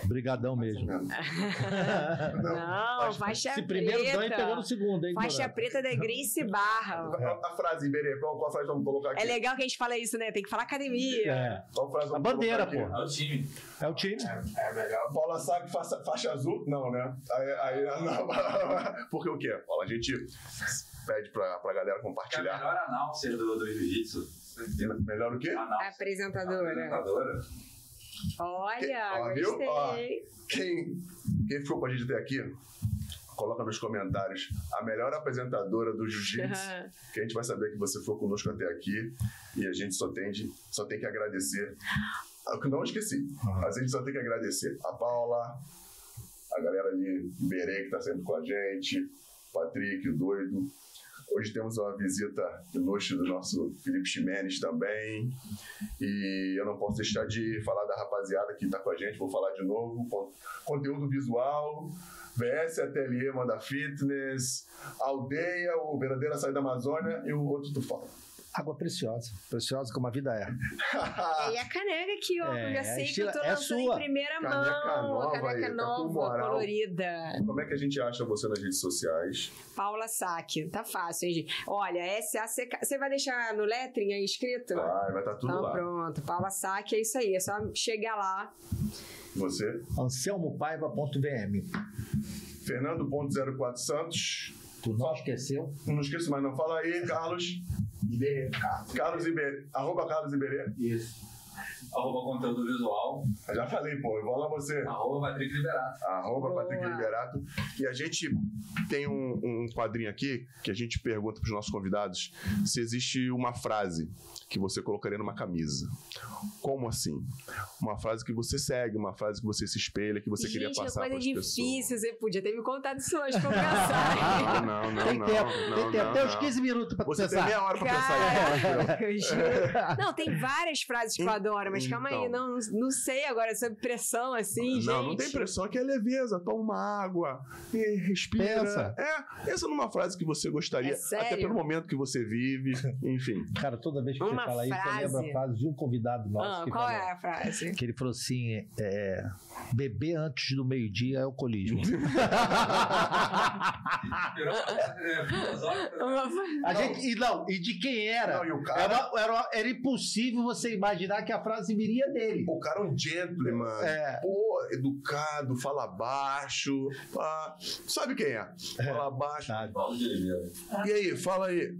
Obrigadão mesmo. Não, faixa Se primeiro preta. ganho, pegou no segundo, hein? Faixa Dourado? preta da Grace Barra. A, a frase, Iberê, qual, qual frase vamos colocar aqui? É legal que a gente fala isso, né? Tem que falar academia. É. Qual frase A vamos bandeira, colocar aqui? pô. É o time. É o time. É melhor. Paula Sack, faixa, faixa azul? Não, né? Aí, aí, não. Porque o quê, Paula? A gente pede pra, pra galera Que é a compartilhar. melhor announcer do, do Jiu-Jitsu. Melhor o quê? Apresentadora. Apresentadora. Olha, Ó, viu? gostei. Ó. Quem, quem ficou com a gente até aqui, coloca nos comentários a melhor apresentadora do Jiu-Jitsu. que a gente vai saber que você foi conosco até aqui e a gente só tem, de, só tem que agradecer. Ah, que Não esqueci, mas a gente só tem que agradecer a Paula, a galera de Berê que está sempre com a gente, Patrick, o doido. Hoje temos uma visita luxo do nosso Felipe Ximenes também. E eu não posso deixar de falar da rapaziada que está com a gente, vou falar de novo. Con- Conteúdo visual, VS Ateliê Manda Fitness, Aldeia, o Verdadeira Saída da Amazônia e o outro tu fala. Água preciosa. Preciosa como a vida é. E a caneca aqui, ó. É, eu já sei que eu tô é lançando em primeira Caneca mão. nova a caneca aí, tá nova, moral. colorida. Como é que a gente acha você nas redes sociais? Paula Saque. Tá fácil, hein, gente? Olha, SACK. Você vai deixar no lettering aí escrito? Vai, vai estar tudo Então lá. pronto. Paula Saque é isso aí. É só chegar lá. Você? Anselmopaiva.vm. Fernando.04 Santos. Tu não esqueceu? Não esqueço mais, não. Fala aí, Carlos. Iberê. Carlos Iberê. Arroba Carlos Iberê. Isso. Arroba conteúdo visual. Eu já falei, pô. Eu vou lá você. Arroba Patrick Liberato. Arroba Boa. Patrick Liberato. E a gente tem um, um quadrinho aqui que a gente pergunta para os nossos convidados se existe uma frase que você colocaria numa camisa. Como assim? Uma frase que você segue, uma frase que você se espelha, que você queria gente, é passar para coisa as difícil. pessoas. Você podia ter me contado isso hoje pra eu Ah, pensar. não, não, tem não, tempo, não, tem tempo. não, Tem uns não. 15 minutos pra Você tem pensar. meia hora para pensar juro. Não, tem várias frases que eu adoro, mas calma aí, Então. não, não sei agora sobre pressão assim, gente. Não, não tem pressão, aqui é leveza. Toma uma água, e respira. Pensa. É, pensa numa frase que você gostaria, É até pelo momento que você vive, enfim. Cara, toda vez que Uma você fala isso, eu frase. lembro a frase de um convidado nosso. Ah, que qual falou, é a frase? Que ele falou assim: é, beber antes do meio-dia é alcoolismo. É, A gente, e não, e de quem era? Não, e o cara- Era, era, era impossível você imaginar que a frase viria dele. O cara é um gentleman. É. Pô, educado, fala baixo. ah, sabe quem é? Fala baixo. Oliveira. E aí, fala aí.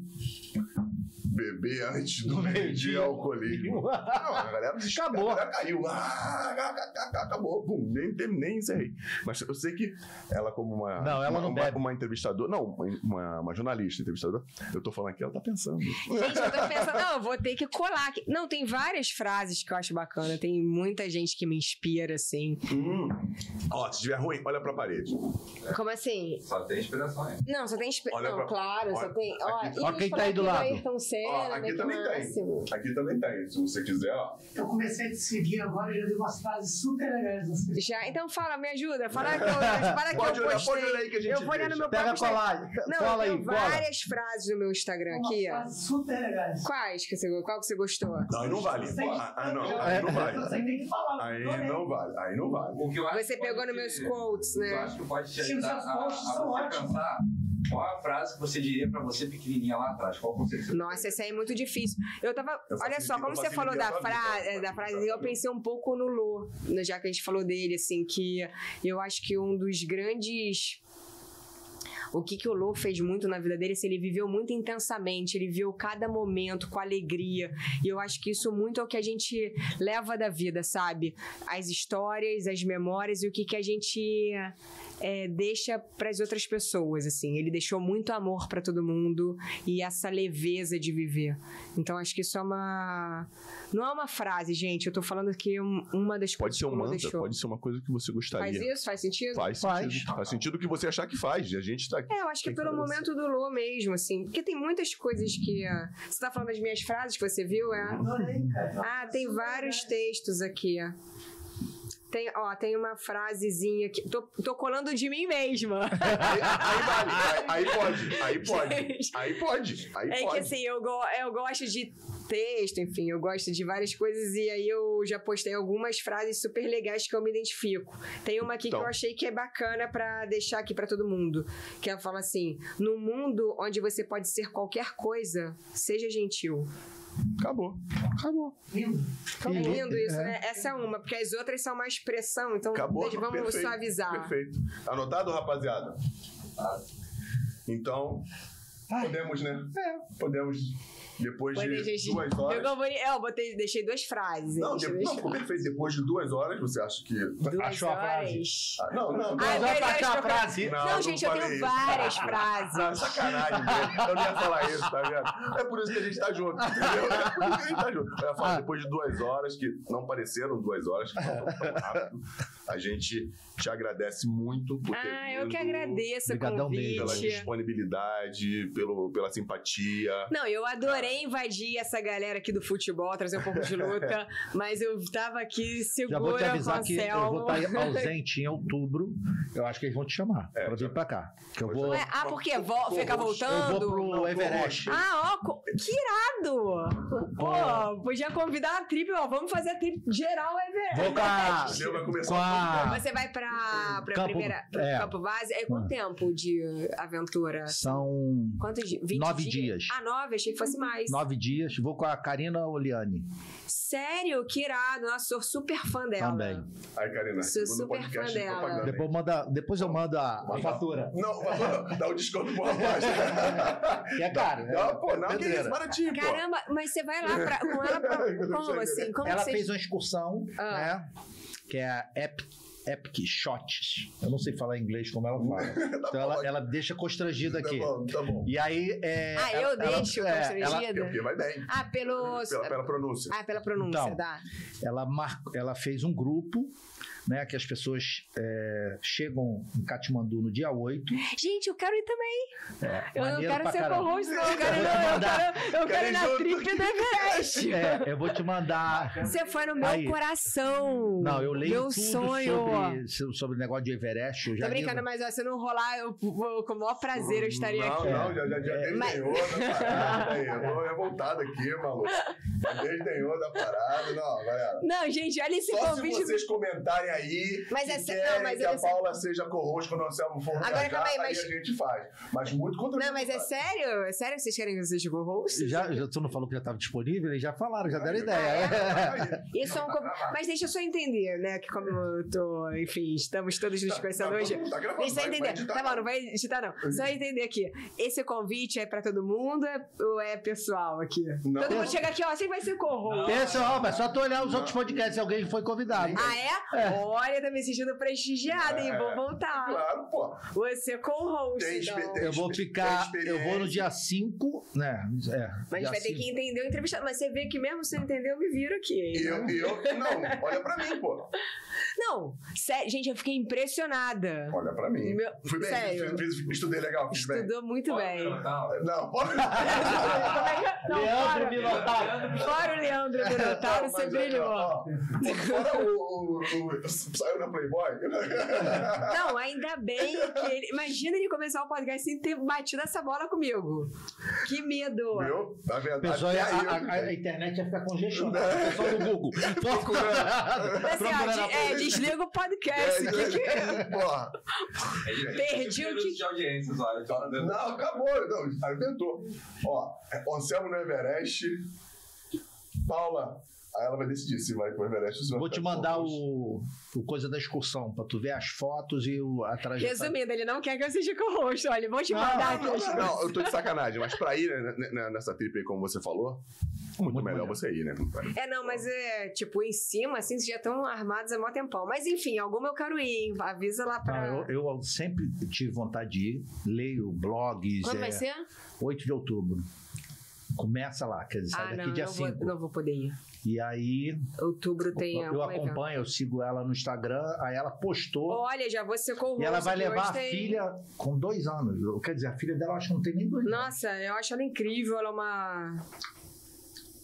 Beber antes do meio-dia é alcoolismo. Não, a galera Acabou. A galera caiu. Ah, acabou. Pum, nem, nem, nem encerrei. Mas eu sei que ela, como uma. Não, ela uma, não uma, bebe. uma entrevistadora. Não, uma, uma jornalista entrevistadora. Eu tô falando aqui, ela tá pensando. Gente, eu tô pensando, não, eu vou ter que colar aqui. Não, tem várias frases que eu acho bacana. Tem muita gente que me inspira, assim. Hum. Ó, se estiver ruim, olha pra parede. Como assim? Só tem inspiração aí. Não, só tem. inspi- Olha Não, pra- claro, só olha- tem. Ó, Ó quem tá aí do lado. Ayrton Senna, Ó, aqui também máximo. tem. Aqui também tem. Se você quiser, ó. Eu comecei a te seguir agora e já vi umas frases super legais. Assim. Já, então fala, me ajuda. Fala que eu, fala que Pode eu olhar, postei. pode olhar aí que a gente eu vou olhar no meu Pega colar. Não, Cola eu aí, tenho cola. várias frases no meu Instagram aqui, ó. frases super legais. Quais que você, qual que você gostou? Não, aí não vale. Ah, não, eu- aí não eu- vale. Você tem que falar. Aí não vale, aí não vale. O que eu acho Você que pode pegou nos meus quotes, Eu né? acho que pode te ajudar seus a, a você ótimos. pensar qual a frase que você diria pra você pequenininha lá atrás. Qual conselho você Nossa, esse aí é muito difícil. Eu tava. Eu olha só, como você falou da, fra vida. da frase, eu pensei um pouco no Lu, né, já que a gente falou dele, assim, que eu acho que um dos grandes. O que, que o Lô fez muito na vida dele, assim, ele viveu muito intensamente, ele viveu cada momento com alegria. E eu acho que isso muito é o que a gente leva da vida, sabe? As histórias, as memórias e o que, que a gente é, deixa para as outras pessoas, assim. Ele deixou muito amor para todo mundo e essa leveza de viver. Então acho que isso é uma não é uma frase, gente. Eu tô falando que um- uma das Pode coisas ser que um mantra, deixou. pode ser uma coisa que você gostaria. Faz isso? Faz sentido? Faz Faz. sentido. Faz sentido o que você achar que faz. A gente tá É, eu acho que é que pelo momento do Lô mesmo, assim. Porque tem muitas coisas que. ah, Você tá falando das minhas frases que você viu? É? Ah, tem vários textos aqui. ó. Tem, ó, tem uma frasezinha aqui. Tô, tô colando de mim mesma. Aí, aí vale. Aí, aí pode. Aí pode. Aí pode. Aí É que pode. assim, eu, go- eu gosto de texto, enfim, eu gosto de várias coisas e aí eu já postei algumas frases super legais que eu me identifico. Tem uma aqui Então. que eu achei que é bacana pra deixar aqui pra todo mundo, que ela fala assim: "No mundo onde você pode ser qualquer coisa, seja gentil". Acabou. Acabou. Lindo. É Lindo, isso, é. né? Essa é uma, porque as outras são mais pressão, então Acabou. vamos Perfeito. suavizar. Perfeito. Anotado, rapaziada? Então, podemos, né? É. Podemos, depois de duas Eu, horas. vou- é, eu botei, deixei duas frases. Não, duas não, ficou perfeito. Depois de duas horas, você acha que. Duas Achou a frase? horas. Ah, não, não. Ah, não. eu pra achar a frase. Não, gente, eu tenho isso. várias frases. Não, sacanagem mesmo. Eu não ia falar isso, tá vendo? É por isso que a gente tá junto, entendeu? É por isso que a gente tá junto. Eu ia falar Ah. depois de duas horas, que não pareceram duas horas, que foram tão rápido. A gente te agradece muito por ter Ah, eu que agradeço o Obrigadão mesmo. Pela convite. disponibilidade, pelo, pela simpatia. Não, eu adorei invadir essa galera aqui do futebol, trazer um pouco de luta, mas eu tava aqui segura Já vou te com avisar a que eu vou estar ausente em outubro. Eu acho que eles vão te chamar É, pra vir pra cá. Que eu vou, Ué, ah, porque vo fica eu voltando? vou pro Não, Everest. Ah, ó, que irado! Pô, podia convidar a trip, ó, vamos fazer a trip geral Everest. Vou Entendeu? Vai começar com a- Você vai pra, pra Campo- primeira pro é. Campo Base? É quanto tempo de aventura? São Quantos dias? 20 Nove dias. Ah, nove? Achei que fosse mais. Nove dias. Vou com a Karina Oliane. Sério? Que irado. Nossa, sou super fã dela. Também. Aí, Karina, Sou super fã de dela. Depois, manda, depois eu mando a, a fatura. Não, não, dá o desconto pro rapaz. Que é caro. Não, é pô, não, que isso, baratinho, pô. Caramba, mas você vai lá pra, com ela pra, como assim? Como Ela fez uma excursão, Ah. né? Que é a Epic, Epic Shots. Eu não sei falar inglês como ela fala. Então ela, ela deixa constrangida Tá aqui. bom, tá bom. E aí. É, Ah, ela- eu ela- deixo é, ela, constrangida? Porque vai bem. Ah, pelo... Pela, pela pronúncia. Ah, pela pronúncia, Então. tá. ela, mar... ela fez um grupo. Né, que as pessoas é, chegam em Katmandu no dia 8. Gente, eu quero ir também. É, Eu não quero ser co-host, não. Eu quero, Eu vou não, eu quero, eu quero ir na trip do Everest. É, eu vou te mandar. Você foi no meu Aí. coração. Não, eu leio meu tudo sonho. sobre, so- sobre o negócio de Everest. Eu já Tô brincando, mas ó, se não rolar, eu, vou- com o maior prazer eu estaria não, aqui. Não, já, já, já É. Mas- desdenhou da parada aí. Eu tô revoltado aqui, maluco. Já desdenhou da parada. Não, galera. Não, gente, olha esse Só se convite. vocês comentarem aí Mas que é querem não, mas que é a Paula seja co-host quando o Anselmo for Agora, viajar, calma aí, mas- a gente faz. Mas muito contra Não, mas é sério? É sério que vocês querem que eu seja co-host? Já, já, tu não falou que já estava disponível? Eles já falaram, já deram Ah, ideia. Isso é um Mas deixa eu só entender, né? Que como eu tô, enfim, estamos todos nos conhecendo hoje. Tá gravando, Deixa eu entender. Tá bom, não vai editar, não. Só entender aqui. Esse convite é pra todo mundo é- ou é pessoal aqui? Não. Todo mundo chega aqui, ó, você vai ser co-host. Pessoal, mas só tu olhar os outros podcasts, se alguém foi convidado. Ah, é? Olha, tá me sentindo prestigiada, hein? É. Vou voltar. Claro, pô. Você co-host, Tem então. tem- Eu vou ficar. Eu vou no dia 5, né? É, Mas vai ter cinco. que entender o entrevistado. Mas você vê que mesmo se não entender, eu me viro aqui. hein? Eu, eu, não, olha pra mim, pô. Não, sério, gente, eu fiquei impressionada. Olha pra mim. Meu- Fui bem, sério. fiz, fiz, estudei legal, fiz bem. Estudou muito bem. Não, pô. Não, Leandro Minotauro. fora o Leandro Minotauro, você brilhou. ó, Fora o, Saiu na Playboy? Não, ainda bem que ele. Imagina ele começar o podcast sem ter batido essa bola comigo. Que medo. Viu? Tá vendo? Pessoal, a, a- a internet ia ficar congestionada. Pessoal do Google. Assim, ó, Procurando de- é, desliga o podcast. que que é? Porra. Perdi o que- de olha. Tô dando- Não, acabou. Não, arrebentou. Ó, Anselmo no Everest. Paula, aí ela vai decidir se vai pro Everest ou se vai Vou te com mandar o, o coisa da excursão, pra tu ver as fotos e o, a trajetória. Resumindo, ele não quer que eu seja co-host. Olha, vou te Não, mandar aqui Não, não, não, eu tô de sacanagem, mas pra ir né, né, nessa trip aí, como você falou, muito, Muito melhor melhor. você ir, né? É, não, mas é, tipo, em cima, assim, vocês já estão armados há mó tempão. Mas enfim, alguma eu quero ir, hein? Avisa lá pra. Não, eu, eu sempre tive vontade de ir, leio blogs. Quando é, vai ser? 8 de outubro. Começa lá, quer dizer, sai Ah, daqui não, dia não vou, 5. não vou poder ir. E aí, Outubro tem eu evento. acompanho, eu sigo ela no Instagram, aí ela postou. Olha, já vou ser co E ela vai levar a tem- filha com dois anos. Quer dizer, a filha dela eu acho que não tem nem dois anos. Nossa, eu acho ela incrível, ela é uma.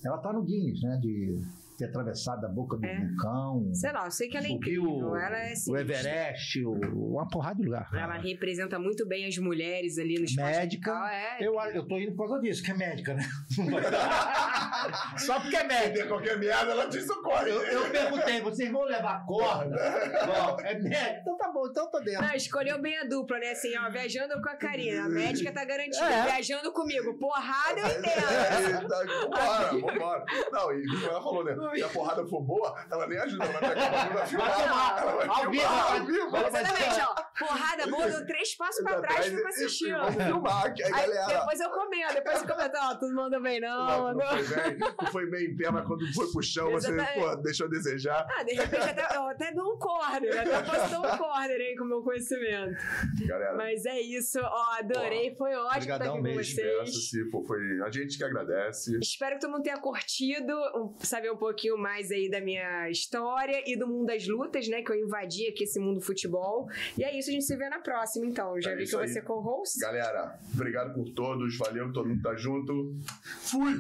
Ela tá no Guinness, né? De ter atravessado a boca do É. vulcão, Sei lá, eu sei que ela é incrível. Ela é o. Everest, o- uma porrada de lugar. Ela representa muito bem as mulheres ali no esporte Médica. É. Eu, eu tô indo por causa disso, que é médica, né? Só porque é médica. qualquer merda, ela te socorre. Eu, eu perguntei, vocês vão levar corda? Bom, é médica. Então tá bom, então tô dentro. Não, escolheu bem a dupla, né? Assim, ó, viajando com a Karina. A médica tá garantida. É. Viajando comigo. Porrada eu entendo. Eita, Vambora, vambora. Não, e como ela falou, né? Se a porrada for boa, ela nem ajuda, ela vai pegar o bagulho vai filmar. Ela vai Ao vivo, filmar, ao vivo. Exatamente, ó. Porrada boa, deu três passos pra trás e fui pra assistir, ó. Vamos filmar aqui, aí, galera. depois eu comento, depois eu comento, ó, tu não manda bem não, Não, não. não foi bem, foi bem em pé, mas quando foi pro chão, você Exatamente. pô, deixou a desejar. Ah, de repente até, eu até dou um corner, até posso dar um corner aí com o meu conhecimento. Galera, Mas é isso, ó, adorei, foi ótimo estar aqui com mesmo, vocês. essa, se pô, foi a gente que agradece. Espero que todo mundo tenha curtido, saber um pouquinho mais aí da minha história e do mundo das lutas, né? Que eu invadi aqui esse mundo do futebol. E é isso, a gente se vê na próxima, então. Já É vi que isso aí. ser co-host. Galera, obrigado por todos, valeu, todo mundo tá junto. Fui!